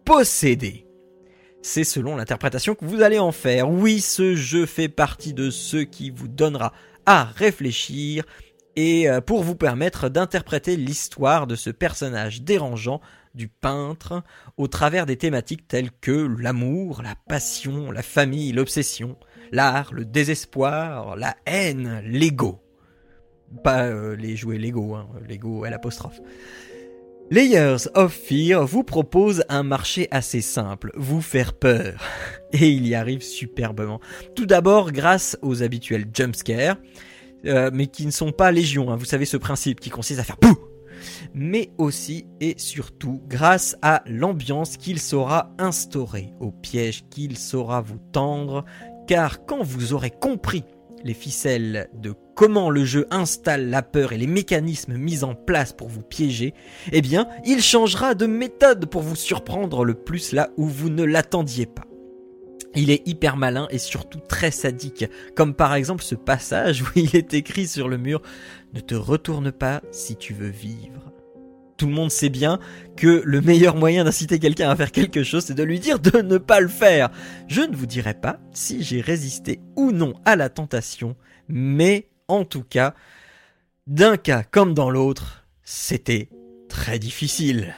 possédé. C'est selon l'interprétation que vous allez en faire. Oui, ce jeu fait partie de ceux qui vous donnera à réfléchir et euh, pour vous permettre d'interpréter l'histoire de ce personnage dérangeant du peintre au travers des thématiques telles que l'amour, la passion, la famille, l'obsession, l'art, le désespoir, la haine, l'ego. Pas euh, les jouets Lego, hein, Lego L apostrophe. Layers of Fear vous propose un marché assez simple, vous faire peur. *laughs* Et il y arrive superbement. Tout d'abord grâce aux habituels jumpscares, euh, mais qui ne sont pas légion, hein. vous savez ce principe qui consiste à faire POU mais aussi et surtout grâce à l'ambiance qu'il saura instaurer, aux pièges qu'il saura vous tendre, car quand vous aurez compris les ficelles de comment le jeu installe la peur et les mécanismes mis en place pour vous piéger, eh bien, il changera de méthode pour vous surprendre le plus là où vous ne l'attendiez pas. Il est hyper malin et surtout très sadique, comme par exemple ce passage où *laughs* il est écrit sur le mur Ne te retourne pas si tu veux vivre. Tout le monde sait bien que le meilleur moyen d'inciter quelqu'un à faire quelque chose, c'est de lui dire de ne pas le faire. Je ne vous dirai pas si j'ai résisté ou non à la tentation, mais en tout cas, D'un cas comme dans l'autre, c'était très difficile.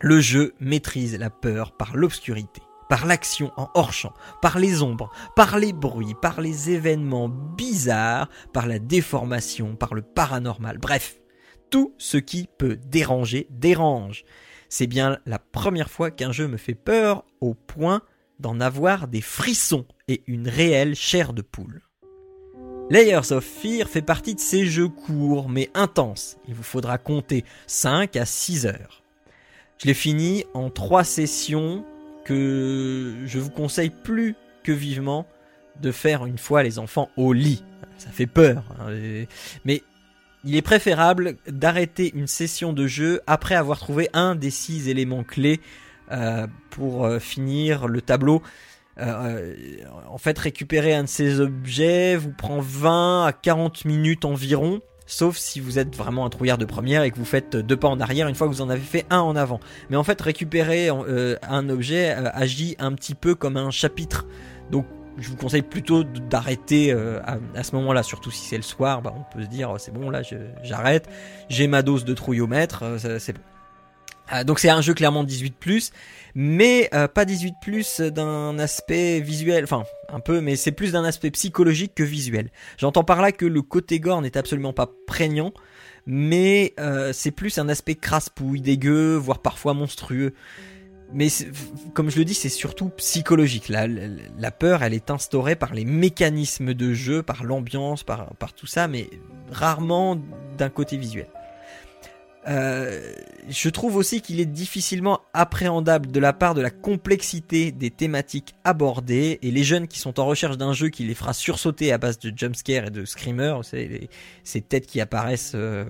Le jeu maîtrise la peur par l'obscurité, par l'action en hors-champ, par les ombres, par les bruits, par les événements bizarres, par la déformation, par le paranormal, bref, tout ce qui peut déranger dérange. C'est bien la première fois qu'un jeu me fait peur au point d'en avoir des frissons et une réelle chair de poule. Layers of Fear fait partie de ces jeux courts mais intenses. Il vous faudra compter 5 à 6 heures. Je l'ai fini en 3 sessions que je vous conseille plus que vivement de faire une fois les enfants au lit. Ça fait peur. hein, Mais il est préférable d'arrêter une session de jeu après avoir trouvé un des 6 éléments clés euh, pour euh, finir le tableau. Euh, en fait, récupérer un de ces objets vous prend 20 à 40 minutes environ, sauf si vous êtes vraiment un trouillard de première et que vous faites deux pas en arrière une fois que vous en avez fait un en avant. Mais en fait, récupérer un objet agit un petit peu comme un chapitre. Donc, je vous conseille plutôt d'arrêter euh, à, à ce moment-là, surtout si c'est le soir. Bah, on peut se dire, c'est bon, là, j'arrête. J'ai ma dose de trouillomètre, euh, c'est bon. Ah, donc c'est un jeu clairement 18+, mais euh, pas 18+, d'un aspect visuel, enfin un peu, mais c'est plus d'un aspect psychologique que visuel. J'entends par là que le côté gore n'est absolument pas prégnant, mais euh, c'est plus un aspect crasse-pouille, dégueu, voire parfois monstrueux. Mais comme je le dis, c'est surtout psychologique. La, peur, elle est instaurée par les mécanismes de jeu, par l'ambiance, par, tout ça, mais rarement d'un côté visuel. Euh, je trouve aussi qu'il est difficilement appréhendable de la part de la complexité des thématiques abordées et les jeunes qui sont en recherche d'un jeu qui les fera sursauter à base de jumpscares et de screamers, ces têtes qui apparaissent euh,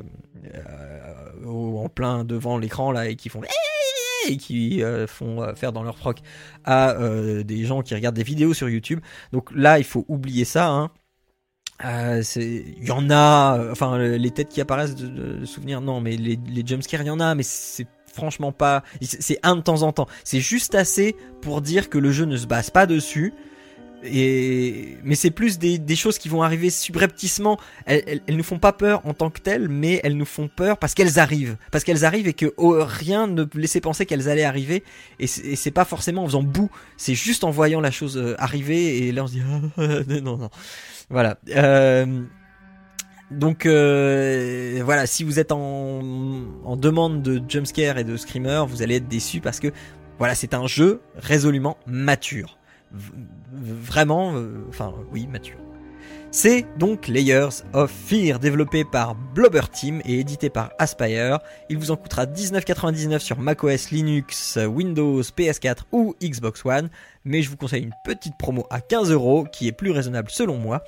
euh, en plein devant l'écran là et qui font qui euh, font euh, faire dans leur froc à euh, des gens qui regardent des vidéos sur YouTube. Donc là, il faut oublier ça. Hein. Il y en a, enfin les têtes qui apparaissent de, souvenirs, non, mais les, les jumpscares, il y en a, mais c'est franchement pas, c'est un de temps en temps. C'est juste assez pour dire que le jeu ne se base pas dessus. Et mais c'est plus des, des choses qui vont arriver subrepticement. Elles, elles, elles nous font pas peur en tant que telles, mais elles nous font peur parce qu'elles arrivent, parce qu'elles arrivent et que oh, rien ne laissait penser qu'elles allaient arriver. Et c'est pas forcément en faisant bout, c'est juste en voyant la chose euh, arriver et là on se dit ah, *laughs* non non. Voilà. Euh, donc euh, voilà, si vous êtes en, en demande de jumpscare et de screamer, vous allez être déçu parce que voilà, c'est un jeu résolument mature. Vraiment, euh, enfin oui, mature. C'est donc Layers of Fear, développé par Blobber Team et édité par Aspire. Il vous en coûtera 19,99 sur macOS, Linux, Windows, PS4 ou Xbox One, mais je vous conseille une petite promo à 15 euros qui est plus raisonnable selon moi.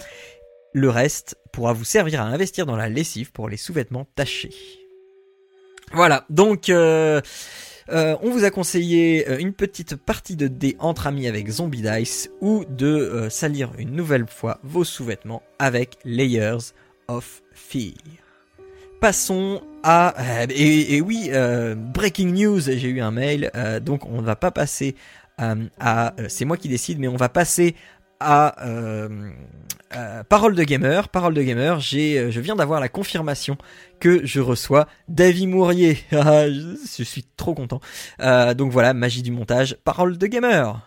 Le reste pourra vous servir à investir dans la lessive pour les sous-vêtements tachés. Voilà, donc euh, euh, on vous a conseillé euh, une petite partie de dés entre amis avec Zombie Dice ou de euh, salir une nouvelle fois vos sous-vêtements avec Layers of Fear. Passons à et, oui breaking news j'ai eu un mail donc on ne va pas passer à c'est moi qui décide mais on va passer à euh, euh, parole de gamer. Parole de gamer j'ai euh, je viens d'avoir la confirmation que je reçois David Mourier. *laughs* Ah, je, je suis trop content. Euh, donc voilà magie du montage parole de gamer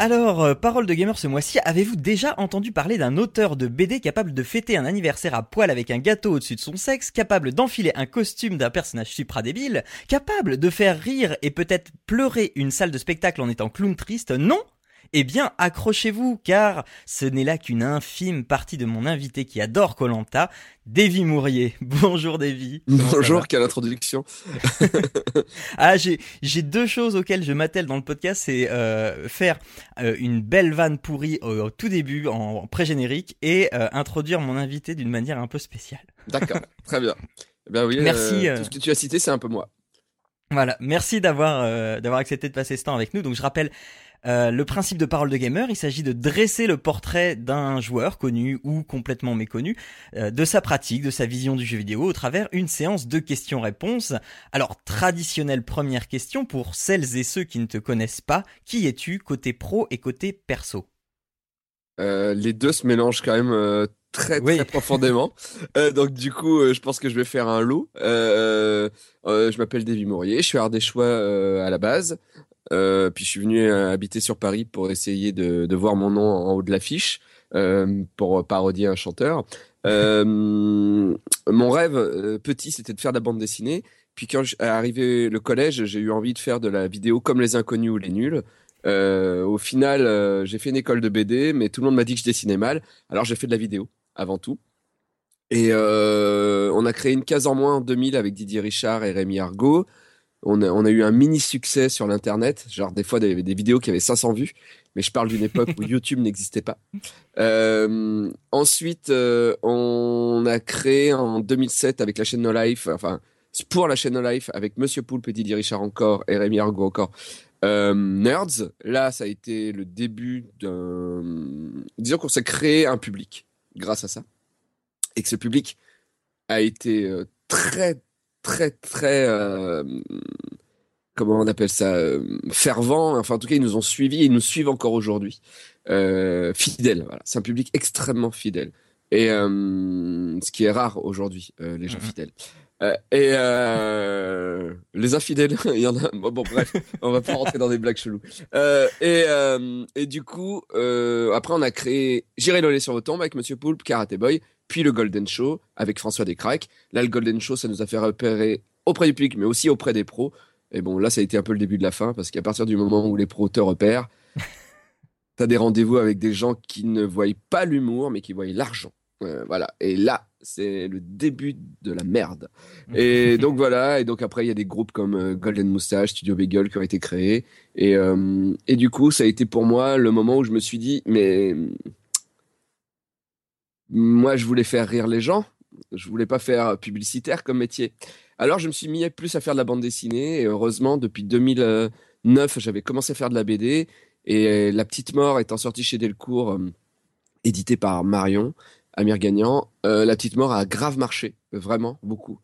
Alors, euh, parole de gamer ce mois-ci, avez-vous déjà entendu parler d'un auteur de BD capable de fêter un anniversaire à poil avec un gâteau au-dessus de son sexe, capable d'enfiler un costume d'un personnage supra-débile, capable de faire rire et peut-être pleurer une salle de spectacle en étant clown triste? Non eh bien, accrochez-vous, car ce n'est là qu'une infime partie de mon invité qui adore Colanta, Davy Mourier. *laughs* Bonjour Davy. Bonjour, quelle introduction. *laughs* *laughs* Ah, j'ai j'ai deux choses auxquelles je m'attelle dans le podcast, c'est euh, faire euh, une belle vanne pourrie au, au tout début en, en pré-générique et euh, introduire mon invité d'une manière un peu spéciale. D'accord, très bien. Eh bien oui, Merci, euh, euh. tout ce que tu as cité, c'est un peu moi. Voilà, merci d'avoir euh, d'avoir accepté de passer ce temps avec nous. Donc je rappelle Euh, le principe de Parole de Gamer, il s'agit de dresser le portrait d'un joueur connu ou complètement méconnu, euh, de sa pratique, de sa vision du jeu vidéo au travers une séance de questions-réponses. Alors, traditionnelle première question pour celles et ceux qui ne te connaissent pas, qui es-tu côté pro et côté perso? Euh, les deux se mélangent quand même euh, très Oui. très profondément. *laughs* Euh, donc du coup, euh, je pense que je vais faire un lot. Euh, euh, je m'appelle Davy Mourier, je suis ardéchois euh, à la base. Euh, puis je suis venu euh, habiter sur Paris pour essayer de, voir mon nom en haut de l'affiche euh, pour parodier un chanteur. Mon rêve petit, c'était de faire de la bande dessinée. Puis quand est arrivé le collège, j'ai eu envie de faire de la vidéo comme les inconnus ou les nuls. Au final, j'ai fait une école de BD, mais tout le monde m'a dit que je dessinais mal. Alors j'ai fait de la vidéo avant tout. Et on a créé une case en moins en 2000 avec Didier Richard et Rémi Argot. On a, eu un mini succès sur l'internet, genre des fois des, des vidéos qui avaient 500 vues, mais je parle d'une époque où YouTube *laughs* n'existait pas. Euh, ensuite, euh, on a créé en 2007 avec la chaîne No Life, enfin pour la chaîne No Life avec Monsieur Poulpe Didier Richard encore et Rémi Argot encore. Euh, Nerds, là, ça a été le début d'un. Disons qu'on s'est créé un public grâce à ça. Et que ce public a été très, très, très. euh, comment on appelle ça euh, Fervent. Enfin, en tout cas, ils nous ont suivis et ils nous suivent encore aujourd'hui. Euh, fidèles, voilà. C'est un public extrêmement fidèle. Et euh, ce qui est rare aujourd'hui, les gens Mhm. fidèles. Et les infidèles, *laughs* il y en a. Bon, bon, bref, *laughs* on va pas rentrer dans des blagues cheloues. Et, et du coup, après, on a créé J'irai Lolé sur vos tombes avec Monsieur Poulpe, Karate Boy, puis le Golden Show avec François Descraques. Là, le Golden Show, ça nous a fait repérer auprès du public, mais aussi auprès des pros. Et bon, là, ça a été un peu le début de la fin, parce qu'à partir du moment où les pros te repèrent, *laughs* t'as des rendez-vous avec des gens qui ne voient pas l'humour, mais qui voient l'argent. Euh, voilà. Et là, c'est le début de la merde. Et *laughs* donc voilà, et donc après il y a des groupes comme euh, Golden Moustache, Studio Bagel qui ont été créés. Et, euh, et du coup, ça a été pour moi le moment où je me suis dit, mais moi je voulais faire rire les gens, je voulais pas faire publicitaire comme métier. Alors je me suis mis plus à faire de la bande dessinée, et heureusement depuis 2009 j'avais commencé à faire de la BD, et La Petite Mort étant sortie chez Delcourt, euh, édité par Marion. Amir Gagnant, euh, La Petite Mort a grave marché, vraiment beaucoup.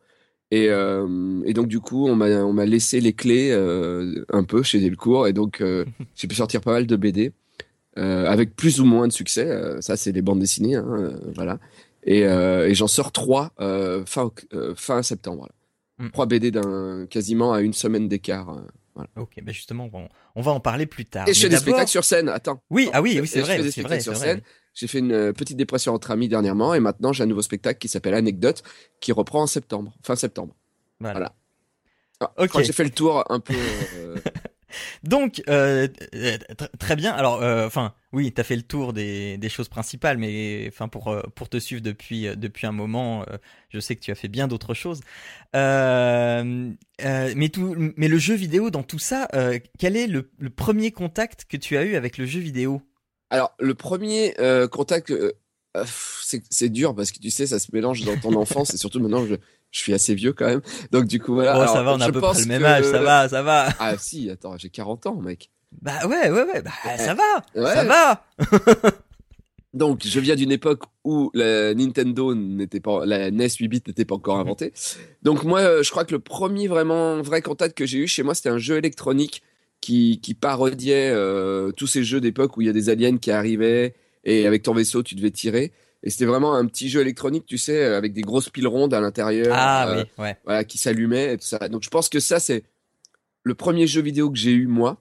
Et, euh, et donc du coup, on m'a laissé les clés un peu chez Delcourt, et donc *laughs* j'ai pu sortir pas mal de BD euh, avec plus ou moins de succès. Euh, ça, c'est les bandes dessinées, hein, euh, voilà. Et, et j'en sors trois fin fin septembre. Mm. Trois BD d'un quasiment à une semaine d'écart. Ok, bah justement, on, on va en parler plus tard. Et je fais des spectacles sur scène. Attends. Oui, ah oui, oui, c'est je vrai, fais des vrai, spectacles sur scène. J'ai fait une petite dépression entre amis dernièrement et maintenant j'ai un nouveau spectacle qui s'appelle Anecdote qui reprend en septembre, fin septembre. Voilà. Voilà. Ah, Ok. Je j'ai fait le tour un peu. *laughs* Donc, euh, tr- très bien. Alors, euh, enfin, oui, t'as fait le tour des, des choses principales, mais enfin pour euh, pour te suivre depuis euh, depuis un moment, euh, je sais que tu as fait bien d'autres choses. Mais tout, mais le jeu vidéo dans tout ça, quel est le, le premier contact que tu as eu avec le jeu vidéo? Alors, le premier contact, c'est c'est dur parce que tu sais, ça se mélange dans ton enfance et surtout maintenant, je, je suis assez vieux quand même. Donc, du coup, voilà. Oh, Alors, ça va, on a à peu près le même que- âge, ça va, ça va. Ah, si, attends, j'ai 40 ans, mec. Bah ouais, ouais, ouais, bah ça va, Ouais. ça va. *laughs* Donc, je viens d'une époque où la Nintendo n'était pas, la NES 8 bits n'était pas encore inventée. Donc, moi, euh, je crois que le premier vraiment vrai contact que j'ai eu chez moi, c'était un jeu électronique qui, qui parodiait euh, tous ces jeux d'époque où il y a des aliens qui arrivaient et avec ton vaisseau, tu devais tirer. Et c'était vraiment un petit jeu électronique, tu sais, avec des grosses piles rondes à l'intérieur. Ah euh, oui, ouais. Voilà, qui s'allumaient et tout ça. Donc, je pense que ça, c'est le premier jeu vidéo que j'ai eu, moi.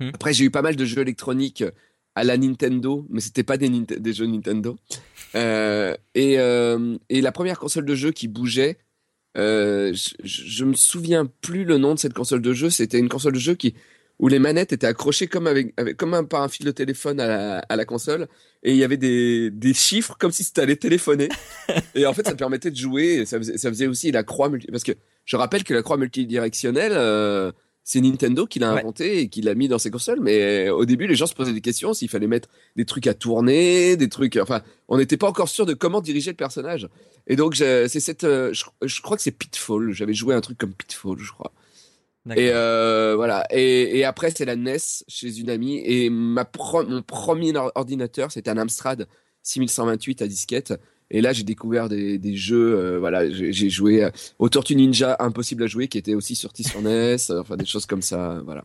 Mhm. Après, j'ai eu pas mal de jeux électroniques à la Nintendo, mais c'était pas des, jeux Nintendo. Euh, et, euh, et la première console de jeu qui bougeait, je, je je me souviens plus le nom de cette console de jeu. C'était une console de jeu qui où les manettes étaient accrochées comme avec, avec comme un, par un fil de téléphone à la, à la console et il y avait des, des chiffres comme si c'était allé téléphoner *laughs* et en fait ça permettait de jouer et ça faisait, ça faisait aussi la croix multi parce que je rappelle que la croix multidirectionnelle euh, c'est Nintendo qui l'a Ouais. inventé et qui l'a mis dans ses consoles mais au début les gens se posaient des questions s'il fallait mettre des trucs à tourner des trucs enfin on n'était pas encore sûr de comment diriger le personnage et donc c'est cette euh, je, je crois que c'est Pitfall j'avais joué un truc comme Pitfall je crois. Et euh, voilà. Et, et après, c'est la NES chez une amie. Et ma pro- mon premier or- ordinateur, c'était un Amstrad 6128 à disquette. Et là, j'ai découvert des, des jeux. euh, voilà, j'ai joué euh, aux Tortues Ninja, impossible à jouer, qui était aussi sorti sur NES. *laughs* euh, enfin, des choses comme ça. Voilà.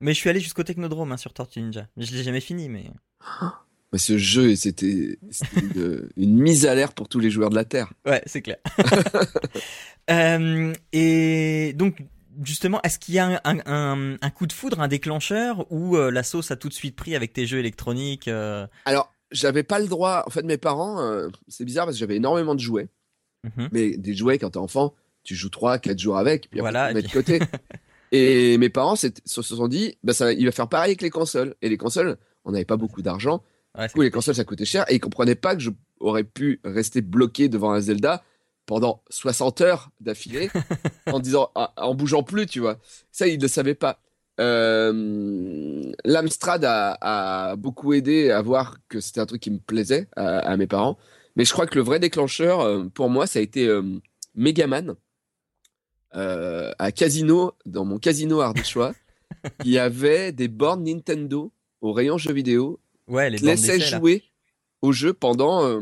Mais je suis allé jusqu'au Technodrome hein, sur Tortue Ninja. Je l'ai jamais fini, mais. *gasps* Mais ce jeu, c'était une, une mise à l'air pour tous les joueurs de la Terre. Ouais, c'est clair. *laughs* Et donc, justement, est-ce qu'il y a un, un, un- un coup de foudre, un déclencheur, ou euh, la sauce a tout de suite pris avec tes jeux électroniques euh, Alors, j'avais pas le droit. En fait, mes parents, euh, c'est bizarre parce que j'avais énormément de jouets. mhm. Mais des jouets, quand t'es enfant, tu joues 3, 4 jours avec, puis après, Voilà, tu et mets de côté. *laughs* et mes parents se se sont dit, bah, ça, il va faire pareil avec les consoles. Et les consoles, on n'avait pas beaucoup d'argent. Ouais, Du coup, les consoles, ça coûtait cher. Et ils comprenaient pas que je aurais pu rester bloqué devant un Zelda pendant 60 heures d'affilée *laughs* en disant, ah, en bougeant plus, tu vois. Ça, ils ne savaient pas. Euh, L'Amstrad a, a beaucoup aidé à voir que c'était un truc qui me plaisait à, à mes parents. Mais je crois que le vrai déclencheur, euh, pour moi, ça a été euh, Megaman. Euh, à Casino, dans mon casino ardéchois, *laughs* il y avait des bornes Nintendo au rayon jeux vidéo Ouais, les d'essai, là. jouer au jeu pendant,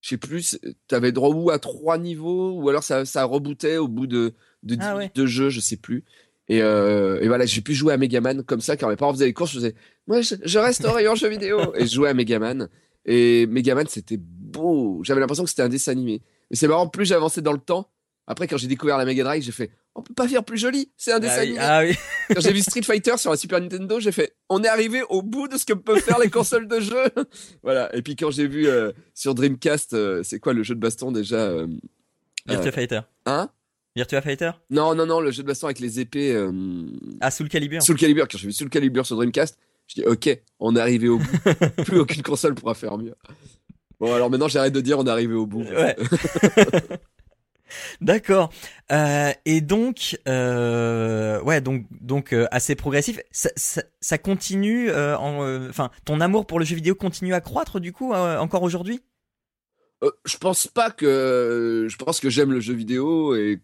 je sais plus, t'avais droit ou à trois niveaux, ou alors ça, ça rebootait au bout de, de 10 Ah ouais. de jeu, je sais plus. Et, euh, et voilà, j'ai pu jouer à Megaman comme ça, quand mes parents faisaient les courses, je faisais, moi, je, je reste au rayon jeux vidéo, et je jouais à Megaman. Et Megaman, c'était beau. J'avais l'impression que c'était un dessin animé. Mais c'est marrant, plus j'avançais dans le temps, après, quand j'ai découvert la Mega Drive, j'ai fait, on peut pas faire plus joli, c'est un dessin Ah oui, animé. ah oui. *laughs* Quand j'ai vu Street Fighter sur la Super Nintendo, j'ai fait on est arrivé au bout de ce que peuvent faire les consoles de jeu. *laughs* voilà. Et puis quand j'ai vu euh, sur Dreamcast, euh, c'est quoi le jeu de baston déjà euh, Virtua Fighter. Hein? Virtua Fighter? Non, non, non, le jeu de baston avec les épées Ah, Soul Calibur. Soul Calibur. Quand j'ai vu Soul Calibur sur Dreamcast, je dis ok, on est arrivé au bout. *laughs* Plus aucune console pourra faire mieux. Bon, alors maintenant j'arrête de dire on est arrivé au bout. Ouais. D'accord. Euh, et donc, euh, ouais, donc, donc euh, assez progressif. Ça, ça, ça continue. en, Enfin, ton amour pour le jeu vidéo continue à croître du coup encore aujourd'hui? Je pense pas que je pense que j'aime le jeu vidéo et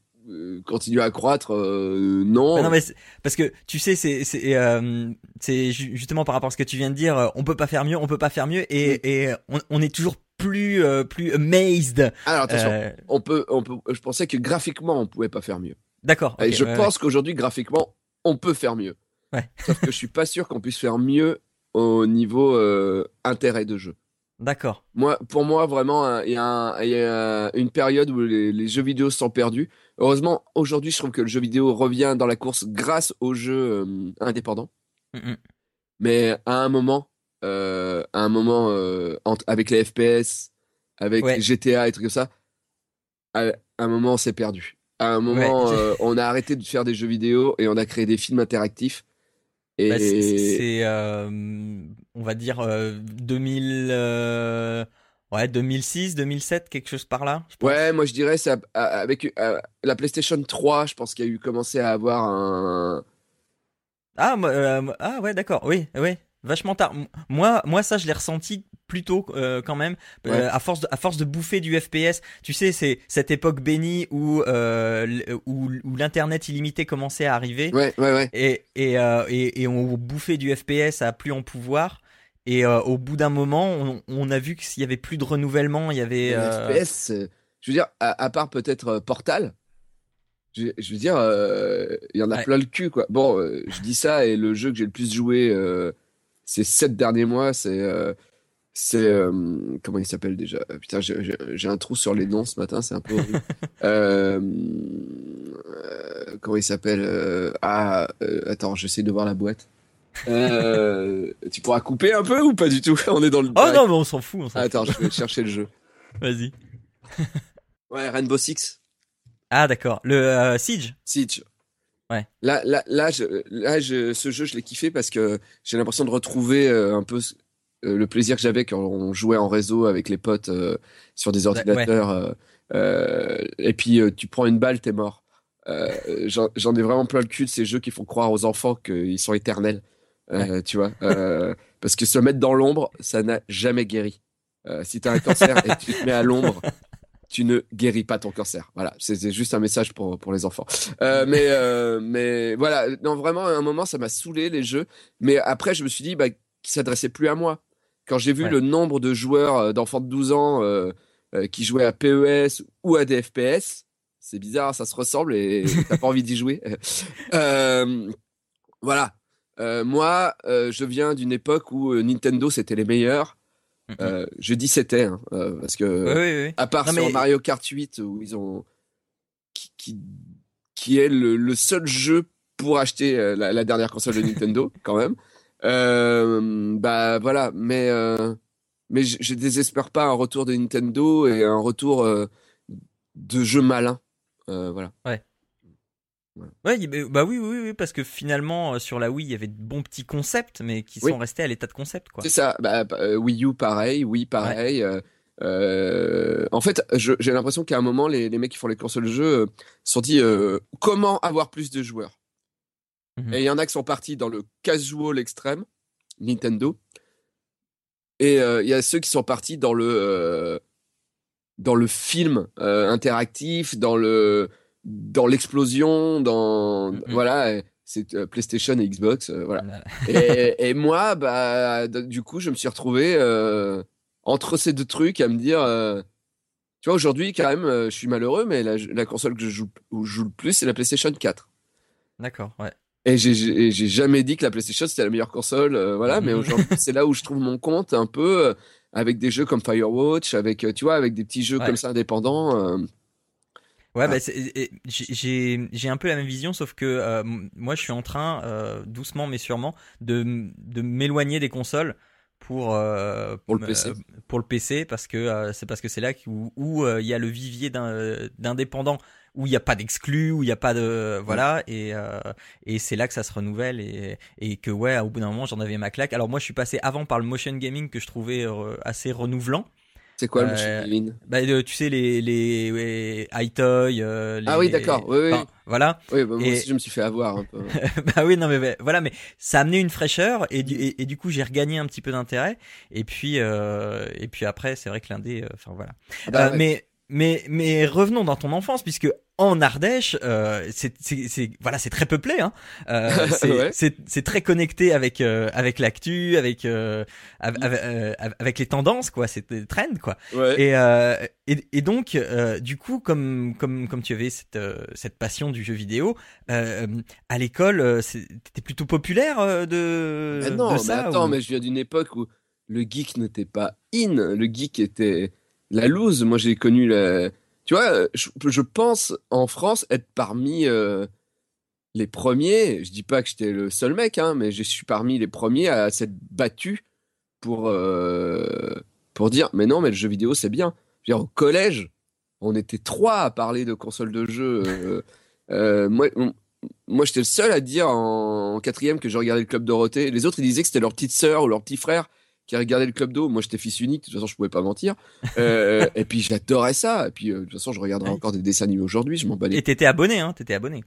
continue à croître. euh, non. Ah non mais parce que tu sais c'est c'est euh, c'est ju- justement par rapport à ce que tu viens de dire on peut pas faire mieux on peut pas faire mieux et et on, on est toujours plus euh, plus amazed Alors attention. Euh, on peut, on peut, je pensais que graphiquement, on pouvait pas faire mieux. d'accord Et je ouais, pense qu'aujourd'hui, graphiquement, on peut faire mieux. Ouais. *laughs* Sauf que je suis pas sûr qu'on puisse faire mieux au niveau euh, intérêt de jeu. d'accord Moi, pour moi, vraiment, il y a, un- il y a une période où les, les jeux vidéo sont perdus. Heureusement, aujourd'hui, je trouve que le jeu vidéo revient dans la course grâce aux jeux indépendants. Mm. Mais à un moment, euh, à un moment, euh, avec les FPS, avec Ouais. GTA et trucs comme ça, à, un moment, on s'est perdu. À un moment, Ouais. *laughs* euh, on a arrêté de faire des jeux vidéo et on a créé des films interactifs. Et Bah, c'est- on va dire euh, 2000 euh, ouais 2006 2007 quelque chose par là je pense. ouais, moi je dirais c'est avec la PlayStation 3, je pense qu'il y a eu commencé à avoir un. ah ah ouais d'accord oui oui vachement tard. Moi moi ça je l'ai ressenti plus tôt euh, quand même. Euh, à force de, à force de bouffer du FPS tu sais c'est cette époque bénie où euh, où, où l'internet illimité commençait à arriver. Ouais, ouais, ouais. et et, euh, et et on bouffait du FPS à plus en pouvoir. Et au bout d'un moment on, on a vu qu'il y avait plus de renouvellement il y avait FPS, je veux dire, à, à part peut-être Portal, je, je veux dire, il y en a plein le cul, quoi. Bon, je dis ça et le jeu que j'ai le plus joué ces sept derniers mois, c'est. euh, c'est. euh, comment il s'appelle déjà? Putain, j'ai- un trou sur les noms ce matin, c'est un peu. Euh, *laughs* euh, comment il s'appelle euh, Ah, euh, attends, j'essaie de voir la boîte. Euh, tu pourras couper un peu ou pas du tout? On est dans le. oh non mais on s'en fout on s'en Attends, je vais chercher le jeu. *laughs* vas-y Ouais, Rainbow Six. ah d'accord le euh, Siege Siege. Ouais. Là, là, là, je, là je, ce jeu, je l'ai kiffé parce que j'ai l'impression de retrouver euh, un peu euh, le plaisir que j'avais quand on jouait en réseau avec les potes euh, sur des ordinateurs. et puis, tu prends une balle, t'es mort. J'en ai vraiment plein le cul de ces jeux qui font croire aux enfants qu'ils sont éternels. Tu vois Parce que se mettre dans l'ombre, ça n'a jamais guéri. Si t'as un cancer et tu te mets à l'ombre, *laughs* tu ne guéris pas ton cancer. Voilà, c'est juste un message pour pour les enfants. Euh, *laughs* mais euh, mais voilà, non vraiment à un moment ça m'a saoulé les jeux, mais après je me suis dit bah qui s'adressait plus à moi. Quand j'ai vu Ouais. le nombre de joueurs euh, d'enfants de 12 ans euh, qui jouaient à PES ou à des FPS, c'est bizarre, ça se ressemble et t'as pas *laughs* envie d'y jouer. *laughs* Voilà. Moi, je viens d'une époque où Nintendo c'était les meilleurs. Euh, je dis c'était hein, euh, parce que Oui, oui, oui. à part Non, sur mais- Mario Kart 8 où ils ont qui qui, qui est le, le seul jeu pour acheter euh, la, la dernière console de *laughs* Nintendo quand même. Euh, bah voilà, mais euh, mais je, je désespère pas un retour de Nintendo et un retour euh, de jeux malins. Euh, voilà. Ouais, bah oui, oui, oui, parce que finalement, euh, sur la Wii, il y avait de bons petits concepts, mais qui Oui. sont restés à l'état de concept, quoi. C'est ça. Bah, euh, Wii U pareil, Wii pareil. euh, euh, en fait, j'ai l'impression qu'à un moment, les, les mecs qui font les consoles de jeux euh, se sont dit comment avoir plus de joueurs? Mhm. Et il y en a qui sont partis dans le casual extrême, Nintendo. Et il y a ceux qui sont partis dans le dans le film interactif, dans le dans l'explosion, dans voilà. C'est euh, PlayStation et Xbox, euh, voilà. *laughs* Et, et moi, bah, du coup, je me suis retrouvé euh, entre ces deux trucs à me dire, tu vois, aujourd'hui, quand même, je suis malheureux, mais la, la console que je joue, où je joue le plus, c'est la PlayStation 4. D'accord, ouais. Et j'ai- jamais dit que la PlayStation c'était la meilleure console, voilà. Mais aujourd'hui, c'est là où je trouve mon compte un peu avec des jeux comme Firewatch, avec, tu vois, avec des petits jeux Ouais. comme ça indépendants. Ouais, Ah. bah, j'ai- un peu la même vision, sauf que euh, moi, je suis en train, euh, doucement mais sûrement, de, de m'éloigner des consoles pour euh, Pour le PC. pour le PC, parce que euh, c'est parce que c'est là où où, euh, il y a le vivier d'un- d'indépendants, où il n'y a pas d'exclus, où il n'y a pas de voilà, et euh, et c'est là que ça se renouvelle et et que ouais, au bout d'un moment, j'en avais ma claque. Alors moi, je suis passé avant par le motion gaming que je trouvais euh, assez renouvelant. C'est quoi le motion gaming Bah, euh, tu sais les les ouais, iToy, euh, les, Ah oui, d'accord, oui, oui. enfin, voilà. Oui, bah, moi et- aussi, je me suis fait avoir un peu. *laughs* bah oui, non mais bah, voilà, mais ça a amené une fraîcheur et du, et, et du coup j'ai regagné un petit peu d'intérêt. Et puis euh, et puis après, c'est vrai que l'indé, euh, enfin voilà. Ah bah Euh, ouais. Mais mais mais revenons dans ton enfance puisque en Ardèche, euh, c'est voilà, c'est très peuplé. Hein. Euh, *laughs* c'est Ouais. très connecté avec euh, avec l'actu, avec av- av- avec les tendances quoi, c'est des trends quoi. Ouais. Et, et, et donc, du coup, comme, comme, comme tu avais cette, cette passion du jeu vidéo, à l'école, t'étais plutôt populaire de, Mais non, de mais ça attends, ou- mais je viens d'une époque où le geek n'était pas in, le geek était la loose. Moi, j'ai connu la. Tu vois, je, pense en France être parmi euh, les premiers. Je dis pas que j'étais le seul mec, hein, mais je suis parmi les premiers à s'être battu pour euh, pour dire, mais non, mais le jeu vidéo c'est bien. Je au collège, on était trois à parler de consoles de jeux. euh, moi, j'étais le seul à dire en, en quatrième que je regardais le Club Dorothée. Les autres, ils disaient que c'était leur petite sœur ou leur petit frère qui regardait le Club d'eau. Moi, j'étais fils unique. De toute façon, je pouvais pas mentir. Euh, et puis, j'adorais ça. Et puis, euh, de toute façon, je regarderai encore des dessins animés aujourd'hui. Je m'en bats les- Et t'étais abonné, hein, t'étais abonné.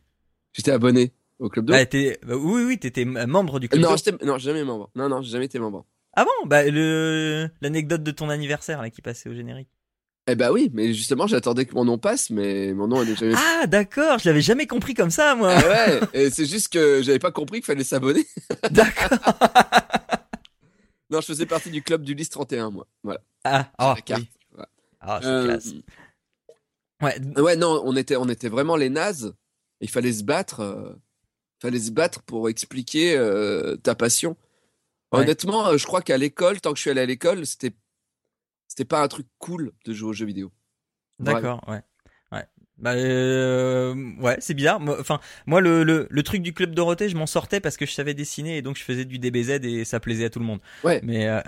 J'étais abonné au Club d'eau. Bah, t'es- bah, oui, oui, t'étais membre du club. non, d'eau. j'étais, non, jamais membre. Non, non, j'ai jamais été membre. Ah bon, bah le l'anecdote de ton anniversaire là qui passait au générique. Eh ben oui, mais justement, j'attendais que mon nom passe, mais mon nom n'est jamais. Ah d'accord, je l'avais jamais compris comme ça moi. Ah ouais, c'est juste que j'avais pas compris qu'il fallait s'abonner. *laughs* D'accord. Non, je faisais partie du club du Lys 31, moi. Voilà. Ah, ah, carte. oui. Voilà. Ah, c'est Euh, classe. Ouais, Ouais, non, on était, on était vraiment les nazes. Il fallait se battre. euh, fallait se battre pour expliquer euh, ta passion. Ouais. Honnêtement, euh, je crois qu'à l'école, tant que je suis allé à l'école, c'était, c'était pas un truc cool de jouer aux jeux vidéo. D'accord, ouais. Bah, euh, ouais, c'est bizarre. Enfin, moi, le, le, le truc du club Dorothée, je m'en sortais parce que je savais dessiner et donc je faisais du DBZ et ça plaisait à tout le monde. Ouais. Mais euh,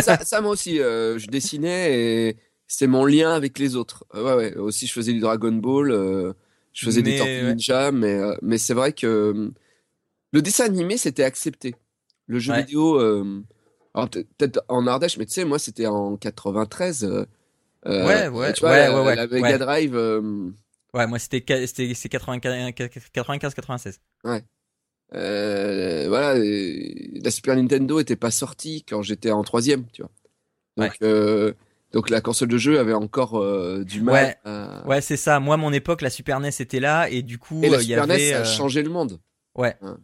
ça, *laughs* ça, moi aussi, euh, je dessinais et c'est mon lien avec les autres. Ouais, ouais. Aussi, je faisais du Dragon Ball, je faisais des Tortues ouais. Ninja, mais, mais c'est vrai que le dessin animé, c'était accepté. Le jeu Ouais. vidéo, alors peut- peut-être en Ardèche, mais tu sais, moi, c'était en 93. euh, euh, Ouais, ouais, tu vois, ouais, la, ouais, ouais, la Mega ouais. Drive, ouais, moi, c'était ca- c'était c'est 95-96. euh, voilà, la Super Nintendo était pas sortie quand j'étais en troisième, tu vois. Donc, Ouais. euh, Donc la console de jeu avait encore euh, du mal. Ouais. à- Ouais, c'est ça. Moi, mon époque, la Super NES était là et du coup, Et la y Super avait. NES, a changé le monde. Ouais. Hein.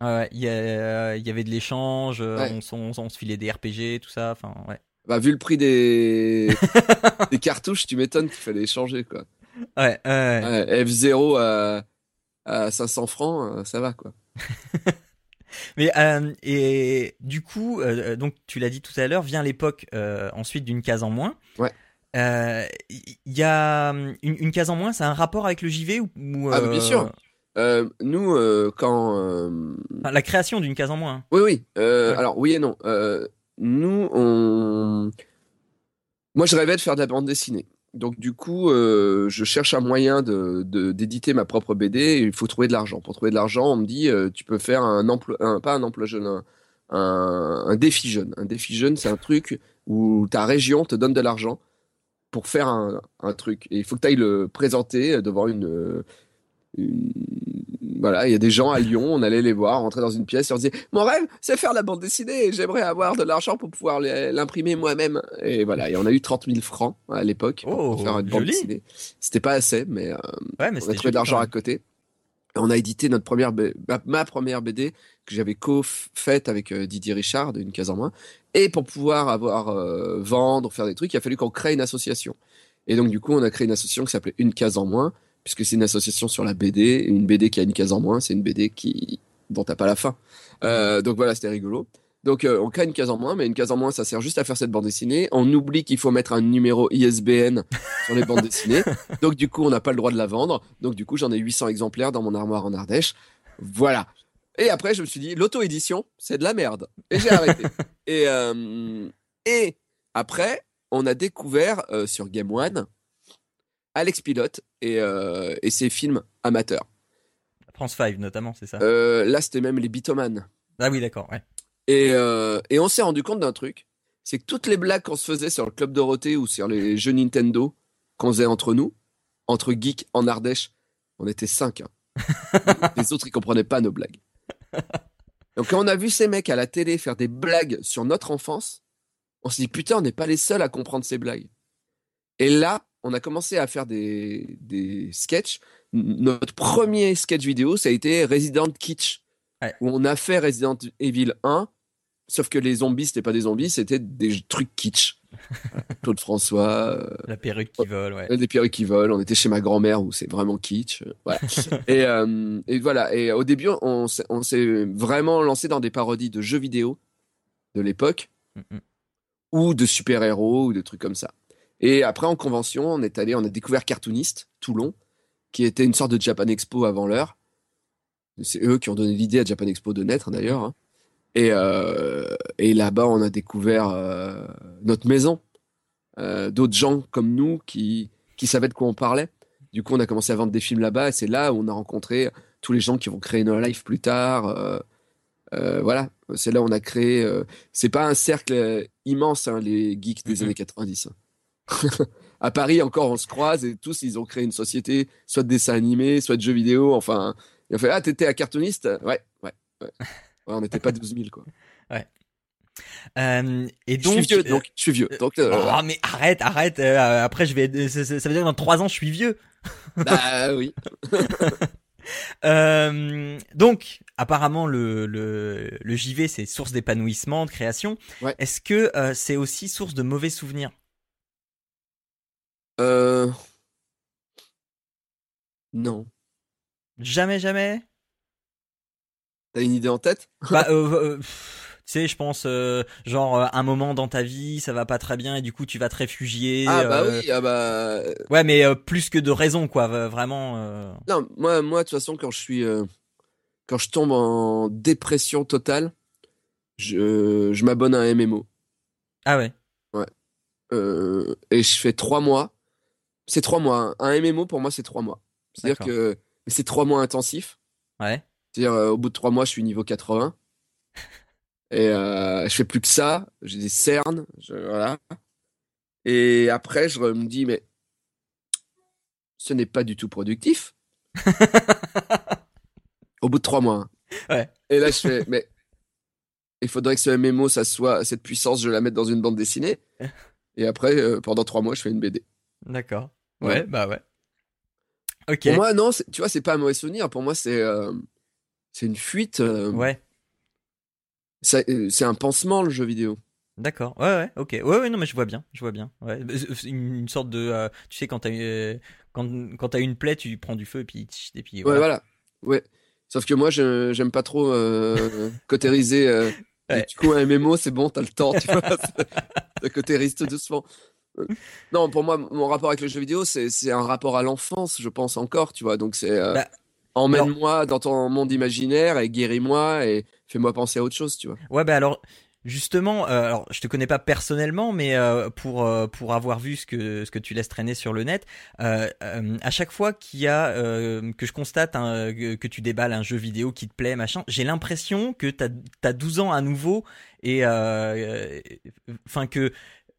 Ouais, ouais, il y, avait de l'échange, Ouais. on, se filait des RPG, tout ça. Enfin, ouais. Bah, vu le prix des, *laughs* des cartouches, tu m'étonnes qu'il fallait échanger, quoi. Ouais, ouais, ouais. Ouais, F0 à, à 500 francs, euh, ça va, quoi. *laughs* Mais euh, et du coup, euh, donc tu l'as dit tout à l'heure, vient l'époque euh, ensuite d'une case en moins. Ouais. Il y a une, une case en moins, ça a un rapport avec le JV ou, ou, Ah, bah, bien sûr. Nous, quand... enfin, la création d'une case en moins. Oui, oui. Ouais. Alors, oui et non. Nous, on... Moi, je rêvais de faire de la bande dessinée. Donc, du coup, euh, je cherche un moyen d'éditer ma propre BD et il faut trouver de l'argent. Pour trouver de l'argent, on me dit, euh, tu peux faire un emploi, pas un emploi jeune, un, défi jeune. Un défi jeune, c'est un truc où ta région te donne de l'argent pour faire un, truc. Et il faut que tu ailles le présenter devant une, une- Voilà, il y a des gens à Lyon, on allait les voir, rentrer dans une pièce, et on disait Mon rêve, c'est faire la bande dessinée j'aimerais avoir de l'argent pour pouvoir l'imprimer moi-même. Et voilà, et on a eu 30 000 francs à l'époque pour Oh, faire une bande joli. dessinée. C'était pas assez, mais euh, Ouais, mais on a trouvé de l'argent à côté. On a édité notre première, B- ma, première BD que j'avais co-faite avec euh, Didier Richard d'une case en moins. Et pour pouvoir avoir euh, vendre, faire des trucs, il a fallu qu'on crée une association. Et donc du coup, on a créé une association qui s'appelait Une case en moins, puisque c'est une association sur la BD. Et une BD qui a une case en moins, c'est une BD qui dont t'as pas la fin. Euh, donc voilà, c'était rigolo. Donc euh, on crée une case en moins, mais une case en moins, ça sert juste à faire cette bande dessinée. On oublie qu'il faut mettre un numéro ISBN *laughs* sur les bandes dessinées. Donc du coup, on n'a pas le droit de la vendre. Donc du coup, j'en ai 800 exemplaires dans mon armoire en Ardèche. Voilà. Et après, je me suis dit, l'auto-édition, c'est de la merde. Et j'ai arrêté. *laughs* et, euh, et après, on a découvert sur Game One Alex Pilote et, euh, et ses films amateurs. France 5 notamment, c'est ça? Euh, là, c'était même les Bitoman. Ah oui, d'accord, ouais. Et, euh, et on s'est rendu compte d'un truc, c'est que toutes les blagues qu'on se faisait sur le Club Dorothée ou sur les jeux Nintendo qu'on faisait entre nous, entre geeks en Ardèche, on était cinq. hein. *laughs* les autres, ils comprenaient pas nos blagues. Donc quand on a vu ces mecs à la télé faire des blagues sur notre enfance, on s'est dit putain, on n'est pas les seuls à comprendre ces blagues. Et là, on a commencé à faire des, des sketchs. Notre premier sketch vidéo, ça a été Resident Kitsch, Ouais. où on a fait Resident Evil 1, sauf que les zombies, c'était pas des zombies, c'était des trucs kitsch. *laughs* Claude François, euh, La perruque qui vole, ouais. des perruques qui volent. On était chez ma grand-mère où c'est vraiment kitsch. euh, Voilà. *laughs* et, euh, et voilà. Et au début, on s'est- on s'est vraiment lancé dans des parodies de jeux vidéo de l'époque Mm, ou de super-héros ou de trucs comme ça. Et après, en convention, on est allé, on a découvert Cartoonist, Toulon, qui était une sorte de Japan Expo avant l'heure. C'est eux qui ont donné l'idée à Japan Expo de naître, d'ailleurs. hein. Et, euh, et là-bas, on a découvert euh, notre maison. Euh, D'autres gens comme nous qui, qui savaient de quoi on parlait. Du coup, on a commencé à vendre des films là-bas. Et c'est là où on a rencontré tous les gens qui vont créer No Life plus tard. voilà, c'est là où on a créé. c'est pas un cercle immense, hein, les geeks des Mhm. années 90. hein. *laughs* à Paris, encore, on se croise et tous, ils ont créé une société, soit de dessin animé, soit de jeux vidéo. Enfin, ils ont fait Ah, t'étais à cartooniste? Ouais, ouais, ouais. Ouais, on n'était pas 12 000, quoi. *laughs* Euh, et je donc, suis vieux, euh, donc, je suis vieux. Donc, euh, Oh, mais arrête, arrête. euh, après, je vais. Ça, ça- ça veut dire que dans trois ans, je suis vieux. bah oui. *laughs* Euh, donc, apparemment, le, le, le JV, c'est source d'épanouissement, de création. Ouais. Est-ce que euh, c'est aussi source de mauvais souvenirs? Euh... Non. Jamais, jamais T'as une idée en tête? Bah, *laughs* euh, euh, pff, tu sais, je pense, euh, genre, euh, un moment dans ta vie, ça va pas très bien et du coup, tu vas te réfugier. Ah bah oui, ah bah... Ouais, mais plus que de raison, quoi. Vraiment. Non, moi, moi, de toute façon, quand je suis, quand je tombe en dépression totale, je, je m'abonne à un MMO. Ah ouais. Euh, et je fais trois mois. C'est trois mois. Un MMO, pour moi, c'est trois mois. C'est-à-dire que mais c'est trois mois intensifs. Ouais. C'est-à-dire, euh, au bout de trois mois, je suis niveau 80. *laughs* Et euh, je fais plus que ça. J'ai des cernes. je- voilà. Et après, je me dis, mais ce n'est pas du tout productif. *laughs* au bout de trois mois. hein. Ouais. Et là, je fais, *laughs* mais il faudrait que ce MMO, ça soit, cette puissance, je la mette dans une bande dessinée. Et après, euh, pendant trois mois, je fais une BD. D'accord. Ouais. Ouais, bah ouais. Ok. Pour moi, non, tu vois, c'est pas un mauvais souvenir. Pour moi, c'est euh, c'est une fuite. euh, Ouais. euh, C'est un pansement, le jeu vidéo. D'accord. Ouais, ouais, ok. Ouais, ouais, non, mais je vois bien. Je vois bien. Ouais. C'est Une, une sorte de. euh, tu sais, quand t'as quand, quand t'as une plaie, tu prends du feu et puis. Et puis Ouais, voilà. Ouais. Sauf que moi, j'aime pas trop *laughs* et Ouais. Du coup, un MMO, c'est bon, t'as le temps, tu vois. *laughs* Ça cautérise tout doucement. Euh, Non, pour moi, mon rapport avec le jeu vidéo, c'est un rapport à l'enfance, je pense encore, tu vois. Donc, c'est euh, Bah, emmène-moi dans ton monde imaginaire et guéris-moi et fais-moi penser à autre chose, tu vois. Ouais, bah alors. Justement, euh, alors je te connais pas personnellement, mais euh, pour euh, pour avoir vu ce que ce que tu laisses traîner sur le net, à chaque fois qu'il y a que je constate hein, que, que tu déballes un jeu vidéo qui te plaît, machin, j'ai l'impression que t'as as 12 ans à nouveau et enfin que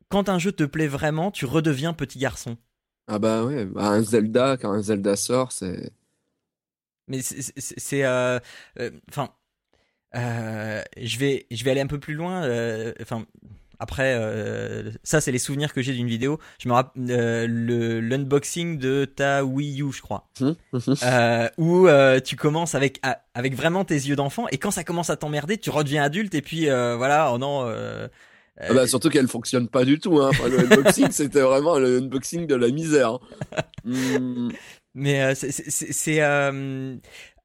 quand un jeu te plaît vraiment, tu redeviens petit garçon. Ah bah ouais, bah, un Zelda, quand un Zelda sort, c'est... Mais c'est- euh, euh, enfin euh, je vais je vais aller un peu plus loin. euh, Enfin après ça c'est les souvenirs que j'ai d'une vidéo. Je me rappelle le l'unboxing de ta Wii U je crois. Hum, hum, hum. Où tu commences avec a- avec vraiment tes yeux d'enfant et quand ça commence à t'emmerder, tu redeviens adulte et puis voilà, oh non. Euh, Ah bah, surtout qu'elle fonctionne pas du tout, hein. Enfin, le unboxing, *laughs* c'était vraiment le unboxing de la misère. Hmm. Mais euh, c'est- euh,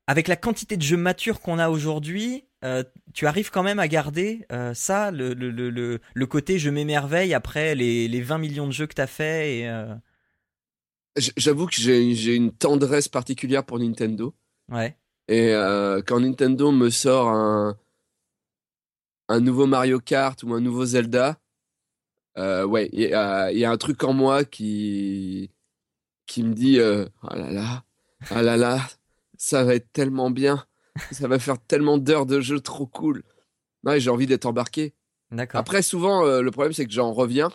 avec la quantité de jeux matures qu'on a aujourd'hui, euh, tu arrives quand même à garder euh, ça, le, le, le, côté je m'émerveille après les, les 20 millions de jeux que t'as fait et euh, J- J'avoue que j'ai une tendresse particulière pour Nintendo. ouais, Et quand Nintendo me sort un, un nouveau Mario Kart ou un nouveau Zelda, euh, ouais, il y, a il y a un truc en moi qui, qui me dit euh, Ah là là, ah là là, ça va être tellement bien, ça va faire tellement d'heures de jeu trop cool. Ouais, j'ai envie d'être embarqué. d'accord. Après, souvent, euh, le problème, c'est que j'en reviens.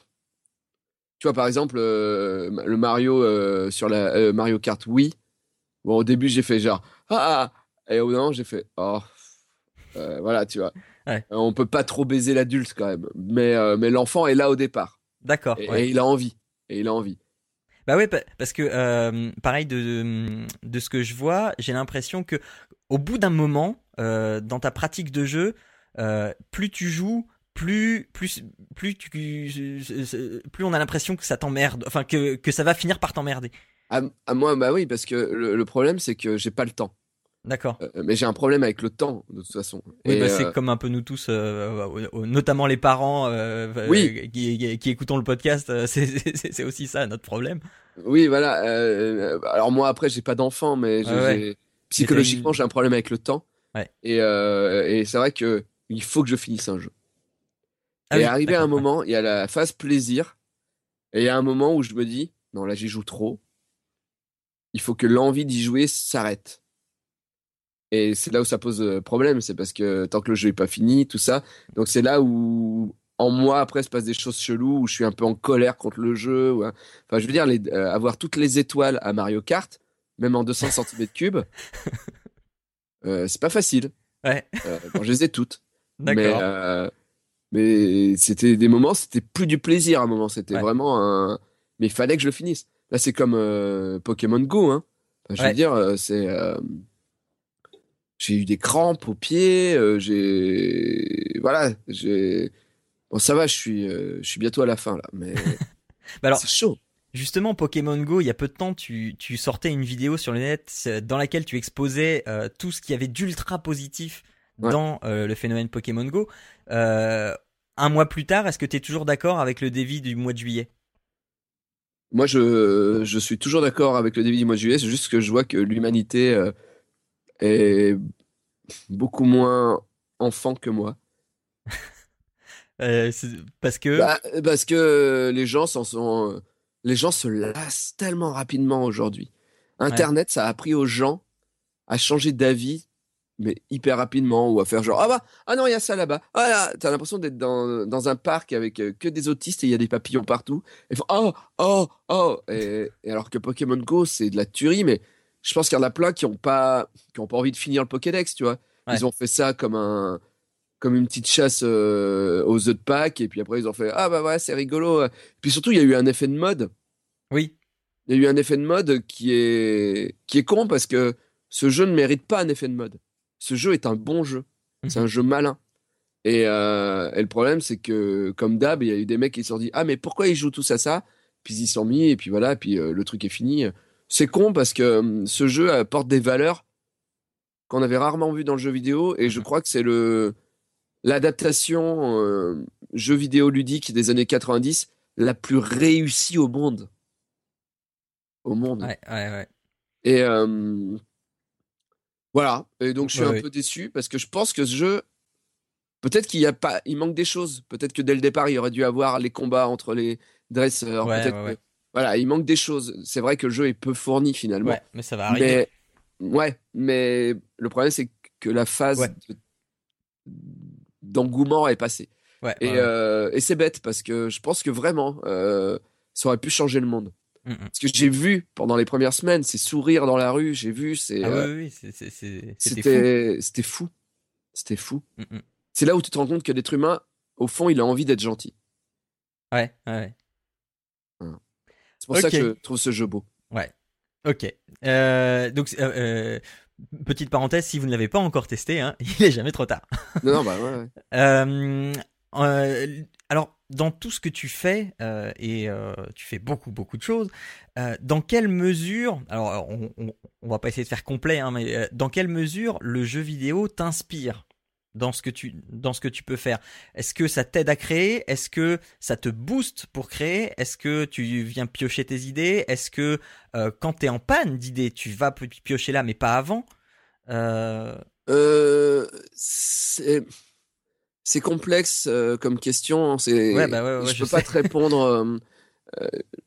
Tu vois, par exemple, euh, le Mario sur la Mario Kart Wii. Bon, au début, j'ai fait genre ah, ah et au bout d'un moment, j'ai fait oh. Voilà, tu vois. Ouais. Euh, on peut pas trop baiser l'adulte quand même, mais euh, mais l'enfant est là au départ D'accord. et, ouais. et il a envie et il a envie. Bah ouais, pa- parce que euh, pareil de, de de ce que je vois, j'ai l'impression que au bout d'un moment, dans ta pratique de jeu, plus tu joues, plus plus plus tu plus on a l'impression que ça t'emmerde, enfin que que ça va finir par t'emmerder. À, à moi, bah oui, parce que le, le problème, c'est que j'ai pas le temps. D'accord. Euh, mais j'ai un problème avec le temps de toute façon. Oui, bah, euh, c'est comme un peu nous tous, euh, euh, euh, notamment les parents euh, Oui. euh, qui, écoutons le podcast, euh, *laughs* c'est- aussi ça notre problème. Oui, voilà. euh, alors moi, après, j'ai pas d'enfant, mais Ouais, j'ai- psychologiquement, j'ai un problème avec le temps. Ouais. Et, euh, et c'est vrai que il faut que je finisse un jeu. Ah et oui, arrivé à un ouais. moment, il y a la phase plaisir, et il y a un moment où je me dis, non, là, j'y joue trop. Il faut que l'envie d'y jouer s'arrête. Et c'est là où ça pose euh, problème, c'est parce que tant que le jeu est pas fini, tout ça. Donc c'est là où en moi après se passent des choses cheloues, où je suis un peu en colère contre le jeu. ou un- Enfin, je veux dire, les- euh, avoir toutes les étoiles à Mario Kart, même en 200 cm3, *laughs* euh, c'est pas facile. Ouais. Euh, bon, je les ai toutes. *laughs* Mais, D'accord. euh, mais c'était des moments, c'était plus du plaisir à un moment, c'était Ouais. vraiment un. Mais il fallait que je le finisse. Là, c'est comme Pokémon Go, hein. Enfin, je Ouais. veux dire, c'est. J'ai eu des crampes aux pieds, euh, j'ai. Voilà, j'ai. Bon, ça va, je suis, euh, je suis bientôt à la fin, là, mais *laughs* Bah alors, c'est chaud. Justement, Pokémon Go, il y a peu de temps, tu, tu sortais une vidéo sur le net dans laquelle tu exposais euh, tout ce qu'il y avait d'ultra positif Ouais. dans le phénomène Pokémon Go. Un mois plus tard, est-ce que tu es toujours d'accord avec le dévi du mois de juillet? Moi, je, je suis toujours d'accord avec le début du mois de juillet, c'est juste que je vois que l'humanité est beaucoup moins enfant que moi. *laughs* Euh, Parce que... Bah, parce que les gens s'en sont, les gens se lassent tellement rapidement aujourd'hui. Internet, ça a appris aux gens à changer d'avis, mais hyper rapidement, ou à faire genre ah bah ah non il y a ça là-bas. Ah là, t'as l'impression d'être dans dans un parc avec euh, que des autistes et il y a des papillons partout. Et font oh oh oh et, et alors que Pokémon Go c'est de la tuerie, mais je pense qu'il y en a plein qui ont pas qui ont pas envie de finir le Pokédex, tu vois. Ouais. Ils ont fait ça comme un comme une petite chasse euh, aux œufs de Pâques, et puis après ils ont fait ah bah ouais c'est rigolo. Puis surtout il y a eu un effet de mode. Oui. Il y a eu un effet de mode qui est qui est con parce que ce jeu ne mérite pas un effet de mode. Ce jeu est un bon jeu. C'est un jeu malin. Et, euh, et le problème, c'est que, comme d'hab, il y a eu des mecs qui se sont dit Ah, mais pourquoi ils jouent tous à ça? Puis ils s'y sont mis, et puis voilà, puis euh, le truc est fini. C'est con parce que hum, ce jeu apporte des valeurs qu'on avait rarement vues dans le jeu vidéo, et je crois que c'est le l'adaptation euh, jeu vidéo ludique des années 90 la plus réussie au monde. Au monde. Ouais, ouais, ouais. Et euh, voilà. Et donc je suis Ouais, un peu déçu parce que je pense que ce jeu, peut-être qu'il y a pas, il manque des choses. Peut-être que dès le départ, il aurait dû avoir les combats entre les dresseurs. Ouais, Peut-être ouais. Voilà, il manque des choses. C'est vrai que le jeu est peu fourni finalement. Ouais, mais ça va arriver. Mais ouais, mais le problème c'est que la phase Ouais. d'engouement est passée. Ouais, Et, euh, et c'est bête parce que je pense que vraiment, euh, ça aurait pu changer le monde. Mm, mm. Parce que j'ai vu pendant les premières semaines ces sourires dans la rue, j'ai vu, c'est, Ah euh, oui, oui, c'était fou. C'était fou. Mm, mm. C'est là où tu te rends compte que l'être humain, au fond, il a envie d'être gentil. Ouais, ouais. C'est pour ça que je trouve ce jeu beau. Ok. Euh, donc, euh, euh, petite parenthèse, si vous ne l'avez pas encore testé, hein, *laughs* il est jamais trop tard. Non, non, bah ouais, ouais. *laughs* Euh, euh, alors, dans tout ce que tu fais, euh, et euh, tu fais beaucoup, beaucoup de choses, dans quelle mesure, alors on, on, on va pas essayer de faire complet, hein, mais dans quelle mesure le jeu vidéo t'inspire? Dans ce que tu dans ce que tu peux faire. Est-ce que ça t'aide à créer? Est-ce que ça te booste pour créer? Est-ce que tu viens piocher tes idées? Est-ce que euh, quand t'es en panne d'idées, tu vas pi- piocher là, mais pas avant? Euh, Euh, c'est, complexe comme question. C'est, Ouais, bah ouais, ouais, je je peux pas te répondre.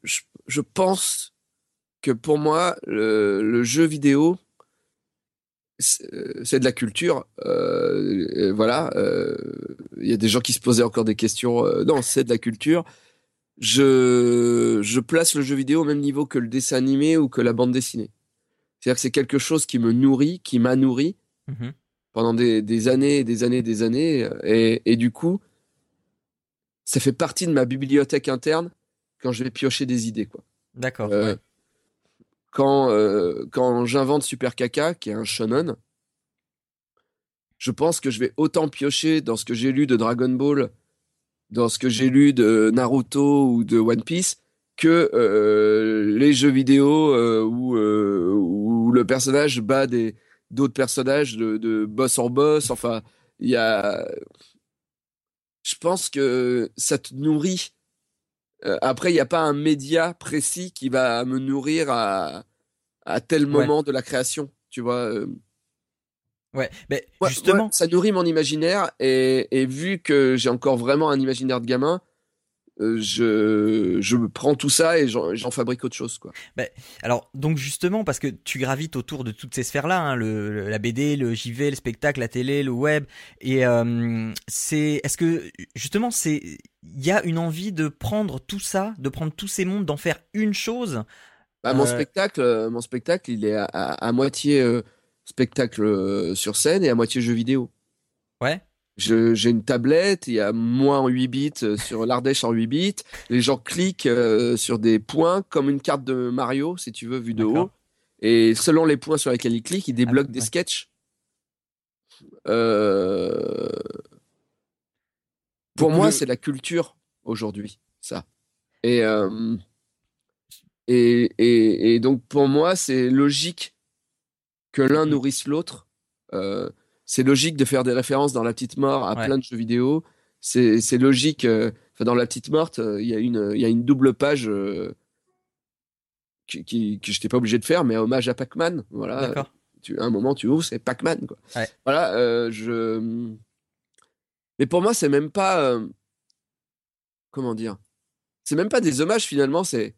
je, je pense que pour moi, le, le jeu vidéo, c'est euh, c'est de la culture. Euh, voilà. euh, Il y a des gens qui se posaient encore des questions. euh, non, c'est de la culture. Je, je place le jeu vidéo au même niveau que le dessin animé ou que la bande dessinée. C'est-à-dire que c'est quelque chose qui me nourrit, qui m'a nourri mhm. pendant des, des années et des années et des années. Et, et du coup, ça fait partie de ma bibliothèque interne quand je vais piocher des idées. Quoi. D'accord. Euh, ouais. Quand, euh, quand j'invente Super Kaka, qui est un shonen, je pense que je vais autant piocher dans ce que j'ai lu de Dragon Ball, dans ce que j'ai lu de Naruto ou de One Piece, que euh, les jeux vidéo euh, où, où le personnage bat des d'autres personnages de, de boss en boss. Enfin, il y a. Je pense que ça te nourrit. Euh, après, il n'y a pas un média précis qui va me nourrir à, à tel moment de la création. Tu vois. euh. Ouais, mais Ouais, justement, ouais, ça nourrit mon imaginaire et, et vu que j'ai encore vraiment un imaginaire de gamin, euh, je, prends tout ça et j'en fabrique autre chose. Quoi. alors donc justement parce que tu gravites autour de toutes ces sphères-là, hein, le, le- la BD, le JV, le spectacle, la télé, le web, et euh, c'est, est-ce que justement c'est, il y a une envie de prendre tout ça, de prendre tous ces mondes, d'en faire une chose? Bah, mon Euh, spectacle, mon spectacle, il est à, à- à moitié spectacle sur scène et à moitié jeu vidéo. Ouais. J'ai une tablette, il y a moi en 8 bits euh, sur l'Ardèche en 8 bits. Les gens cliquent euh, sur des points comme une carte de Mario, si tu veux, vue de haut. Et selon les points sur lesquels ils cliquent, ils débloquent Ah, des ouais. sketchs. Euh, Pour Donc, moi, le- c'est la culture aujourd'hui, ça. Et, euh, et, et, et donc, pour moi, c'est logique que l'un Mhm. nourrisse l'autre. Euh, c'est logique de faire des références dans La Petite Mort à Ouais. plein de jeux vidéo. C'est logique. euh, enfin, dans La Petite Morte, euh, il y, a une- il y a une double page euh, qui, qui, que je n'étais pas obligé de faire, mais hommage à Pac-Man. Voilà. D'accord. Tu, à un moment, tu ouvres, c'est Pac-Man. Ouais. Voilà. euh, je... Mais pour moi, c'est même pas. euh, Comment dire? C'est même pas des hommages finalement, c'est.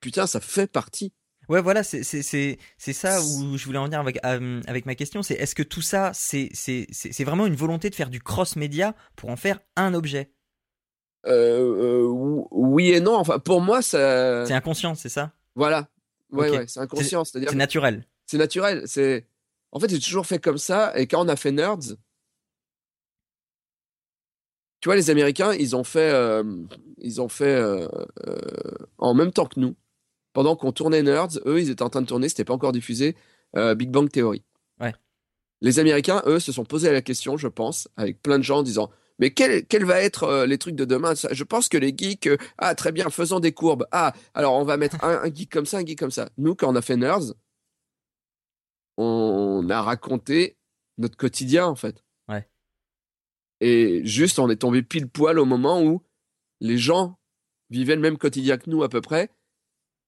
Putain, ça fait partie. Ouais, voilà, c'est ça où je voulais en venir avec euh, avec ma question. C'est est-ce que tout ça, c'est vraiment une volonté de faire du cross média pour en faire un objet? Euh, euh, ou- oui et non. Enfin, pour moi, ça. C'est inconscient, c'est ça? Voilà. Ouais, Ok. ouais, c'est inconscient. C'est naturel. c'est naturel. C'est en fait j'ai toujours fait comme ça et quand on a fait Nerds, tu vois, les Américains, ils ont fait, ils ont fait en même temps que nous. Pendant qu'on tournait Nerds, eux, ils étaient en train de tourner, c'était pas encore diffusé, euh, Big Bang Theory. Ouais. Les Américains, eux, se sont posé la question, je pense, avec plein de gens en disant mais quel, quel va être euh, les trucs de demain? Je pense que les geeks, euh, ah très bien, faisons des courbes. Ah, alors on va mettre un, un geek comme ça, un geek comme ça. Nous, quand on a fait Nerds, on a raconté notre quotidien en fait. Ouais. Et juste, on est tombé pile poil au moment où les gens vivaient le même quotidien que nous à peu près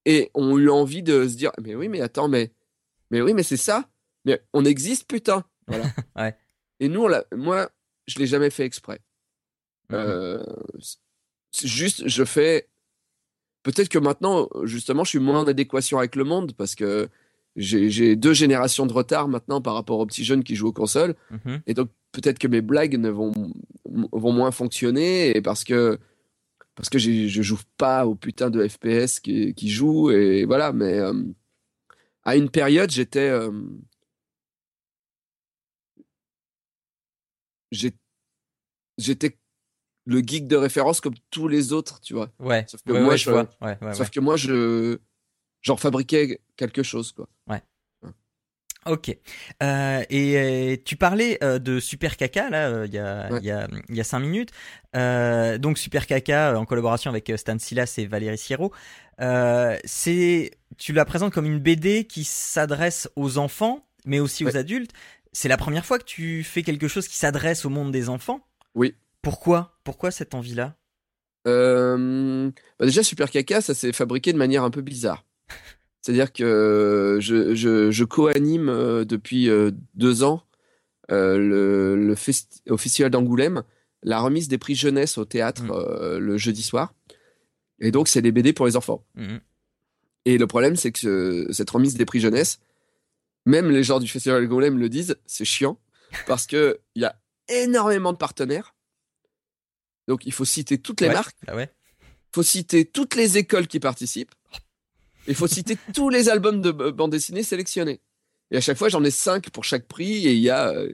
et ont eu envie de se dire mais oui mais attends mais mais oui mais c'est ça. Mais on existe putain. Voilà. *laughs* Ouais. et nous on l'a moi je l'ai jamais fait exprès. Euh, c'est juste je fais peut-être que maintenant justement je suis moins en adéquation avec le monde parce que j'ai deux générations de retard maintenant par rapport aux petits jeunes qui jouent aux consoles. Mhm. et donc peut-être que mes blagues ne vont vont moins fonctionner et parce que parce que je joue pas au putain de FPS qui, qui joue et voilà mais euh, à une période j'étais euh, j'étais le geek de référence comme tous les autres tu vois Ouais. Sauf que ouais, moi, ouais, je- vois. Ouais, sauf que moi je j'en fabriquais quelque chose quoi Ok. Euh, et euh, tu parlais euh, de Super Caca là, euh, il y a Ouais. il y a il y a cinq minutes. Donc Super Caca en collaboration avec Stan Silas et Valérie Sierro. C'est tu la présentes comme une BD qui s'adresse aux enfants, mais aussi aux adultes. C'est la première fois que tu fais quelque chose qui s'adresse au monde des enfants? Oui. Pourquoi? Pourquoi cette envie-là? Bah déjà, Super Caca, ça s'est fabriqué de manière un peu bizarre. *laughs* C'est-à-dire que je, je, je co-anime euh, depuis euh, deux ans euh, le, le festi- au Festival d'Angoulême la remise des prix jeunesse au théâtre Mm. euh, le jeudi soir. Et donc, c'est des BD pour les enfants. Mhm. Et le problème, c'est que ce- cette remise des prix jeunesse, même les gens du Festival d'Angoulême le disent, c'est chiant *laughs* parce que il y a énormément de partenaires. Donc, il faut citer toutes les Ouais. marques Ah ouais. faut citer toutes les écoles qui participent. Il faut citer tous les albums de bande dessinée sélectionnés. Et à chaque fois, j'en ai 5 pour chaque prix et il y a euh,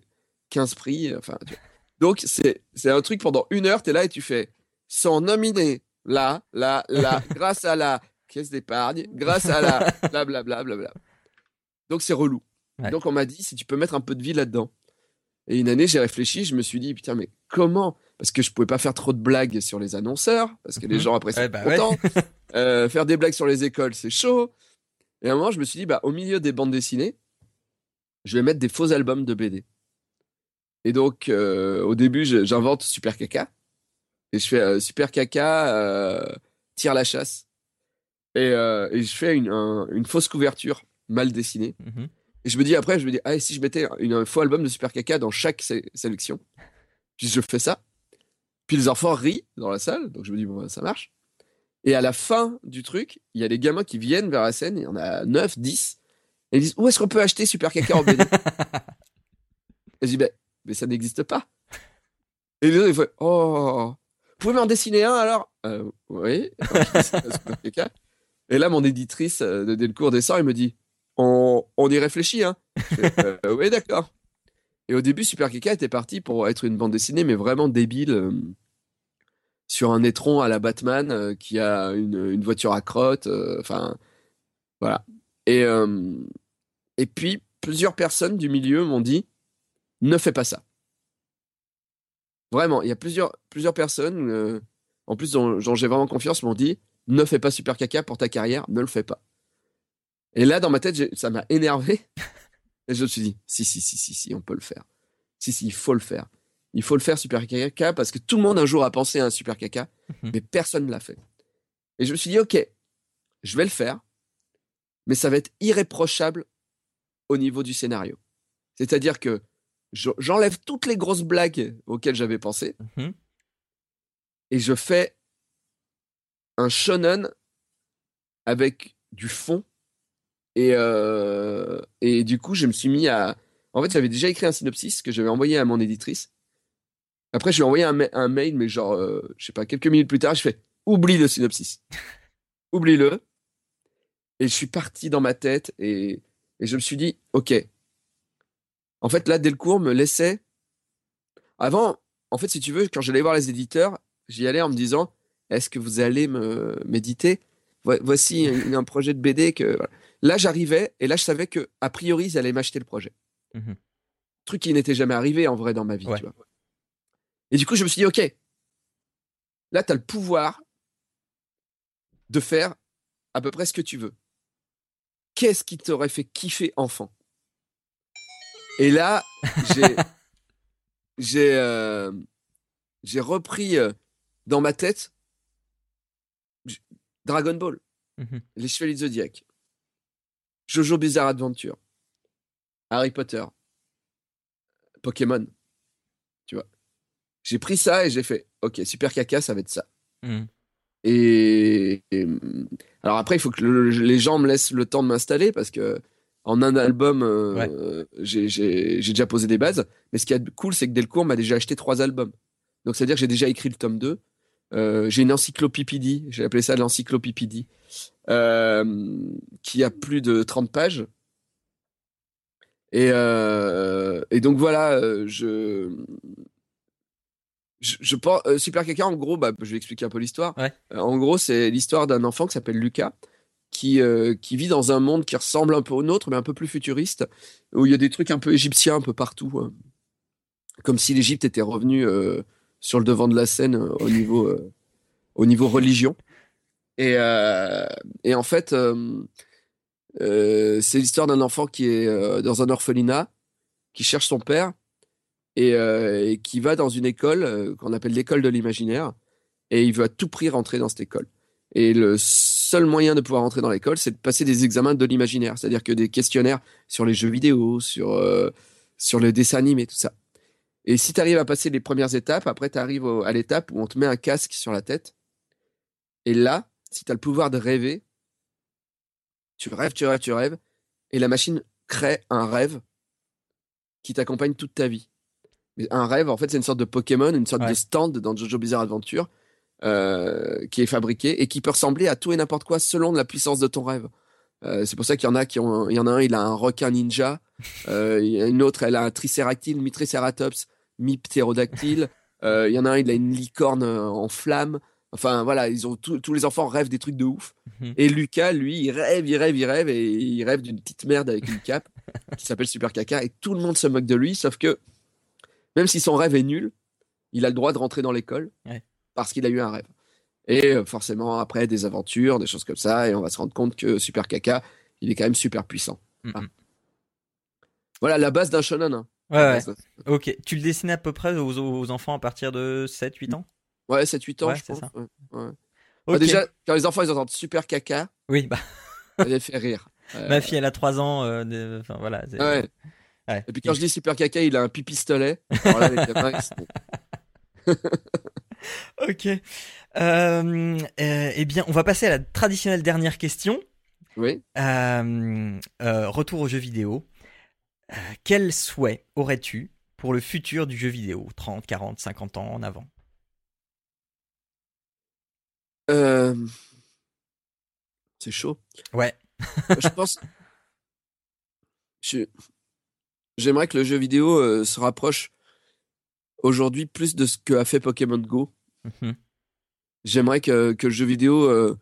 15 prix. euh, Enfin, tu vois. Donc, c'est un truc pendant une heure, tu es là et tu fais sont nominés là, là, là, grâce à la caisse d'épargne, grâce à la blablabla. Bla, bla, bla. Donc, c'est relou. Ouais. Donc, on m'a dit si tu peux mettre un peu de vie là-dedans. Et une année, j'ai réfléchi, je me suis dit, putain, mais comment Parce que je pouvais pas faire trop de blagues sur les annonceurs, parce que les Mhm. gens après sont Ouais, bah ouais. *laughs* Euh, faire des blagues sur les écoles, c'est chaud. Et à un moment, je me suis dit, bah, au milieu des bandes dessinées, je vais mettre des faux albums de BD. Et donc, euh, au début, j'invente Super Caca. Et je fais euh, Super Caca tire la chasse. Et, et je fais une, un- une fausse couverture mal dessinée. Mhm. Et je me dis après, je me dis, ah, et si je mettais une, un faux album de Super Caca dans chaque sé- sélection? Puis je fais ça. Puis les enfants rient dans la salle. Donc je me dis, bon, bah, ça marche. Et à la fin du truc, il y a des gamins qui viennent vers la scène. Il y en a 9, 10. Et ils disent, où est-ce qu'on peut acheter Super Caca en BD *laughs* Et je dis, ben, mais ça n'existe pas. Et les autres, ils font, oh, vous pouvez m'en dessiner un alors? Euh, Oui. *laughs* Et là, mon éditrice euh, de Delcourt descend et me dit, on, on y réfléchit, hein. Fais, *laughs* Euh, oui, d'accord. Et au début, Super Keka était parti pour être une bande dessinée, mais vraiment débile, sur un étron à la Batman euh, qui a une, voiture à crotte. euh, Enfin, voilà. Et, euh, et puis, plusieurs personnes du milieu m'ont dit ne fais pas ça. Vraiment, il y a plusieurs, plusieurs personnes, en plus dont, dont j'ai vraiment confiance, m'ont dit ne fais pas Super Caca pour ta carrière, ne le fais pas. Et là, dans ma tête, ça m'a énervé. *laughs* Et je me suis dit, si, si, si, si, si, on peut le faire. Si, si, il faut le faire. Il faut le faire, Super Caca, parce que tout le monde un jour a pensé à un Super Caca, Mhm. mais personne ne l'a fait. Et je me suis dit, ok, je vais le faire, mais ça va être irréprochable au niveau du scénario. C'est-à-dire que je- j'enlève toutes les grosses blagues auxquelles j'avais pensé, Mhm. et je fais un shonen avec du fond. Et, euh, et du coup, je me suis mis à. En fait, j'avais déjà écrit un synopsis que j'avais envoyé à mon éditrice. Après, je lui ai envoyé un, ma- un mail, mais genre, euh, je sais pas, quelques minutes plus tard, je fais oublie le synopsis. *laughs* Oublie-le. Et je suis parti dans ma tête et, et je me suis dit, ok. En fait, là, Delcourt me laissait. Avant, en fait, si tu veux, quand j'allais voir les éditeurs, j'y allais en me disant, est-ce que vous allez me méditer? Vo- Voici un, *laughs* un projet de BD que. voilà. Là, j'arrivais et là, je savais que a priori, ils allaient m'acheter le projet. Mhm. Truc qui n'était jamais arrivé en vrai dans ma vie. Ouais. Tu vois. Et du coup, je me suis dit, ok, là, tu as le pouvoir de faire à peu près ce que tu veux. Qu'est-ce qui t'aurait fait kiffer enfant? Et là, j'ai *laughs* j'ai euh, j'ai repris euh, dans ma tête Dragon Ball, Mhm. les Chevaliers du Zodiac, Jojo Bizarre Adventure, Harry Potter, Pokémon. Tu vois. J'ai pris ça et j'ai fait OK, Super Caca, ça va être ça. Mhm. Et, et, alors après, il faut que le- les gens me laissent le temps de m'installer parce que en un album, euh, Ouais. j'ai- déjà posé des bases. Mais ce qui est cool, c'est que Delcourt m'a déjà acheté trois albums. Donc c'est-à-dire que j'ai déjà écrit le tome 2. Euh, j'ai une encyclopédie, j'ai appelé ça l'encyclopédie, euh, qui a plus de 30 pages. Et, euh, et donc voilà, euh, je, je, je pense, euh, Super Caca, en gros, bah, je vais expliquer un peu l'histoire. Ouais. Euh, en gros, c'est l'histoire d'un enfant qui s'appelle Lucas, qui, euh, qui vit dans un monde qui ressemble un peu au nôtre, mais un peu plus futuriste, où il y a des trucs un peu égyptiens un peu partout, hein. comme si l'Égypte était revenue euh, sur le devant de la scène euh, au niveau, euh, au niveau religion. Et, euh, et en fait, euh, euh, c'est l'histoire d'un enfant qui est euh, dans un orphelinat, qui cherche son père et, euh, et qui va dans une école euh, qu'on appelle l'école de l'imaginaire, et il veut à tout prix rentrer dans cette école. Et le seul moyen de pouvoir rentrer dans l'école, c'est de passer des examens de l'imaginaire, c'est-à-dire que des questionnaires sur les jeux vidéo, sur, euh, sur le dessin animé, tout ça. Et si tu arrives à passer les premières étapes, après tu arrives à l'étape où on te met un casque sur la tête. Et là, si tu as le pouvoir de rêver, tu rêves, tu rêves, tu rêves, et la machine crée un rêve qui t'accompagne toute ta vie. Un rêve, en fait, c'est une sorte de Pokémon, une sorte Ouais. de stand dans Jojo Bizarre Adventure euh, qui est fabriqué et qui peut ressembler à tout et n'importe quoi selon la puissance de ton rêve. Euh, c'est pour ça qu'il y en a qui ont, il y en a un, il a un requin ninja, euh, il y a une autre, elle a un tricéractyle, mi-triceratops, mi-ptérodactyle. Il y en a un, il a une licorne en flamme. Enfin voilà, ils ont tous tous les enfants rêvent des trucs de ouf. Mhm. Et Lucas, lui, il rêve, il rêve, il rêve et il rêve d'une petite merde avec une cape *laughs* qui s'appelle Super Caca et tout le monde se moque de lui, sauf que même si son rêve est nul, il a le droit de rentrer dans l'école Ouais. parce qu'il a eu un rêve. Et euh, forcément, après, des aventures, des choses comme ça, et on va se rendre compte que Super Caca, il est quand même super puissant. Ah. Voilà la base d'un shonen. hein. Ouais, Ok. Tu le dessinais à peu près aux, aux enfants à partir de 7, 8 ans? Ouais, 7-8 ans, Ouais, je pense. ça. Bah, déjà, quand les enfants ils entendent Super Caca, Oui, bah, ça les fait rire. Euh, ma fille, elle a 3 ans. euh, de- Enfin, voilà. Ouais. Et puis quand je dis Super Caca, il a un pipistolet. Alors là, les gamins, *laughs* Ok. Euh, euh, eh bien, on va passer à la traditionnelle dernière question. Oui. Euh, euh, retour aux jeux vidéo. Quel souhait aurais-tu pour le futur du jeu vidéo 30, 40, 50 ans en avant? C'est chaud. Ouais. je pense. *laughs* je- J'aimerais que le jeu vidéo euh, se rapproche aujourd'hui plus de ce que a fait Pokémon Go. Mhm. J'aimerais que, que le jeu vidéo euh,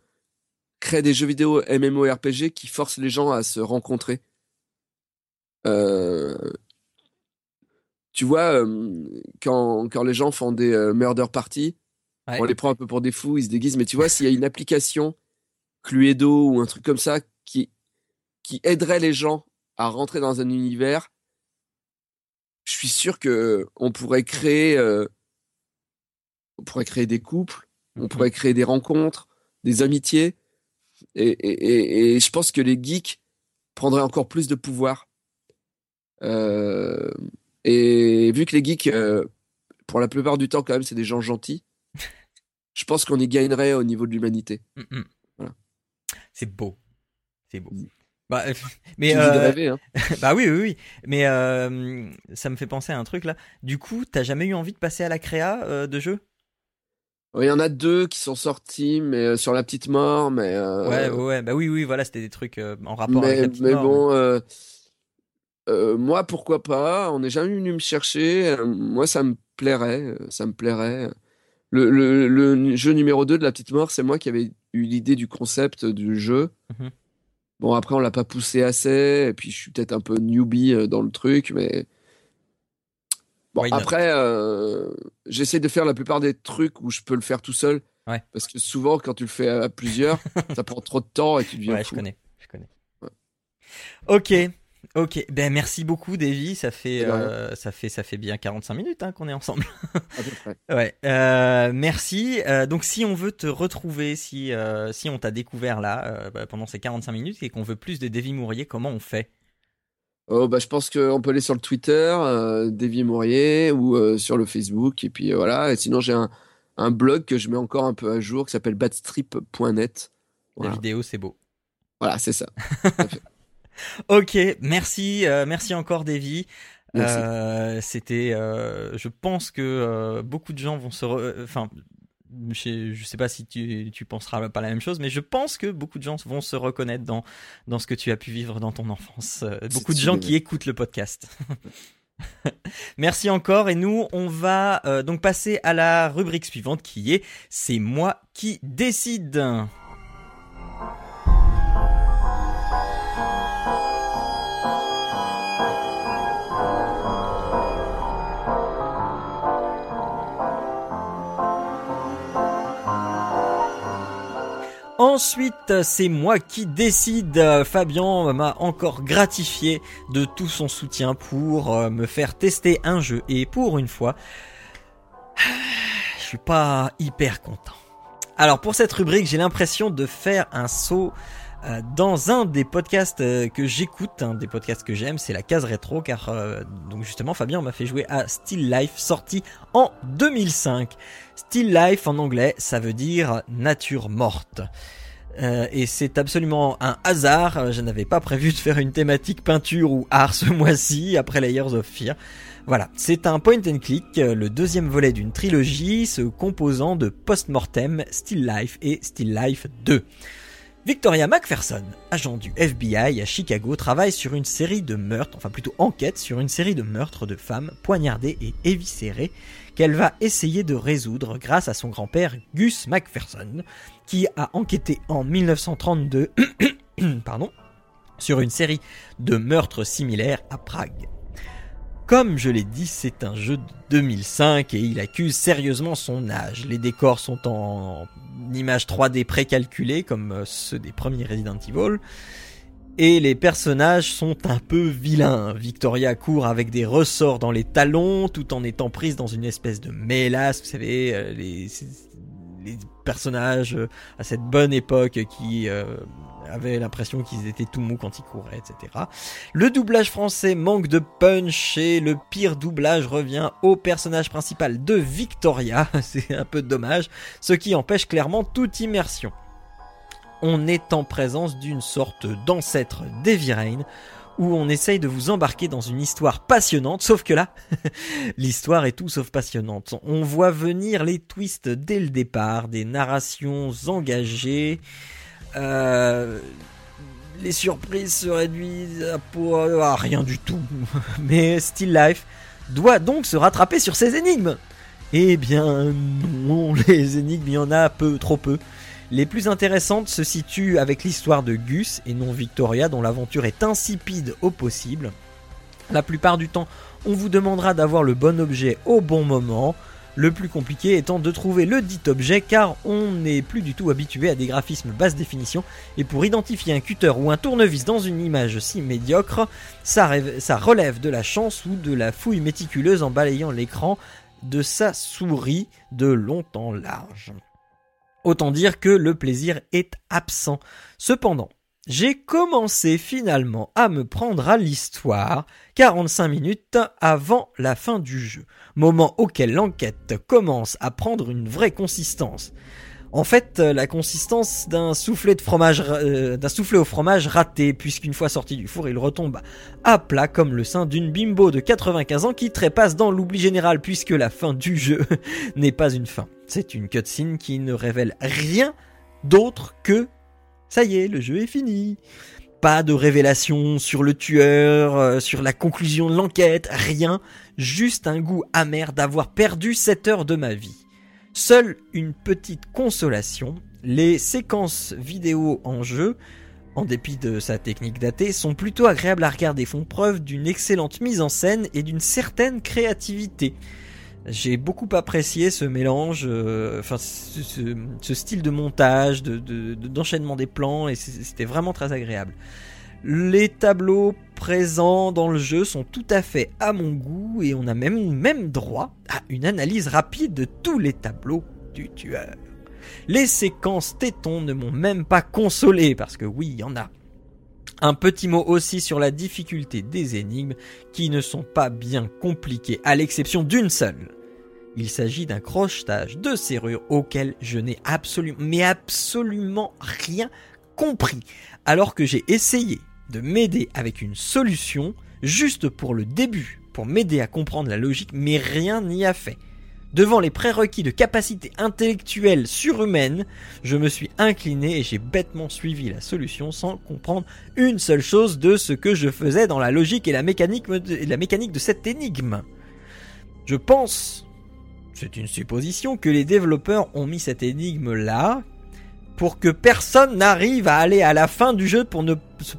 crée des jeux vidéo MMORPG qui forcent les gens à se rencontrer. Euh, tu vois, quand, quand les gens font des murder parties, Ouais. on les prend un peu pour des fous, ils se déguisent. Mais tu vois, s'il y a une application Cluedo ou un truc comme ça qui, qui aiderait les gens à rentrer dans un univers, je suis sûr que on pourrait créer, euh, on pourrait créer des couples, on Mhm. pourrait créer des rencontres, des amitiés, et, et, et, et je pense que les geeks prendraient encore plus de pouvoir. Euh, et vu que les geeks, euh, pour la plupart du temps, quand même, c'est des gens gentils, *laughs* je pense qu'on y gagnerait au niveau de l'humanité. Voilà. C'est beau. C'est beau. Bah, euh, *laughs* mais de euh, rêver, hein. *laughs* bah oui, oui, oui. Mais euh, ça me fait penser à un truc là. Du coup, t'as jamais eu envie de passer à la créa euh, de jeu? Il y en a deux qui sont sortis, mais sur la petite mort, mais. Ouais, ouais. Bah oui, oui. Voilà, c'était des trucs en rapport mais, avec la petite mais mort, bon, euh, Euh, moi, pourquoi pas? On n'est jamais venu me chercher. Moi, ça me plairait. Ça me plairait. Le, le- le jeu numéro 2 de la petite mort, c'est moi qui avais eu l'idée du concept du jeu. Mhm. Bon, après, on l'a pas poussé assez. Et puis, je suis peut-être un peu newbie euh, dans le truc, mais. Bon, après, euh, j'essaie de faire la plupart des trucs où je peux le faire tout seul. Ouais. Parce que souvent, quand tu le fais à plusieurs, *laughs* ça prend trop de temps et tu deviens Ouais, je fou. connais, je connais. Ouais. Ok, ok. Ben merci beaucoup, Davy. Ça fait, euh, ça fait, ça fait bien 45 minutes hein, qu'on est ensemble. *laughs* À peu près. Ouais. Euh, merci. Euh, donc, si on veut te retrouver, si, si on t'a découvert là bah, pendant ces 45 minutes et qu'on veut plus de Davy Mourier, comment on fait? Oh, bah, je pense qu'on peut aller sur le Twitter, Davy Mourier, ou sur le Facebook. Et puis voilà. Et sinon, j'ai un, un blog que je mets encore un peu à jour qui s'appelle badstrip.net. La Voilà, vidéo, c'est beau. Voilà, c'est ça. *laughs* Ok, merci, euh, merci encore, Davy. Euh, C'était, euh, je pense que beaucoup de gens vont se, re- enfin, je je sais pas si tu, tu penseras pas la même chose, mais je pense que beaucoup de gens vont se reconnaître dans dans ce que tu as pu vivre dans ton enfance. Beaucoup de gens qui écoutent le podcast. *laughs* Merci encore et nous on va euh, donc passer à la rubrique suivante qui est c'est moi qui décide. Ensuite, c'est moi qui décide. Fabien m'a encore gratifié de tout son soutien pour euh, me faire tester un jeu. Et pour une fois, je suis pas hyper content. Alors pour cette rubrique, j'ai l'impression de faire un saut euh, dans un des podcasts euh, que j'écoute, un des podcasts que j'aime, c'est la case rétro, car euh, donc justement Fabien m'a fait jouer à Still Life, sorti en 2005. Still Life en anglais, ça veut dire nature morte. Euh, et c'est absolument un hasard. Je n'avais pas prévu de faire une thématique peinture ou art ce *laughs* mois-ci après Layers of Fear. Voilà, c'est un point and click, le deuxième volet d'une trilogie se composant de Postmortem, Still Life et Still Life 2. Victoria McPherson, agent du FBI à Chicago, travaille sur une série de meurtres, enfin plutôt enquête sur une série de meurtres de femmes poignardées et éviscérées qu'elle va essayer de résoudre grâce à son grand-père Gus McPherson, qui a enquêté en 1932 *coughs* pardon, sur une série de meurtres similaires à Prague. Comme je l'ai dit, c'est un jeu de 2005 et il accuse sérieusement son âge. Les décors sont en images 3D précalculées comme euh, ceux des premiers Resident Evil. Et les personnages sont un peu vilains. Victoria court avec des ressorts dans les talons tout en étant prise dans une espèce de mélasse. Vous savez, euh, les, personnages euh, à cette bonne époque qui avaient l'impression qu'ils étaient tout mous quand ils couraient, etc. Le doublage français manque de punch et le pire doublage revient au personnage principal de Victoria. *laughs* C'est un peu dommage, ce qui empêche clairement toute immersion. On est en présence d'une sorte d'ancêtre d'Heavy Rain où on essaye de vous embarquer dans une histoire passionnante, sauf que là, *laughs* l'histoire est tout sauf passionnante. On voit venir les twists dès le départ, des narrations engagées, euh, les surprises se réduisent à, à rien du tout. *laughs* Mais Still Life doit donc se rattraper sur ses énigmes. Eh bien non, *laughs* les énigmes, il y en a peu, trop peu. Les plus intéressantes se situent avec l'histoire de Gus et non Victoria dont l'aventure est insipide au possible. La plupart du temps, on vous demandera d'avoir le bon objet au bon moment. Le plus compliqué étant de trouver le dit objet car on n'est plus du tout habitué à des graphismes basse définition et pour identifier un cutter ou un tournevis dans une image si médiocre, ça, relève de la chance ou de la fouille méticuleuse en balayant l'écran de sa souris de long en large. Autant dire que le plaisir est absent. Cependant, j'ai commencé finalement à me prendre à l'histoire 45 minutes avant la fin du jeu, moment auquel l'enquête commence à prendre une vraie consistance. En fait, euh, la consistance d'un soufflet de fromage, euh, d'un soufflet au fromage raté, puisqu'une fois sorti du four, il retombe à plat comme le sein d'une bimbo de 95 ans qui trépasse dans l'oubli général, puisque la fin du jeu *laughs* n'est pas une fin. C'est une cutscene qui ne révèle rien d'autre que ça y est, le jeu est fini. Pas de révélation sur le tueur, euh, sur la conclusion de l'enquête, rien. Juste un goût amer d'avoir perdu 7 heures de ma vie. Seule une petite consolation, les séquences vidéo en jeu, en dépit de sa technique datée, sont plutôt agréables à regarder, font preuve d'une excellente mise en scène et d'une certaine créativité. J'ai beaucoup apprécié ce mélange, euh, enfin ce, style de montage, de- de- de- d'enchaînement des plans, et c'était vraiment très agréable. Les tableaux présents dans le jeu sont tout à fait à mon goût, et on a même, même droit à une analyse rapide de tous les tableaux du tueur. Les séquences tétons ne m'ont même pas consolé, parce que oui, il y en a. Un petit mot aussi sur la difficulté des énigmes qui ne sont pas bien compliquées, à l'exception d'une seule. Il s'agit d'un crochetage de serrure auquel je n'ai absolument, mais absolument rien compris, alors que j'ai essayé de m'aider avec une solution juste pour le début, pour m'aider à comprendre la logique, mais rien n'y a fait. Devant les prérequis de capacité intellectuelle surhumaine, je me suis incliné et j'ai bêtement suivi la solution sans comprendre une seule chose de ce que je faisais dans la logique et la mécanique de, cette énigme. Je pense, c'est une supposition, que les développeurs ont mis cette énigme là pour que personne n'arrive à aller à la fin du jeu pour ne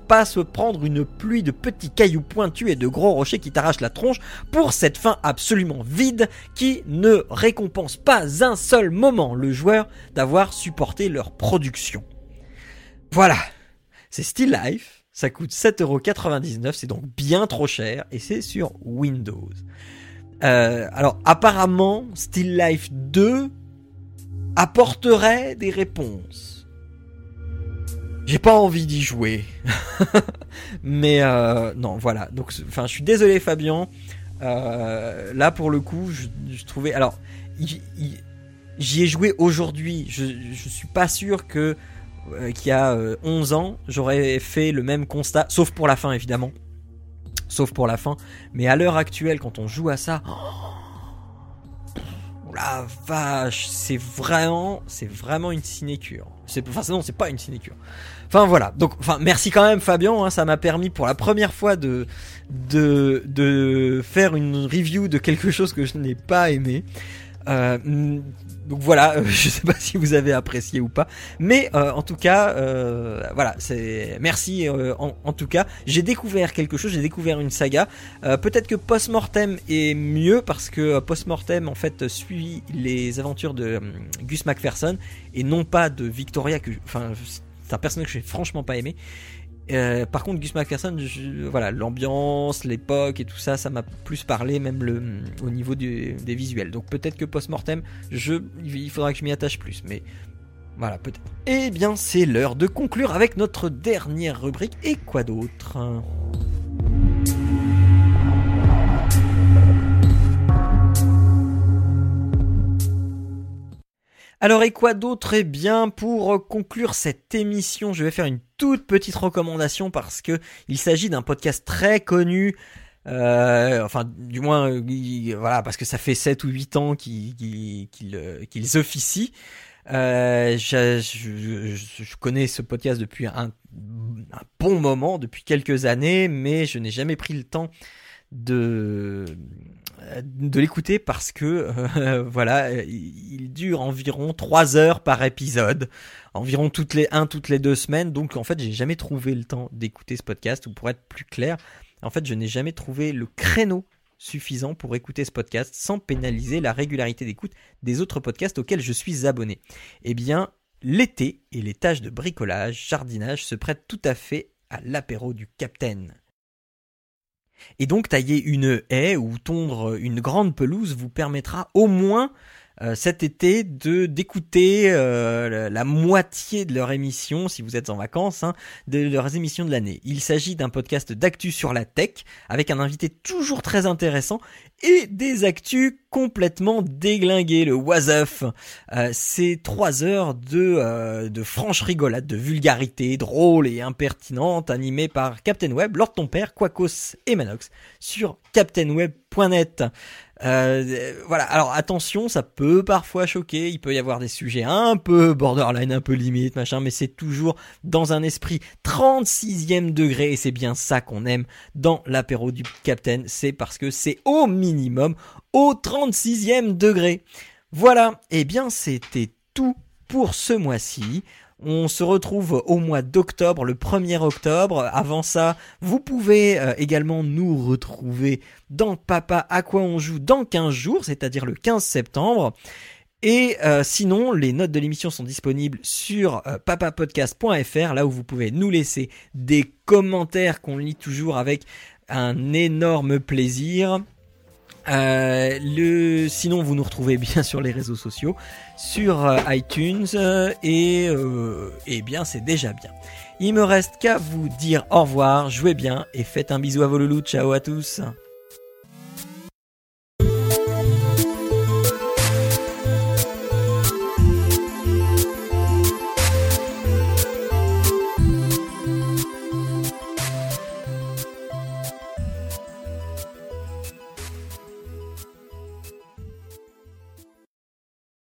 pas se prendre une pluie de petits cailloux pointus et de gros rochers qui t'arrachent la tronche pour cette fin absolument vide qui ne récompense pas un seul moment le joueur d'avoir supporté leur production. Voilà, c'est Still Life, ça coûte 7,99€, c'est donc bien trop cher et c'est sur Windows. Euh, alors apparemment, Still Life 2 apporterait des réponses. J'ai pas envie d'y jouer. *laughs* Mais euh, non, voilà. Donc, enfin, je suis désolé, Fabien. Euh, là, pour le coup, je, trouvais. Alors, j'y ai joué aujourd'hui. Je, je suis pas sûr que euh, qu'il y a euh, 11 ans, j'aurais fait le même constat, sauf pour la fin, évidemment. Sauf pour la fin. Mais à l'heure actuelle, quand on joue à ça, oh la vache, c'est vraiment, c'est vraiment une sinécure. Enfin, non, c'est pas une sinécure. Enfin voilà. Donc, enfin, merci quand même Fabien. hein, ça m'a permis pour la première fois de de de faire une review de quelque chose que je n'ai pas aimé. Euh, donc voilà, euh, *laughs* je sais pas si vous avez apprécié ou pas, mais euh, en tout cas, euh, voilà, c'est merci euh, en, tout cas. J'ai découvert quelque chose, j'ai découvert une saga. Peut-être que Postmortem est mieux parce que Postmortem en fait suit les aventures de Gus Macpherson et non pas de Victoria que, enfin, c'est un personnage que j'ai franchement pas aimé. Euh, par contre, Gus Macpherson, je- voilà, l'ambiance, l'époque et tout ça, ça m'a plus parlé, même au niveau des visuels. Donc peut-être que post-mortem, il faudra que je m'y attache plus, mais voilà, peut-être. Eh bien, c'est l'heure de conclure avec notre dernière rubrique. Et quoi d'autre? Alors et quoi d'autre? Eh bien, pour euh, conclure cette émission, je vais faire une toute petite recommandation parce que il s'agit d'un podcast très connu. euh, enfin, du moins, euh, il- voilà, parce que ça fait 7 ou 8 ans qu'ils officient. Euh, je, connais ce podcast depuis un bon moment, depuis quelques années, mais je n'ai jamais pris le temps de de l'écouter parce que euh, *laughs* voilà il dure environ 3 heures par épisode environ toutes les un toutes les deux semaines. Donc en fait j'ai jamais trouvé le temps d'écouter ce podcast ou pour être plus clair en fait je n'ai jamais trouvé le créneau suffisant pour écouter ce podcast sans pénaliser la régularité d'écoute des autres podcasts auxquels je suis abonné. Eh bien l'été et les tâches de bricolage jardinage se prêtent tout à fait à l'apéro du capitaine et donc tailler une haie ou tondre une grande pelouse vous permettra au moins euh, cet été de d'écouter euh, la, moitié de leur émission si vous êtes en vacances hein, de leurs émissions de l'année. Il s'agit d'un podcast d'actu sur la tech avec un invité toujours très intéressant et des actus complètement déglingués, le was up. Euh, c'est trois heures de, euh, de franche rigolade, de vulgarité drôle et impertinente animée par Captain Web, Lord ton père, Quacos et Manox sur captainweb.net. Euh, voilà. Alors attention, ça peut parfois choquer. Il peut y avoir des sujets un peu borderline, un peu limite, machin, mais c'est toujours dans un esprit 36e degré et c'est bien ça qu'on aime dans l'apéro du Capitaine. C'est parce que c'est au minimum au 36e degré. Voilà. Eh bien, c'était tout pour ce mois-ci. On se retrouve au mois d'octobre, le 1er octobre. Avant ça, vous pouvez euh, également nous retrouver dans Papa à quoi on joue dans 15 jours, c'est-à-dire le 15 septembre. Et euh, sinon, les notes de l'émission sont disponibles sur euh, papapodcast.fr, là où vous pouvez nous laisser des commentaires qu'on lit toujours avec un énorme plaisir. Euh, le, sinon, vous nous retrouvez bien sur les réseaux sociaux, sur euh, iTunes, euh, et, et bien, c'est déjà bien. Il me reste qu'à vous dire au revoir, jouez bien et faites un bisou à vos loulous. Ciao à tous.